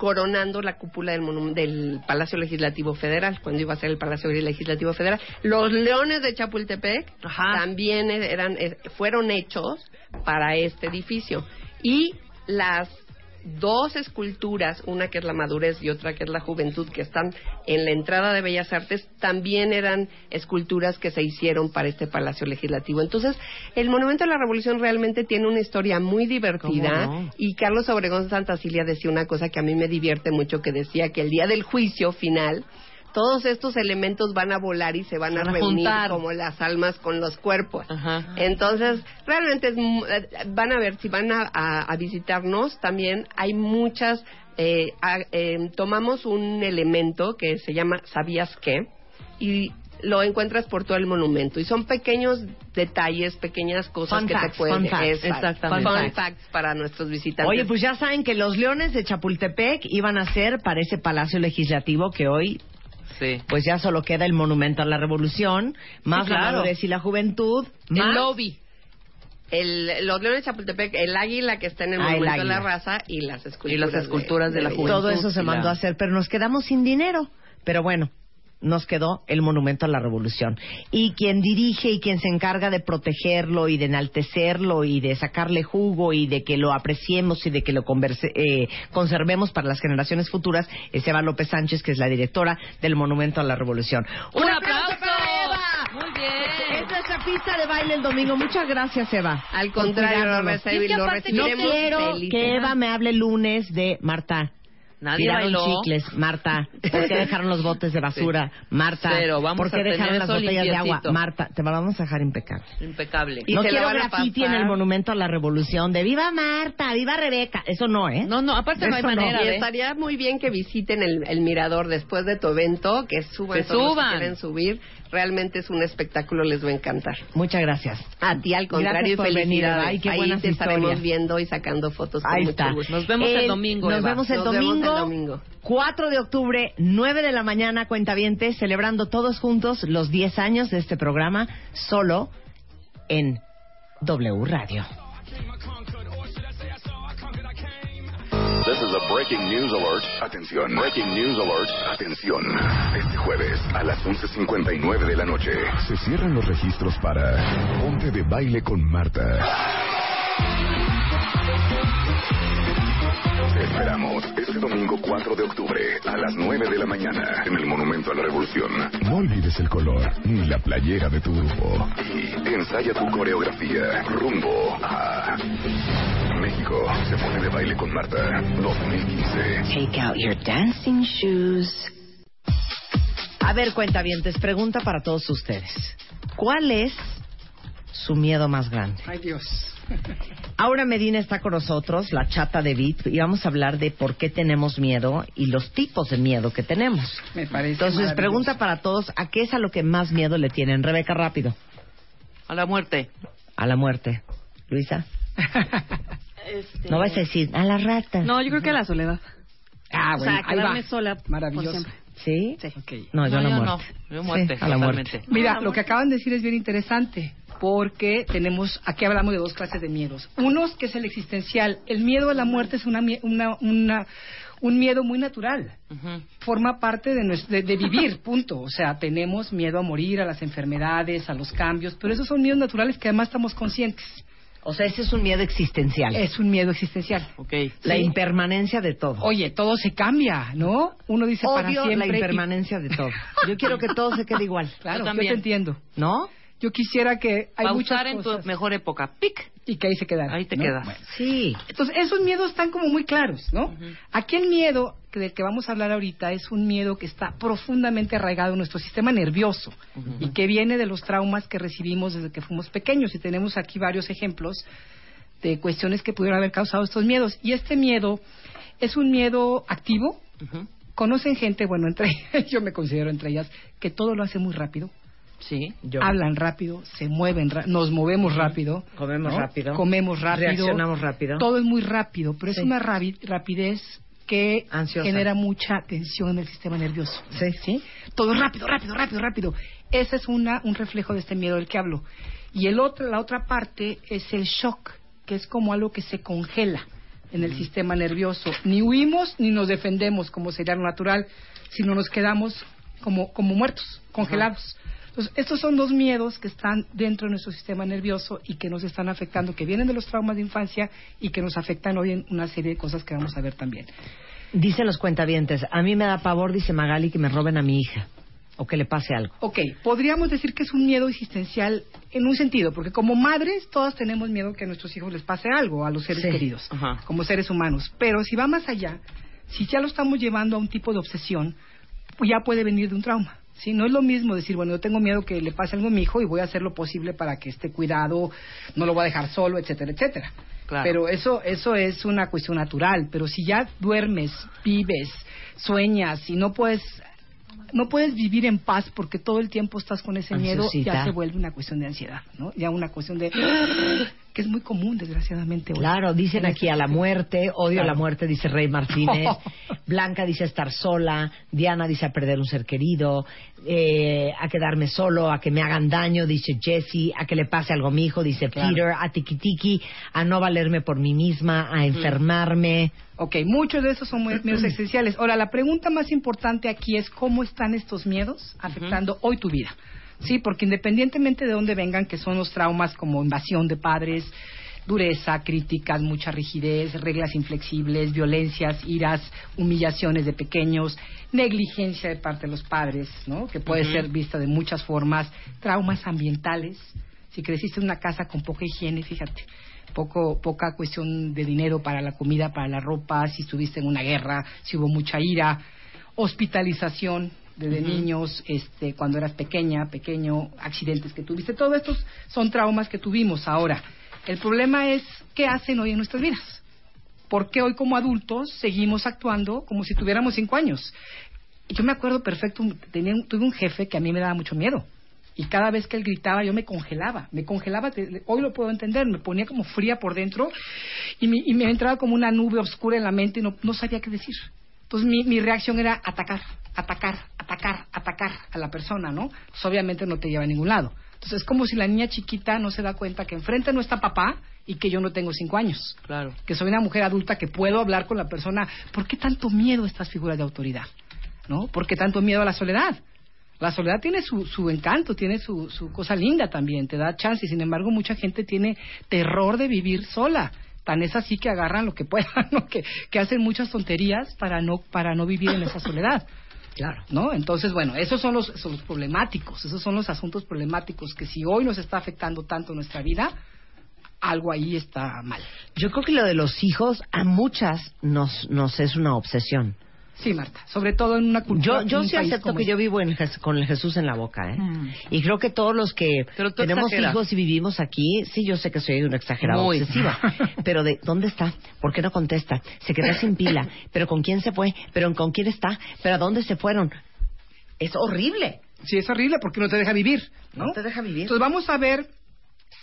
N: coronando la cúpula del, monum- del Palacio Legislativo Federal, cuando iba a ser el Palacio Legislativo Federal. Los leones de Chapultepec también eran, eh, fueron hechos para este edificio. Y las dos esculturas, una que es la madurez y otra que es la juventud, que están en la entrada de Bellas Artes, también eran esculturas que se hicieron para este Palacio Legislativo. Entonces, el Monumento a la Revolución realmente tiene una historia muy divertida y Carlos Obregón Santa Cilia decía una cosa que a mí me divierte mucho, que decía que el día del juicio final todos estos elementos van a volar y se van a
D: Van a
N: reunir
D: juntar.
N: como las almas con los cuerpos.
D: Ajá.
N: Entonces, realmente es eh, van a ver, si van a, a- a visitarnos, también hay muchas, eh, a- eh, tomamos un elemento que se llama ¿sabías qué? Y lo encuentras por todo el monumento. Y son pequeños detalles, pequeñas cosas
A: Fun
N: que
A: facts,
N: te pueden...
A: fun facts.
N: Exacto.
D: Exactamente.
N: Fun
A: Fun
N: facts para nuestros visitantes.
A: Oye, pues ya saben que los leones de Chapultepec iban a ser para ese Palacio Legislativo que hoy
D: Sí.
A: pues ya solo queda el monumento a la revolución, más
D: Sí,
A: la madurez y la juventud, más
D: El lobby.
N: El, los leones de Chapultepec, el águila que está en el
A: Ah, el
N: monumento de la raza y las esculturas,
D: Y las esculturas de la juventud.
A: todo eso se mandó
D: la-
A: a hacer, pero nos quedamos sin dinero. Pero bueno, nos quedó el monumento a la revolución. Y quien dirige y quien se encarga de protegerlo y de enaltecerlo y de sacarle jugo y de que lo apreciemos y de que lo converse- eh, conservemos para las generaciones futuras es Eva López Sánchez, que es la directora del monumento a la revolución.
D: ¡Un
A: aplauso
D: aplauso!
A: para Eva!
D: Muy bien.
A: Es nuestra pista de baile el domingo. Muchas gracias, Eva.
N: Al contrario, lo
D: aparte
A: No
N: recibiremos
A: quiero que Eva me hable lunes de Marta.
D: Nadie
A: Tiraron
D: bailó.
A: chicles, Marta. ¿Por qué dejaron los botes de basura? Marta.
D: Cero, vamos
A: ¿Por qué
D: a
A: dejaron las botellas de agua? Marta, te la vamos a dejar impecable.
D: Impecable.
N: Y
A: no quiero
N: pasar.
A: en el monumento a la revolución de ¡Viva Marta! ¡Viva Rebeca! Eso no, ¿eh?
D: No, no, aparte no hay
A: Eso no.
D: manera
N: Y
D: de...
N: estaría muy bien que visiten el, el mirador después de tu evento, que suban
D: Que
N: todos los
D: suban.
N: que quieren subir. Realmente es un espectáculo, les va a encantar.
A: Muchas gracias.
N: A ti, al contrario,
A: Gracias por
N: y
A: venir,
N: felicidades.
A: Ay, qué
N: Ahí te estaremos
A: historias.
N: viendo y sacando fotos con
A: Ahí
N: mucho
A: está.
N: gusto.
D: Nos vemos el domingo,
A: Nos
D: Eva.
A: vemos el
N: Nos vemos el
A: domingo.
N: domingo.
A: 4 de octubre, 9 de la mañana, cuentavientes, celebrando todos juntos los 10 años de este programa, solo en W Radio.
G: A breaking news alert.
C: Atención.
G: Breaking news alert.
C: Atención. Este jueves a las 11.59 de la noche se cierran los registros para Ponte de Baile con Marta. Te esperamos este domingo 4 de octubre a las 9 de la mañana en el Monumento a la Revolución. No olvides el color ni la playera de tu grupo. Y ensaya tu coreografía rumbo a México. Se pone de baile con Marta 2015.
K: Take out your dancing shoes.
A: A ver, cuentavientes, pregunta para todos ustedes. ¿Cuál es su miedo más grande?
O: Ay, Dios.
A: Aura Medina está con nosotros, la chata de Bit, y vamos a hablar de por qué tenemos miedo y los tipos de miedo que tenemos.
O: Me parece
A: Entonces, pregunta para todos, ¿a qué es a lo que más miedo le tienen? Rebeca, rápido.
D: A la muerte.
A: A la muerte. Luisa. No vas a decir, a la rata.
P: No, yo creo que a la soledad.
O: Ah,
P: o
O: bueno,
P: sea,
O: ahí
P: quedarme sola
O: Maravilloso.
A: ¿Sí?
O: Ok.
A: No, yo a la
D: yo
A: muerte.
D: no. Yo muerte,
A: Sí, a la muerte.
O: Mira, lo que acaban de decir es bien interesante, porque tenemos, aquí hablamos de dos clases de miedos. Uno que es el existencial. El miedo a la muerte es una, mie- una, una- un miedo muy natural. Forma parte de, nues- de, de vivir, punto. O sea, tenemos miedo a morir, a las enfermedades, a los cambios, pero esos son miedos naturales que además estamos conscientes.
A: O sea, ese es un miedo existencial.
O: Es un miedo existencial.
D: Ok.
A: La
O: Sí.
A: impermanencia de todo.
O: Oye, todo se cambia, ¿no? Uno dice para siempre.
A: la
O: y-
A: impermanencia de todo. Yo quiero que todo se quede igual.
O: Claro,
D: Yo
O: yo,
D: también.
O: te entiendo.
A: ¿no?
O: Yo quisiera que hay
D: Pausar
O: muchas
D: en
O: cosas
D: tu mejor época. ¡Pic!
O: Y que ahí se quedara.
D: Ahí te
O: ¿no?
D: quedas.
O: Bueno.
A: Sí.
O: Entonces, esos miedos están como muy claros, ¿no? Aquí el miedo que del que vamos a hablar ahorita es un miedo que está profundamente arraigado en nuestro sistema nervioso y que viene de los traumas que recibimos desde que fuimos pequeños. Y tenemos aquí varios ejemplos de cuestiones que pudieron haber causado estos miedos. Y este miedo es un miedo activo. Conocen gente, bueno, entre yo me considero entre ellas, que todo lo hace muy rápido.
D: Sí.
A: Yo.
O: Hablan rápido, se mueven, nos movemos rápido.
A: Comemos
O: ¿no?
A: rápido.
O: Comemos rápido.
A: Reaccionamos rápido.
O: Todo es muy rápido, pero
A: Sí.
O: es una rapidez que
A: Ansiosa.
O: genera mucha tensión en el sistema nervioso.
A: Sí.
O: Todo rápido, rápido, rápido, rápido. Ese es una, un reflejo de este miedo del que hablo. Y el otro, la otra parte es el shock, que es como algo que se congela en el sistema nervioso. Ni huimos ni nos defendemos, como sería lo natural, sino nos quedamos como, como muertos, congelados. Entonces, estos son dos miedos que están dentro de nuestro sistema nervioso y que nos están afectando, que vienen de los traumas de infancia y que nos afectan hoy en una serie de cosas que vamos a ver también.
A: Dicen los cuentavientes, a mí me da pavor, dice Magali, que me roben a mi hija. O que le pase algo.
O: Ok, podríamos decir que es un miedo existencial en un sentido, porque como madres todas tenemos miedo que a nuestros hijos les pase algo, a los seres
A: Sí.
O: queridos,
D: Ajá.
O: como seres humanos. Pero si va más allá, si ya lo estamos llevando a un tipo de obsesión, ya puede venir de un trauma. ¿Sí? No es lo mismo decir, bueno, yo tengo miedo que le pase algo a mi hijo y voy a hacer lo posible para que esté cuidado, no lo voy a dejar solo, etcétera, etcétera.
D: Claro.
O: Pero eso, eso es una cuestión natural. Pero si ya duermes, vives, sueñas y no puedes no puedes vivir en paz porque todo el tiempo estás con ese miedo,
A: Ansiosita.
O: ya se vuelve una cuestión de ansiedad, ¿no? Ya una cuestión de que es muy común desgraciadamente. hoy.
A: Claro, dicen
O: En
A: aquí a la muerte, odio
O: Claro.
A: la muerte, dice Rey Martínez. Blanca dice estar sola, Diana dice a perder un ser querido, eh, a quedarme solo, a que me hagan daño, dice Jessie, a que le pase algo a mi hijo, dice
O: Claro.
A: Peter, a tiquitiqui, a no valerme por mí misma, a enfermarme.
O: Ok, muchos de esos son miedos existenciales. Ahora, la pregunta más importante aquí es cómo están estos miedos afectando hoy tu vida. Sí, porque independientemente de dónde vengan, que son los traumas como invasión de padres, dureza, críticas, mucha rigidez, reglas inflexibles, violencias, iras, humillaciones de pequeños, negligencia de parte de los padres, ¿no? Que puede ser vista de muchas formas, traumas ambientales. Si creciste en una casa con poca higiene, fíjate, poco poca cuestión de dinero para la comida, para la ropa, si estuviste en una guerra, si hubo mucha ira, hospitalización desde niños, este, cuando eras pequeña, pequeño, accidentes que tuviste, todos estos son traumas que tuvimos ahora. El problema es qué hacen hoy en nuestras vidas. ¿Por qué hoy como adultos seguimos actuando como si tuviéramos cinco años? Yo me acuerdo perfecto, tenía tuve un jefe que a mí me daba mucho miedo. Y cada vez que él gritaba yo me congelaba, me congelaba, hoy lo puedo entender, me ponía como fría por dentro y, mi- y me entraba como una nube oscura en la mente y no, no sabía qué decir. Entonces mi, mi reacción era atacar, atacar, atacar, atacar a la persona, ¿no? Pues obviamente no te lleva a ningún lado. Entonces es como si la niña chiquita no se da cuenta que enfrente no está papá y que yo no tengo cinco años.
D: Claro.
O: Que soy una mujer adulta que puedo hablar con la persona. ¿Por qué tanto miedo a estas figuras de autoridad? ¿No? ¿Por qué tanto miedo a la soledad? La soledad tiene su, su encanto, tiene su, su cosa linda también, te da chance. Sin embargo, mucha gente tiene terror de vivir sola. Tan es así que agarran lo que puedan, ¿no? que, que hacen muchas tonterías para no, para no vivir en esa soledad.
A: Claro.
O: ¿No? Entonces, bueno, esos son los, son los problemáticos, esos son los asuntos problemáticos que si hoy nos está afectando tanto nuestra vida, algo ahí está mal.
A: Yo creo que lo de los hijos a muchas nos, nos es una obsesión.
O: Sí, Marta, sobre todo en una cultura.
A: Yo, yo sí acepto que
O: este.
A: yo vivo en con el Jesús en la boca, ¿eh?
O: Mm.
A: Y creo que todos los que tenemos
D: exageras.
A: hijos y vivimos aquí, sí, yo sé que soy una exagerada
D: Muy.
A: obsesiva. Pero de ¿dónde está? ¿Por qué no contesta? Se quedó sin pila. ¿Pero con quién se fue? ¿Pero con quién está? ¿Pero a dónde se fueron? Es horrible.
O: Sí, es horrible porque no te deja vivir, ¿no?
A: No te deja vivir.
O: Entonces vamos a ver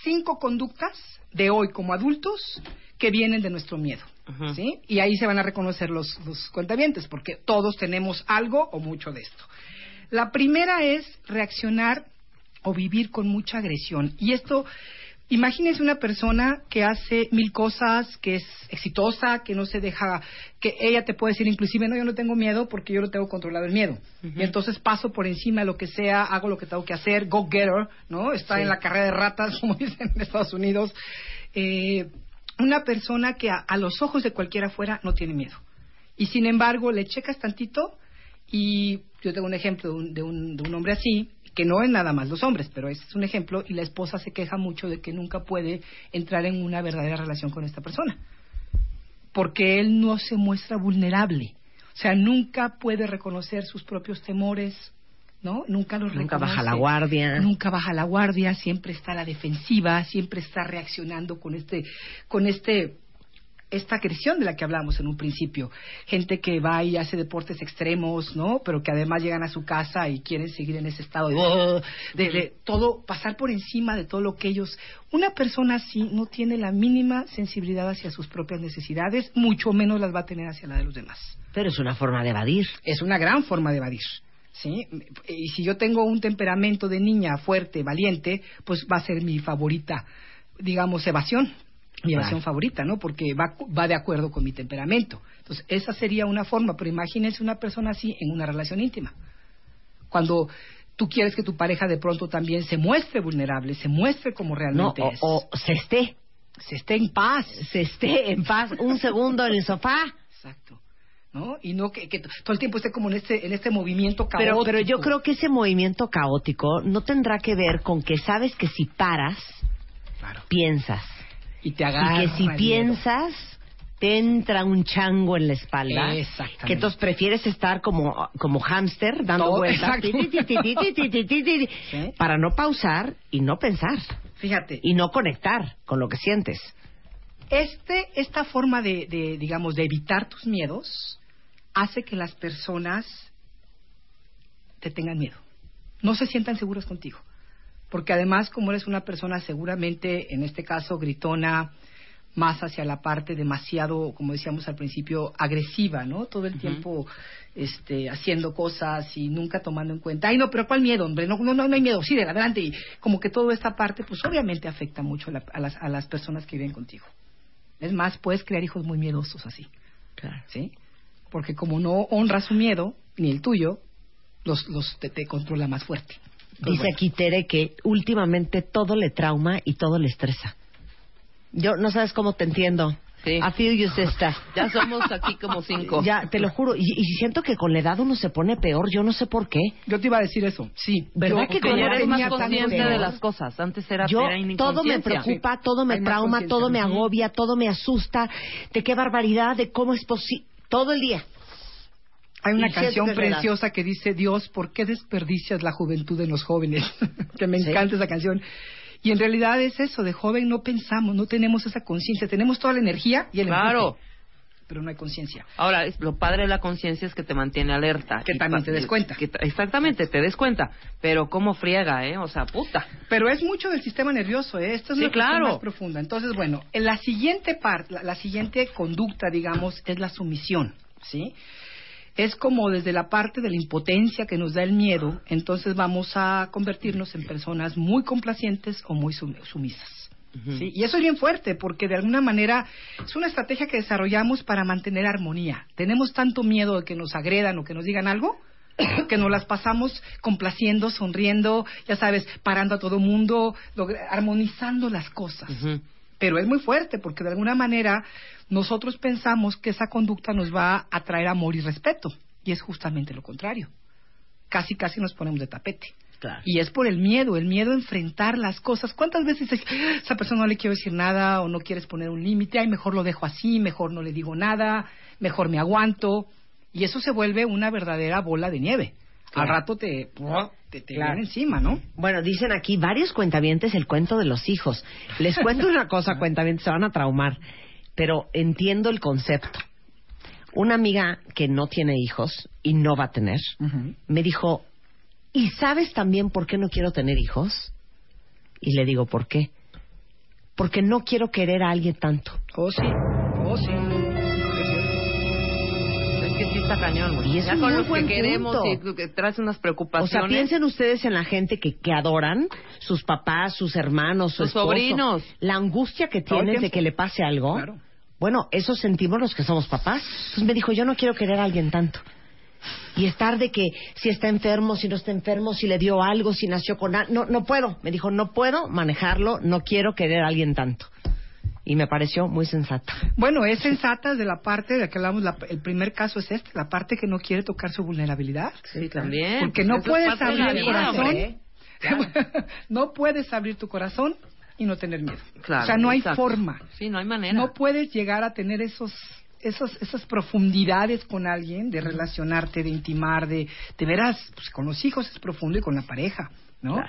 O: cinco conductas de hoy como adultos que vienen de nuestro miedo, ¿sí? Y ahí se van a reconocer los, los cuentavientes porque todos tenemos algo o mucho de esto. La primera es reaccionar o vivir con mucha agresión. Y esto, imagínense una persona que hace mil cosas, que es exitosa, que no se deja, que ella te puede decir inclusive, no, yo no tengo miedo porque yo lo tengo controlado el miedo. Y entonces paso por encima de lo que sea, hago lo que tengo que hacer, go getter, ¿no? Está
A: Sí.
O: en la carrera de ratas, como dicen en Estados Unidos. Eh, una persona que a, los ojos de cualquiera fuera no tiene miedo. Y sin embargo, le checas tantito y yo tengo un ejemplo de un, de un, de un hombre así, que no es nada más los hombres, pero este es un ejemplo, y la esposa se queja mucho de que nunca puede entrar en una verdadera relación con esta persona, porque él no se muestra vulnerable, o sea, nunca puede reconocer sus propios temores, ¿no? Nunca los
A: Nunca
O: reconoce.
A: baja la guardia.
O: Nunca baja la guardia, siempre está a la defensiva, siempre está reaccionando con este, con este esta agresión de la que hablamos en un principio. Gente que va y hace deportes extremos, ¿no? Pero que además llegan a su casa y quieren seguir en ese estado de, "Oh", de, de todo, pasar por encima de todo lo que ellos... Una persona así no tiene la mínima sensibilidad hacia sus propias necesidades, mucho menos las va a tener hacia la de los demás.
A: Pero es una forma de evadir.
O: Es una gran forma de evadir. ¿Sí? Y si yo tengo un temperamento de niña fuerte, valiente, pues va a ser mi favorita, digamos, evasión mi
A: Claro.
O: evasión favorita, ¿no? Porque va, va de acuerdo con mi temperamento. Entonces, esa sería una forma, pero imagínense una persona así en una relación íntima. Cuando tú quieres que tu pareja de pronto también se muestre vulnerable, se muestre como
A: No,
O: realmente
A: o,
O: es.
A: o se esté.
O: Se esté en paz.
A: Se esté en paz un segundo en el sofá.
O: Exacto. Y no que, que, todo el tiempo esté como en este, en este movimiento caótico.
A: Pero, pero yo creo que ese movimiento caótico no tendrá que ver con que sabes que si paras, piensas.
O: Y te agarras.
A: Y que si piensas, te entra un chango en la espalda. Que entonces prefieres estar como, como hámster dando vueltas para no pausar y no pensar.
O: Fíjate.
A: Y no conectar con lo que sientes.
O: Este, esta forma de, de digamos, de evitar tus miedos hace que las personas te tengan miedo. No se sientan seguras contigo. Porque además, como eres una persona seguramente, en este caso, gritona, más hacia la parte demasiado, como decíamos al principio, agresiva, ¿no? Todo el tiempo este, haciendo cosas y nunca tomando en cuenta. Ay, no, pero ¿cuál miedo, hombre? No, no, no, hay miedo. Sí, de adelante. Y como que toda esta parte, pues obviamente afecta mucho a, la- a las, a las personas que viven contigo. Es más, puedes crear hijos muy miedosos así.
A: Claro.
O: ¿Sí? Porque como no honras su miedo, ni el tuyo, los, los te, te controla más fuerte.
A: Dice aquí Tere que últimamente todo le trauma y todo le estresa. Yo no sabes cómo te entiendo.
D: Sí.
A: I feel you, sister.
D: Ya somos aquí como cinco.
A: Ya, te lo juro. Y, y siento que con la edad uno se pone peor. Yo no sé por qué.
O: Yo te iba a decir eso, sí.
A: ¿Verdad
O: Yo-
A: que con
D: ya eres más consciente de las cosas. Antes era,
A: Yo,
D: era
A: todo me preocupa, todo me trauma, todo me agobia, todo me asusta. De qué barbaridad, de cómo es posible. Todo el día.
O: Hay una canción preciosa que dice, Dios, ¿por qué desperdicias la juventud en los jóvenes? que me
A: Sí.
O: encanta esa canción. Y en realidad es eso, de joven no pensamos, no tenemos esa conciencia, tenemos toda la energía y el
D: Claro.
O: empuje, pero no hay conciencia.
D: Ahora, lo padre de la conciencia es que te mantiene alerta.
O: Que también te des cuenta.
D: que exactamente, te des cuenta. Pero cómo friega, ¿eh? O sea, puta.
O: Pero es mucho del sistema nervioso, ¿eh? Esto es
D: Sí,
O: una cuestión
D: claro.
O: más profunda. Entonces, bueno, en la siguiente parte, la, la siguiente conducta, digamos, es la sumisión, ¿sí? es como desde la parte de la impotencia que nos da el miedo, entonces vamos a convertirnos en personas muy complacientes o muy ¿sí? Y eso es bien fuerte, porque de alguna manera es una estrategia que desarrollamos para mantener armonía. Tenemos tanto miedo de que nos agredan o que nos digan algo, que nos las pasamos complaciendo, sonriendo, ya sabes, parando a todo mundo, armonizando las cosas. Pero es muy fuerte, porque de alguna manera nosotros pensamos que esa conducta nos va a traer amor y respeto, y es justamente lo contrario. Casi, casi nos ponemos de tapete. Y es por el miedo, el miedo a enfrentar las cosas. ¿Cuántas veces "Ah, esa persona no le quiero decir nada o no quieres poner un límite? Ay, mejor lo dejo así, mejor no le digo nada, mejor me aguanto. Y eso se vuelve una verdadera bola de nieve. Al rato te, te, te
A: Claro.
O: encima, ¿no?
A: Bueno, dicen aquí varios cuentavientes el cuento de los hijos. Les cuento una cosa, cuentavientes, se van a traumar, pero entiendo el concepto. Una amiga que no tiene hijos y no va a tener, me dijo, ¿y sabes también por qué no quiero tener hijos? Y le digo, ¿por qué? Porque no quiero querer a alguien tanto.
O: Oh, sí. Oh, sí.
D: Es que sí está cañón, güey.
A: Y es
D: ya
A: un
D: con
A: muy
D: los que queremos
A: punto.
D: y que traes unas
A: O
D: preocupaciones.
A: sea, piensen ustedes en la gente que, que adoran, sus papás, sus hermanos, su
D: Sus sobrinos.
A: La angustia que tienes de que le pase algo. Bueno, eso sentimos los que somos papás. Entonces me dijo, yo no quiero querer a alguien tanto. Y estar de que si está enfermo, si no está enfermo, si le dio algo, si nació con algo. No, no puedo. Me dijo, no puedo manejarlo, no quiero querer a alguien tanto. Y me pareció muy sensata.
O: Bueno, es sensata de la parte de la que hablamos, la- el primer caso es este, la parte que no quiere tocar su vulnerabilidad.
D: Sí, también.
O: Porque no
D: Eso es
O: puedes abrir el corazón.
D: hombre.
O: no puedes abrir tu corazón y no tener miedo.
D: Claro,
O: o sea, no hay
D: exacto.
O: forma.
D: Sí, no hay manera.
O: No puedes llegar a tener esos, esos, esas profundidades con alguien, de relacionarte, de intimar, de, de veras, pues con los hijos es profundo y con la pareja, ¿no?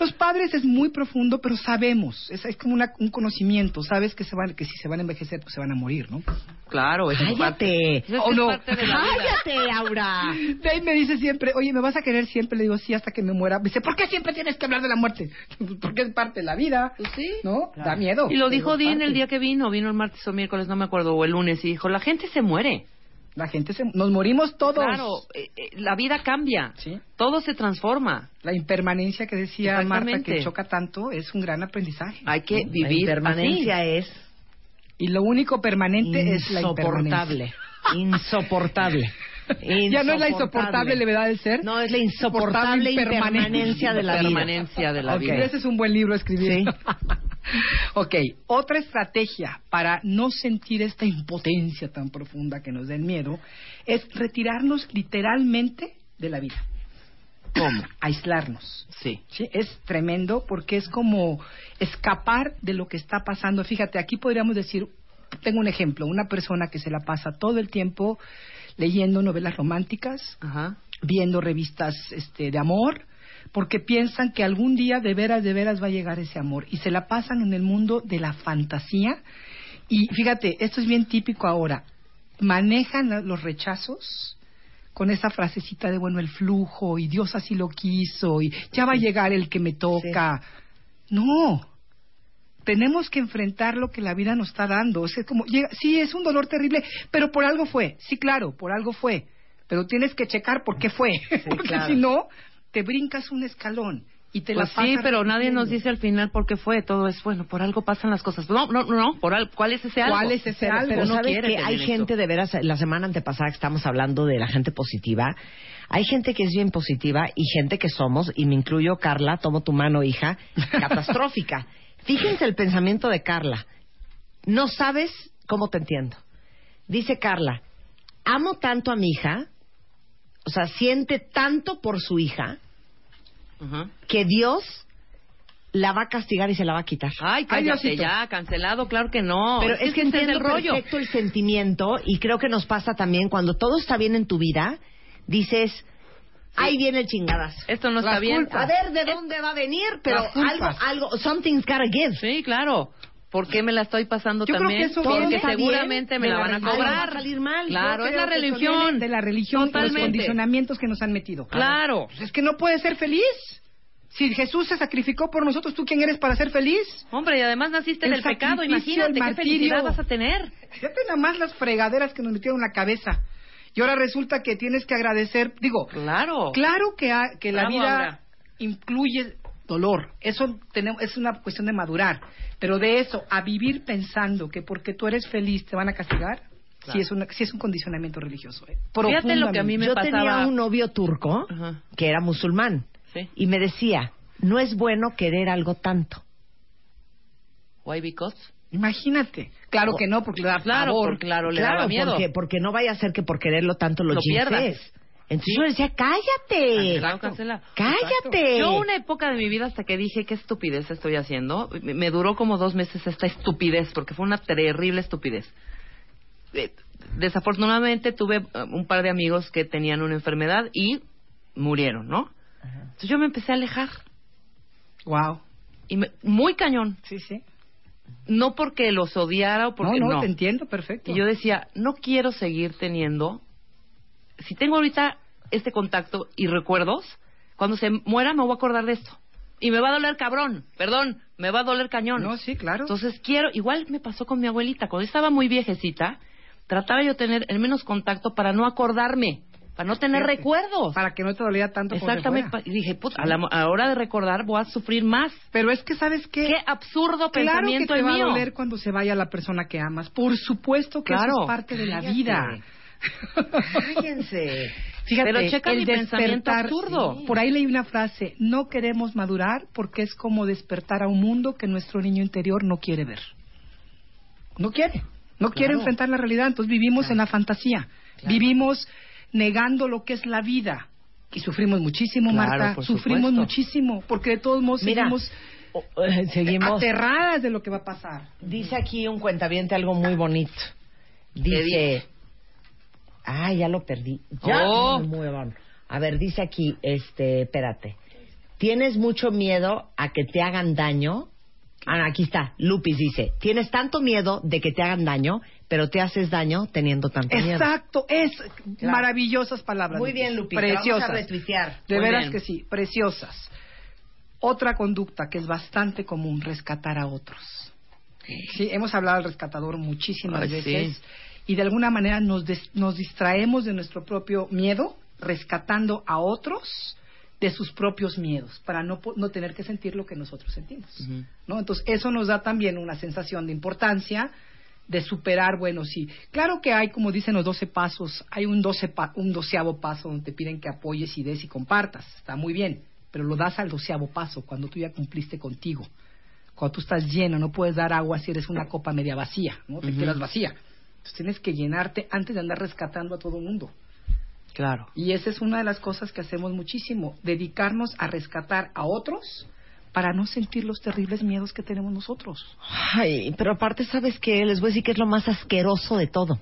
O: Los padres es muy profundo, pero sabemos, es, es como una- un conocimiento, sabes que se van, que si se van a envejecer, pues se van a morir, ¿no?
D: Claro, es parte-
A: ¡Cállate!
O: ¿O no?
D: parte de la vida.
A: ¡Cállate, Aura!
O: Dave me dice siempre, oye, ¿me vas a querer siempre? Le digo, sí, hasta que me muera. Me dice, ¿por qué siempre tienes que hablar de la muerte? Porque es parte de la vida.
D: sí.
O: ¿No? Da miedo.
D: Y lo dijo Dean el día que vino, vino el martes o miércoles, no me acuerdo, o el lunes, y dijo, la gente se muere.
O: La gente se... Nos morimos todos.
D: Claro, eh, eh, la vida cambia.
O: Sí.
D: Todo se transforma.
O: La impermanencia que decía Marta que choca tanto es un gran aprendizaje.
D: Hay que
O: ¿no?
D: vivir
A: La impermanencia
D: así.
A: es
O: Y lo único permanente es la
A: insoportable.
O: impermanencia.
A: Insoportable.
O: Ya no es la insoportable levedad del ser.
A: No, es la insoportable impermanencia de la vida.
D: Permanencia de la
O: Ok,
D: vida.
O: Ese es un buen libro a escribir. ok, otra estrategia para no sentir esta impotencia tan profunda que nos da el miedo es retirarnos literalmente de la vida. ¿Cómo? Aislarnos.
D: Sí.
O: Sí, es tremendo porque es como escapar de lo que está pasando. Fíjate, aquí podríamos decir, tengo un ejemplo, una persona que se la pasa todo el tiempo leyendo novelas románticas,
D: Ajá.
O: viendo revistas este, de amor, porque piensan que algún día de veras, de veras va a llegar ese amor y se la pasan en el mundo de la fantasía. Y fíjate, esto es bien típico ahora, manejan los rechazos con esa frasecita de, bueno, el flujo y Dios así lo quiso y ya va a llegar el que me toca. No, tenemos que enfrentar lo que la vida nos está dando. O sea, como llega, sí, es un dolor terrible, pero por algo fue. Sí, claro, por algo fue. Pero tienes que checar por qué fue. Porque
A: claro.
O: si no, te brincas un escalón y te
D: Pues
O: la pasas
D: sí, pero nadie nos dice al final por qué fue. Todo es, bueno, por algo pasan las cosas. No, no, no, por al- ¿cuál es ese algo?
O: ¿Cuál es ese
A: Pero,
O: algo?
A: pero
D: Uno
A: sabes que hay
D: eso.
A: gente de veras, la semana antepasada que estamos hablando de la gente positiva, hay gente que es bien positiva y gente que somos, y me incluyo Carla, tomo tu mano hija, catastrófica. Fíjense el pensamiento de Carla. No sabes cómo te entiendo. Dice Carla, amo tanto a mi hija, o sea, siente tanto por su hija, que Dios la va a castigar y se la va a quitar.
D: Ay, cállate ya, cancelado, claro que no.
A: Pero es que
D: ese
A: entiendo
D: el rollo.
A: perfecto el sentimiento y creo que nos pasa también cuando todo está bien en tu vida, dices, ahí viene el chingadas.
D: Esto no está bien.
O: culpas.
A: A ver de dónde va a venir, pero
O: Las culpas.
A: algo, algo, something's gotta give.
D: Sí, claro. ¿Por qué me la estoy pasando
O: Yo creo
D: también?
O: que eso
D: Porque
A: está
D: seguramente
A: bien,
D: me
A: de
D: la
A: la
D: van a.
A: Algo va a salir mal.
D: Claro,
O: Yo
D: es
O: creo
D: la
O: que eso
D: religión.
O: viene De la religión y los
D: Totalmente.
O: condicionamientos que nos han metido.
D: Claro.
O: Pues es que no puedes ser feliz. Si Jesús se sacrificó por nosotros, ¿tú quién eres para ser feliz?
D: Hombre, y además naciste
O: El
D: del pecado.
O: sacrificio,
D: Imagínate
O: el
D: qué
O: martirio.
D: felicidad vas a tener.
O: Fíjate nada más las fregaderas que nos metieron en la cabeza. Y ahora resulta que tienes que agradecer, digo,
D: claro,
O: claro que, ha- que la vida incluye dolor. Eso tenemos, es una cuestión de madurar. Pero de eso, a vivir pensando que porque tú eres feliz te van a castigar, sí, es una, sí es un condicionamiento religioso. ¿eh?
D: Fíjate lo que a mí me
A: Yo
D: pasaba.
A: tenía un novio turco que era musulmán y me decía, no es bueno querer algo tanto.
D: Why because?
O: Imagínate. Claro que no, porque le da
D: Claro, claro, le
A: claro,
D: daba miedo.
A: Porque, porque no vaya a ser que por quererlo tanto lo,
D: Lo pierdas.
A: Entonces yo le decía, cállate. Cállate.
D: Yo una época de mi vida hasta que dije qué estupidez estoy haciendo, me, me duró como dos meses esta estupidez, porque fue una terrible estupidez. Eh, Desafortunadamente tuve eh, un par de amigos que tenían una enfermedad y murieron, ¿no? Entonces yo me empecé a alejar.
O: Wow.
D: Y me- muy cañón.
O: Sí, sí.
D: No porque los odiara o porque
O: no, no,
D: no.
O: te entiendo perfecto.
D: Y yo decía, no quiero seguir teniendo. Si tengo ahorita este contacto y recuerdos, cuando se muera me voy a acordar de esto. Y me va a doler cabrón, perdón, me va a doler cañón.
O: No, sí, claro.
D: Entonces quiero, igual me pasó con mi abuelita, cuando estaba muy viejecita, trataba yo tener el menos contacto para no acordarme, para no tener
O: Fíjate,
D: recuerdos.
O: Para que no te doliera tanto
D: Exactamente. Y dije, puta, a la, a hora de recordar voy a sufrir más.
O: Pero es que, ¿sabes qué?
D: Qué absurdo
O: Claro que
D: pensamiento
O: te
D: el
O: va
D: mío.
O: a doler cuando se vaya la persona que amas. Por supuesto que
D: Claro.
O: eso es parte de la
A: Cállate.
O: vida.
A: Cállense.
O: Fíjate,
D: Pero checa
O: el
D: mi pensamiento absurdo.
O: Por ahí leí una frase, no queremos madurar porque es como despertar a un mundo que nuestro niño interior no quiere ver. No quiere, no quiere
A: Claro.
O: enfrentar la realidad, entonces vivimos en la fantasía, vivimos negando lo que es la vida. Y sufrimos muchísimo,
A: Claro,
O: Marta, sufrimos
A: supuesto.
O: muchísimo, porque de todos modos
A: Mira,
O: seguimos
A: o- eh, seguimos.
O: aterradas de lo que va a pasar.
A: Dice aquí un cuentaviente algo muy bonito. Dice, ah, ya lo perdí. Ya,
D: Oh.
A: muy, muy bueno. A ver, dice aquí, este, espérate. ¿Tienes mucho miedo a que te hagan daño? Ah, aquí está. Lupis dice, tienes tanto miedo de que te hagan daño, pero te haces daño teniendo tanto miedo.
O: Exacto, es
A: Claro.
O: maravillosas palabras.
A: Muy bien, Lupis. te
O: Preciosas.
A: Vamos a retuitear.
O: De
D: Muy
O: veras
D: bien.
O: que sí, preciosas. Otra conducta que es bastante común, rescatar a otros. Sí, hemos hablado del rescatador muchísimas
D: Ay,
O: veces
D: sí.
O: y de alguna manera nos, des- nos distraemos de nuestro propio miedo rescatando a otros de sus propios miedos para no, no tener que sentir lo que nosotros sentimos. ¿no? Entonces, eso nos da también una sensación de importancia, de superar, bueno, sí. Claro que hay, como dicen los 12 pasos, hay un, 12 pa- un doceavo paso donde te piden que apoyes y des y compartas. Está muy bien, pero lo das al doceavo paso cuando tú ya cumpliste contigo. Cuando tú estás lleno, no puedes dar agua si eres una copa media vacía, ¿no? Te
D: Ujú.
O: quedas vacía. Entonces tienes que llenarte antes de andar rescatando a todo el mundo.
D: Claro.
O: Y esa es una de las cosas que hacemos muchísimo, dedicarnos a rescatar a otros para no sentir los terribles miedos que tenemos nosotros.
A: Ay, pero aparte, ¿sabes qué? Les voy a decir que es lo más asqueroso de todo.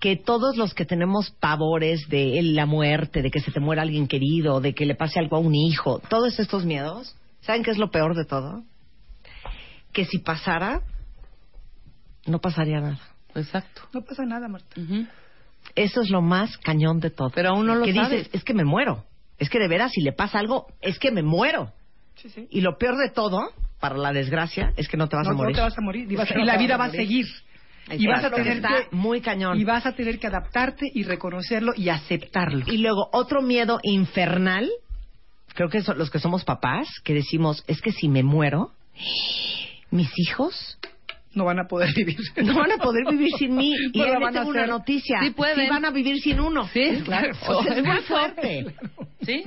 A: Que todos los que tenemos pavores de la muerte, de que se te muera alguien querido, de que le pase algo a un hijo, todos estos miedos, ¿saben qué es lo peor de todo? Que si pasara, no pasaría nada.
D: Exacto.
O: No pasa nada, Marta.
A: Eso es lo más cañón de todo.
D: Pero aún no lo
A: que
D: sabes.
A: dices, es que me muero. Es que de veras, si le pasa algo, es que me muero.
O: Sí, sí.
A: Y lo peor de todo, para la desgracia, es que no te vas
O: no,
A: a morir.
O: no te vas a morir. Y, vas-
A: Es que
O: y
A: no
O: la vida va a seguir. Y vas a tener
A: Está
O: que
A: muy cañón.
O: y vas a tener que adaptarte y reconocerlo y aceptarlo.
A: Y luego otro miedo infernal, creo que son los que somos papás, que decimos, es que si me muero, mis hijos
O: no van a poder vivir.
A: no van a poder vivir sin mí. Y ahí
O: van a
A: una
O: hacer.
A: noticia.
D: Sí pueden.
A: van a vivir sin uno.
D: Sí, claro.
A: O sea, es muy fuerte.
D: ¿Sí?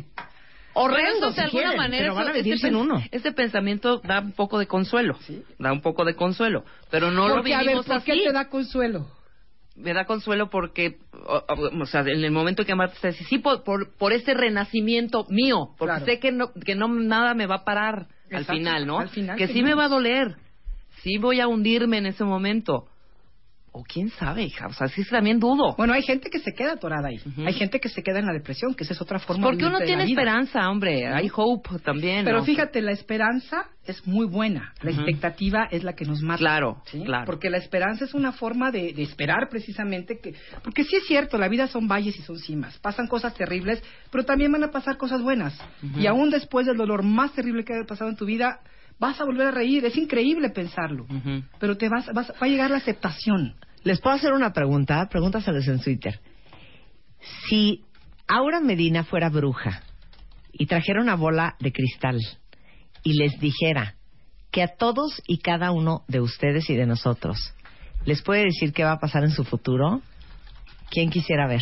A: Horrendo,
D: de alguna
A: quieren,
D: manera,
A: pero van a
D: eso-
A: vivir
D: este
A: sin uno.
D: Este pensamiento da un poco de consuelo. Da un poco de consuelo. Pero no lo
O: Porque, a ver,
D: vivimos
O: ¿por qué
D: así.
O: te da consuelo?
D: Me da consuelo porque, o, o- o sea, en el momento que Marta está dice, sí, por, por, por ese renacimiento mío, porque
O: Claro.
D: sé que no, que no nada me va a parar al final, ¿no?
O: al final
D: que sí me va a doler, sí voy a hundirme en ese momento. O quién sabe, hija, o sea, sí también dudo.
O: Bueno, hay gente que se queda atorada ahí. Hay gente que se queda en la depresión, que esa es otra forma
D: Porque
O: de
D: uno
O: vivir de la
D: tiene
O: vida.
D: esperanza, hombre, hay hope también.
O: Pero
D: ¿no?
O: fíjate, la esperanza es muy buena. La expectativa es la que nos mata.
D: Claro,
O: ¿sí?
D: claro.
O: Porque la esperanza es una forma de, de esperar precisamente que... Porque sí es cierto, la vida son valles y son cimas. Pasan cosas terribles, pero también van a pasar cosas buenas. Y aún después del dolor más terrible que haya pasado en tu vida, vas a volver a reír. Es increíble pensarlo. Pero te vas, vas- va a llegar la aceptación.
A: Les puedo hacer una pregunta, pregúntaseles en Twitter. Si Aura Medina fuera bruja y trajera una bola de cristal y les dijera que a todos y cada uno de ustedes y de nosotros les puede decir qué va a pasar en su futuro, ¿quién quisiera ver?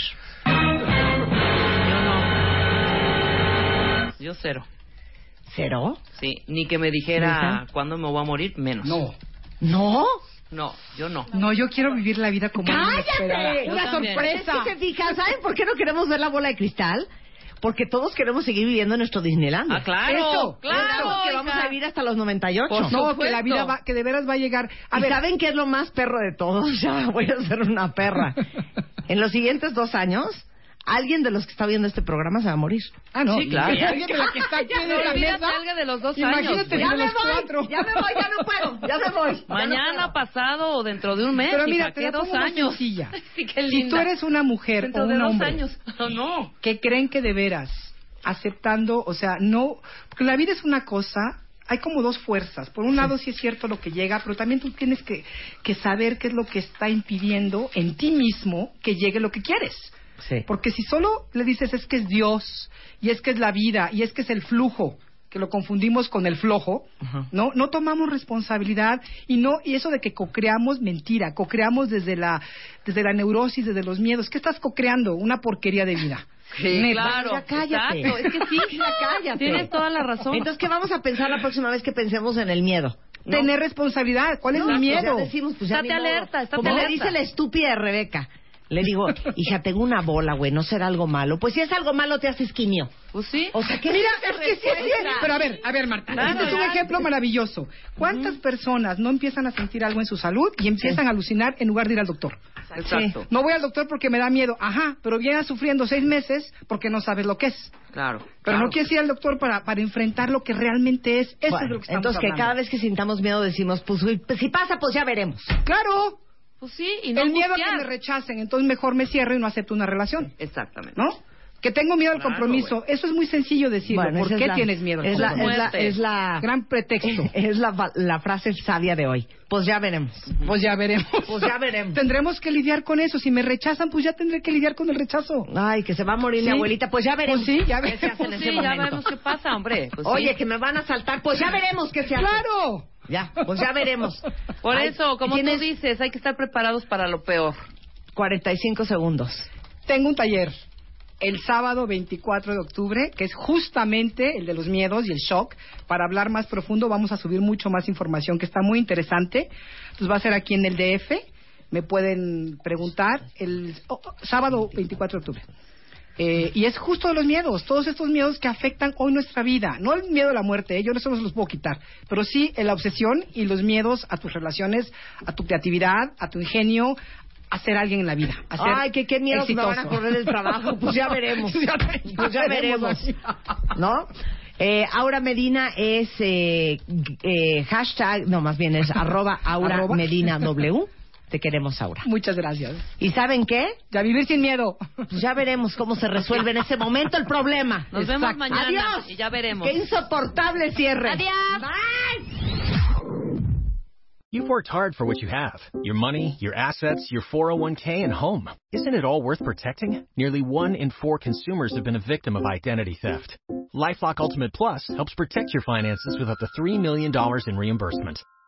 D: Yo cero.
A: ¿Cero?
D: Sí, ni que me dijera
A: ¿Neta?
D: cuándo me voy a morir, menos.
O: No.
A: ¿No?
D: No, yo no.
O: No, yo quiero vivir la vida como una esperada.
A: ¡Cállate!
D: Yo
A: Una
D: también.
A: sorpresa. Es que se fijan, ¿saben por qué no queremos ver la bola de cristal? Porque todos queremos seguir viviendo en nuestro Disneyland.
D: Ah, claro,
A: Eso,
D: claro,
A: que vamos a vivir hasta los 98.
D: Por
O: No, que la vida va, que de veras va a llegar. A
A: ¿Y
O: ver,
A: saben qué es lo más perro de todos? Ya voy a ser una perra. En los siguientes dos años, alguien de los que está viendo este programa se va a morir.
O: Ah, no.
D: Sí, claro.
O: Alguien de la que está aquí en la
D: olvídate
O: mesa.
D: algo de los dos
O: Imagínate
D: años.
O: de
A: Ya
O: los
A: me voy,
O: cuatro.
A: ya me voy, ya no puedo, ya me voy. no
D: Mañana, pasado o dentro de un mes.
O: Pero mira, te
D: ¿qué
O: la
D: dos años?
O: sencilla.
D: Sí, qué
O: Si tú eres una mujer
D: Dentro
O: o
D: de
O: un
D: dos
O: hombre
D: años. Oh, no.
O: que creen que de veras, aceptando, o sea, no, porque la vida es una cosa, hay como dos fuerzas. Por un lado sí es cierto lo que llega, pero también tú tienes que, que saber qué es lo que está impidiendo en ti mismo que llegue lo que quieres.
A: Sí.
O: Porque si solo le dices es que es Dios, y es que es la vida, y es que es el flujo, que lo confundimos con el flojo, no no tomamos responsabilidad y no y eso de que cocreamos mentira, cocreamos desde la desde la neurosis, desde los miedos, ¿qué estás cocreando? Una porquería de vida.
D: Sí,
O: Neta.
D: claro.
A: Ya cállate.
D: Exacto, es que sí.
A: Ya cállate.
D: Tienes toda la razón.
A: Entonces, ¿qué vamos a pensar la próxima vez que pensemos en el miedo? ¿No?
O: Tener responsabilidad, ¿cuál es mi
A: pues
O: miedo?
A: ya decimos, pues ya
D: Estate
A: ni modo.
D: alerta, estate
A: Como
D: alerta.
A: dice la estúpida de Rebeca. Le digo, hija, tengo una bola, güey, ¿no será algo malo? Pues si es algo malo, te haces quimio.
D: Pues sí.
A: O sea, ¿qué
O: Mira,
A: es
O: es que sí, sí, pero a ver, a ver, Marta,
D: Claro,
O: este es un ejemplo maravilloso. ¿Cuántas personas no empiezan a sentir algo en su salud y empiezan a alucinar en lugar de ir al doctor?
D: Exacto.
O: No voy al doctor porque me da miedo. Ajá, pero vienes sufriendo seis meses porque no sabes lo que es.
D: Claro.
O: Pero
D: claro.
O: no quieres ir al doctor para, para enfrentar lo que realmente es. Eso es
A: Bueno,
O: lo que estamos
A: entonces, que cada vez que sintamos miedo decimos, pues uy, pues, si pasa, pues ya veremos.
O: Claro,
D: Pues sí, y no
O: el miedo a que me rechacen, entonces mejor me cierro y no acepto una relación.
D: Exactamente.
O: ¿No? Que tengo miedo al
D: Claro,
O: compromiso. Eso es muy sencillo decirlo.
A: Bueno,
O: ¿Por qué
A: la-
O: tienes miedo al
A: es la,
O: compromiso?
A: es la, es la,
O: Gran pretexto.
A: es la, la frase sabia de hoy. Pues ya veremos.
O: Pues ya veremos.
A: Pues ya veremos.
O: Tendremos que lidiar con eso. Si me rechazan, pues ya tendré que lidiar con el rechazo.
A: Ay, que se va a morir mi
O: Sí.
A: abuelita, pues ya veremos.
O: Pues sí, ya
A: ¿Qué se hace en
D: Pues
A: ese
D: sí, ya
A: momento?
D: veremos qué pasa, hombre. Pues
A: Oye,
D: sí.
A: que me van a saltar, pues ya veremos qué se hace.
O: ¡Claro!
A: Ya, pues ya veremos.
D: Por
A: Ay,
D: eso, como
A: tienes
D: tú dices, hay que estar preparados para lo peor.
A: 45 segundos.
O: Tengo un taller el sábado 24 de octubre, que es justamente el de los miedos y el shock. Para hablar más profundo vamos a subir mucho más información que está muy interesante. Entonces va a ser aquí en el DF. Me pueden preguntar el oh, oh, sábado 24 de octubre. Eh, y es justo de los miedos, todos estos miedos que afectan hoy nuestra vida. No el miedo a la muerte, ¿eh? yo eso no se los puedo quitar, pero sí la obsesión y los miedos a tus relaciones, a tu creatividad, a tu ingenio, a ser alguien en la vida. A ser
A: Ay, que qué miedo que me van a correr del trabajo. Pues ya veremos.
O: Ya- ya
A: Pues ya veremos. ¿No? Eh, Aura Medina es eh, eh, hashtag, no, más bien es arroba Aura
O: Arroba.
A: Medina W. Te queremos, Aura.
O: Muchas gracias.
A: ¿Y saben qué?
O: Ya vivir sin miedo.
A: Pues ya veremos cómo se resuelve en ese momento el problema.
D: Nos vemos mañana
A: Adiós.
D: y ya veremos.
A: Qué insoportable cierre.
D: Adiós.
A: Bye.
P: You've worked hard for what you have your money, your assets, your 401k, and home. Isn't it all worth protecting? Nearly one in four consumers have been a victim of identity theft. Lifelock Ultimate Plus helps protect your finances with up to $3 million in reimbursement.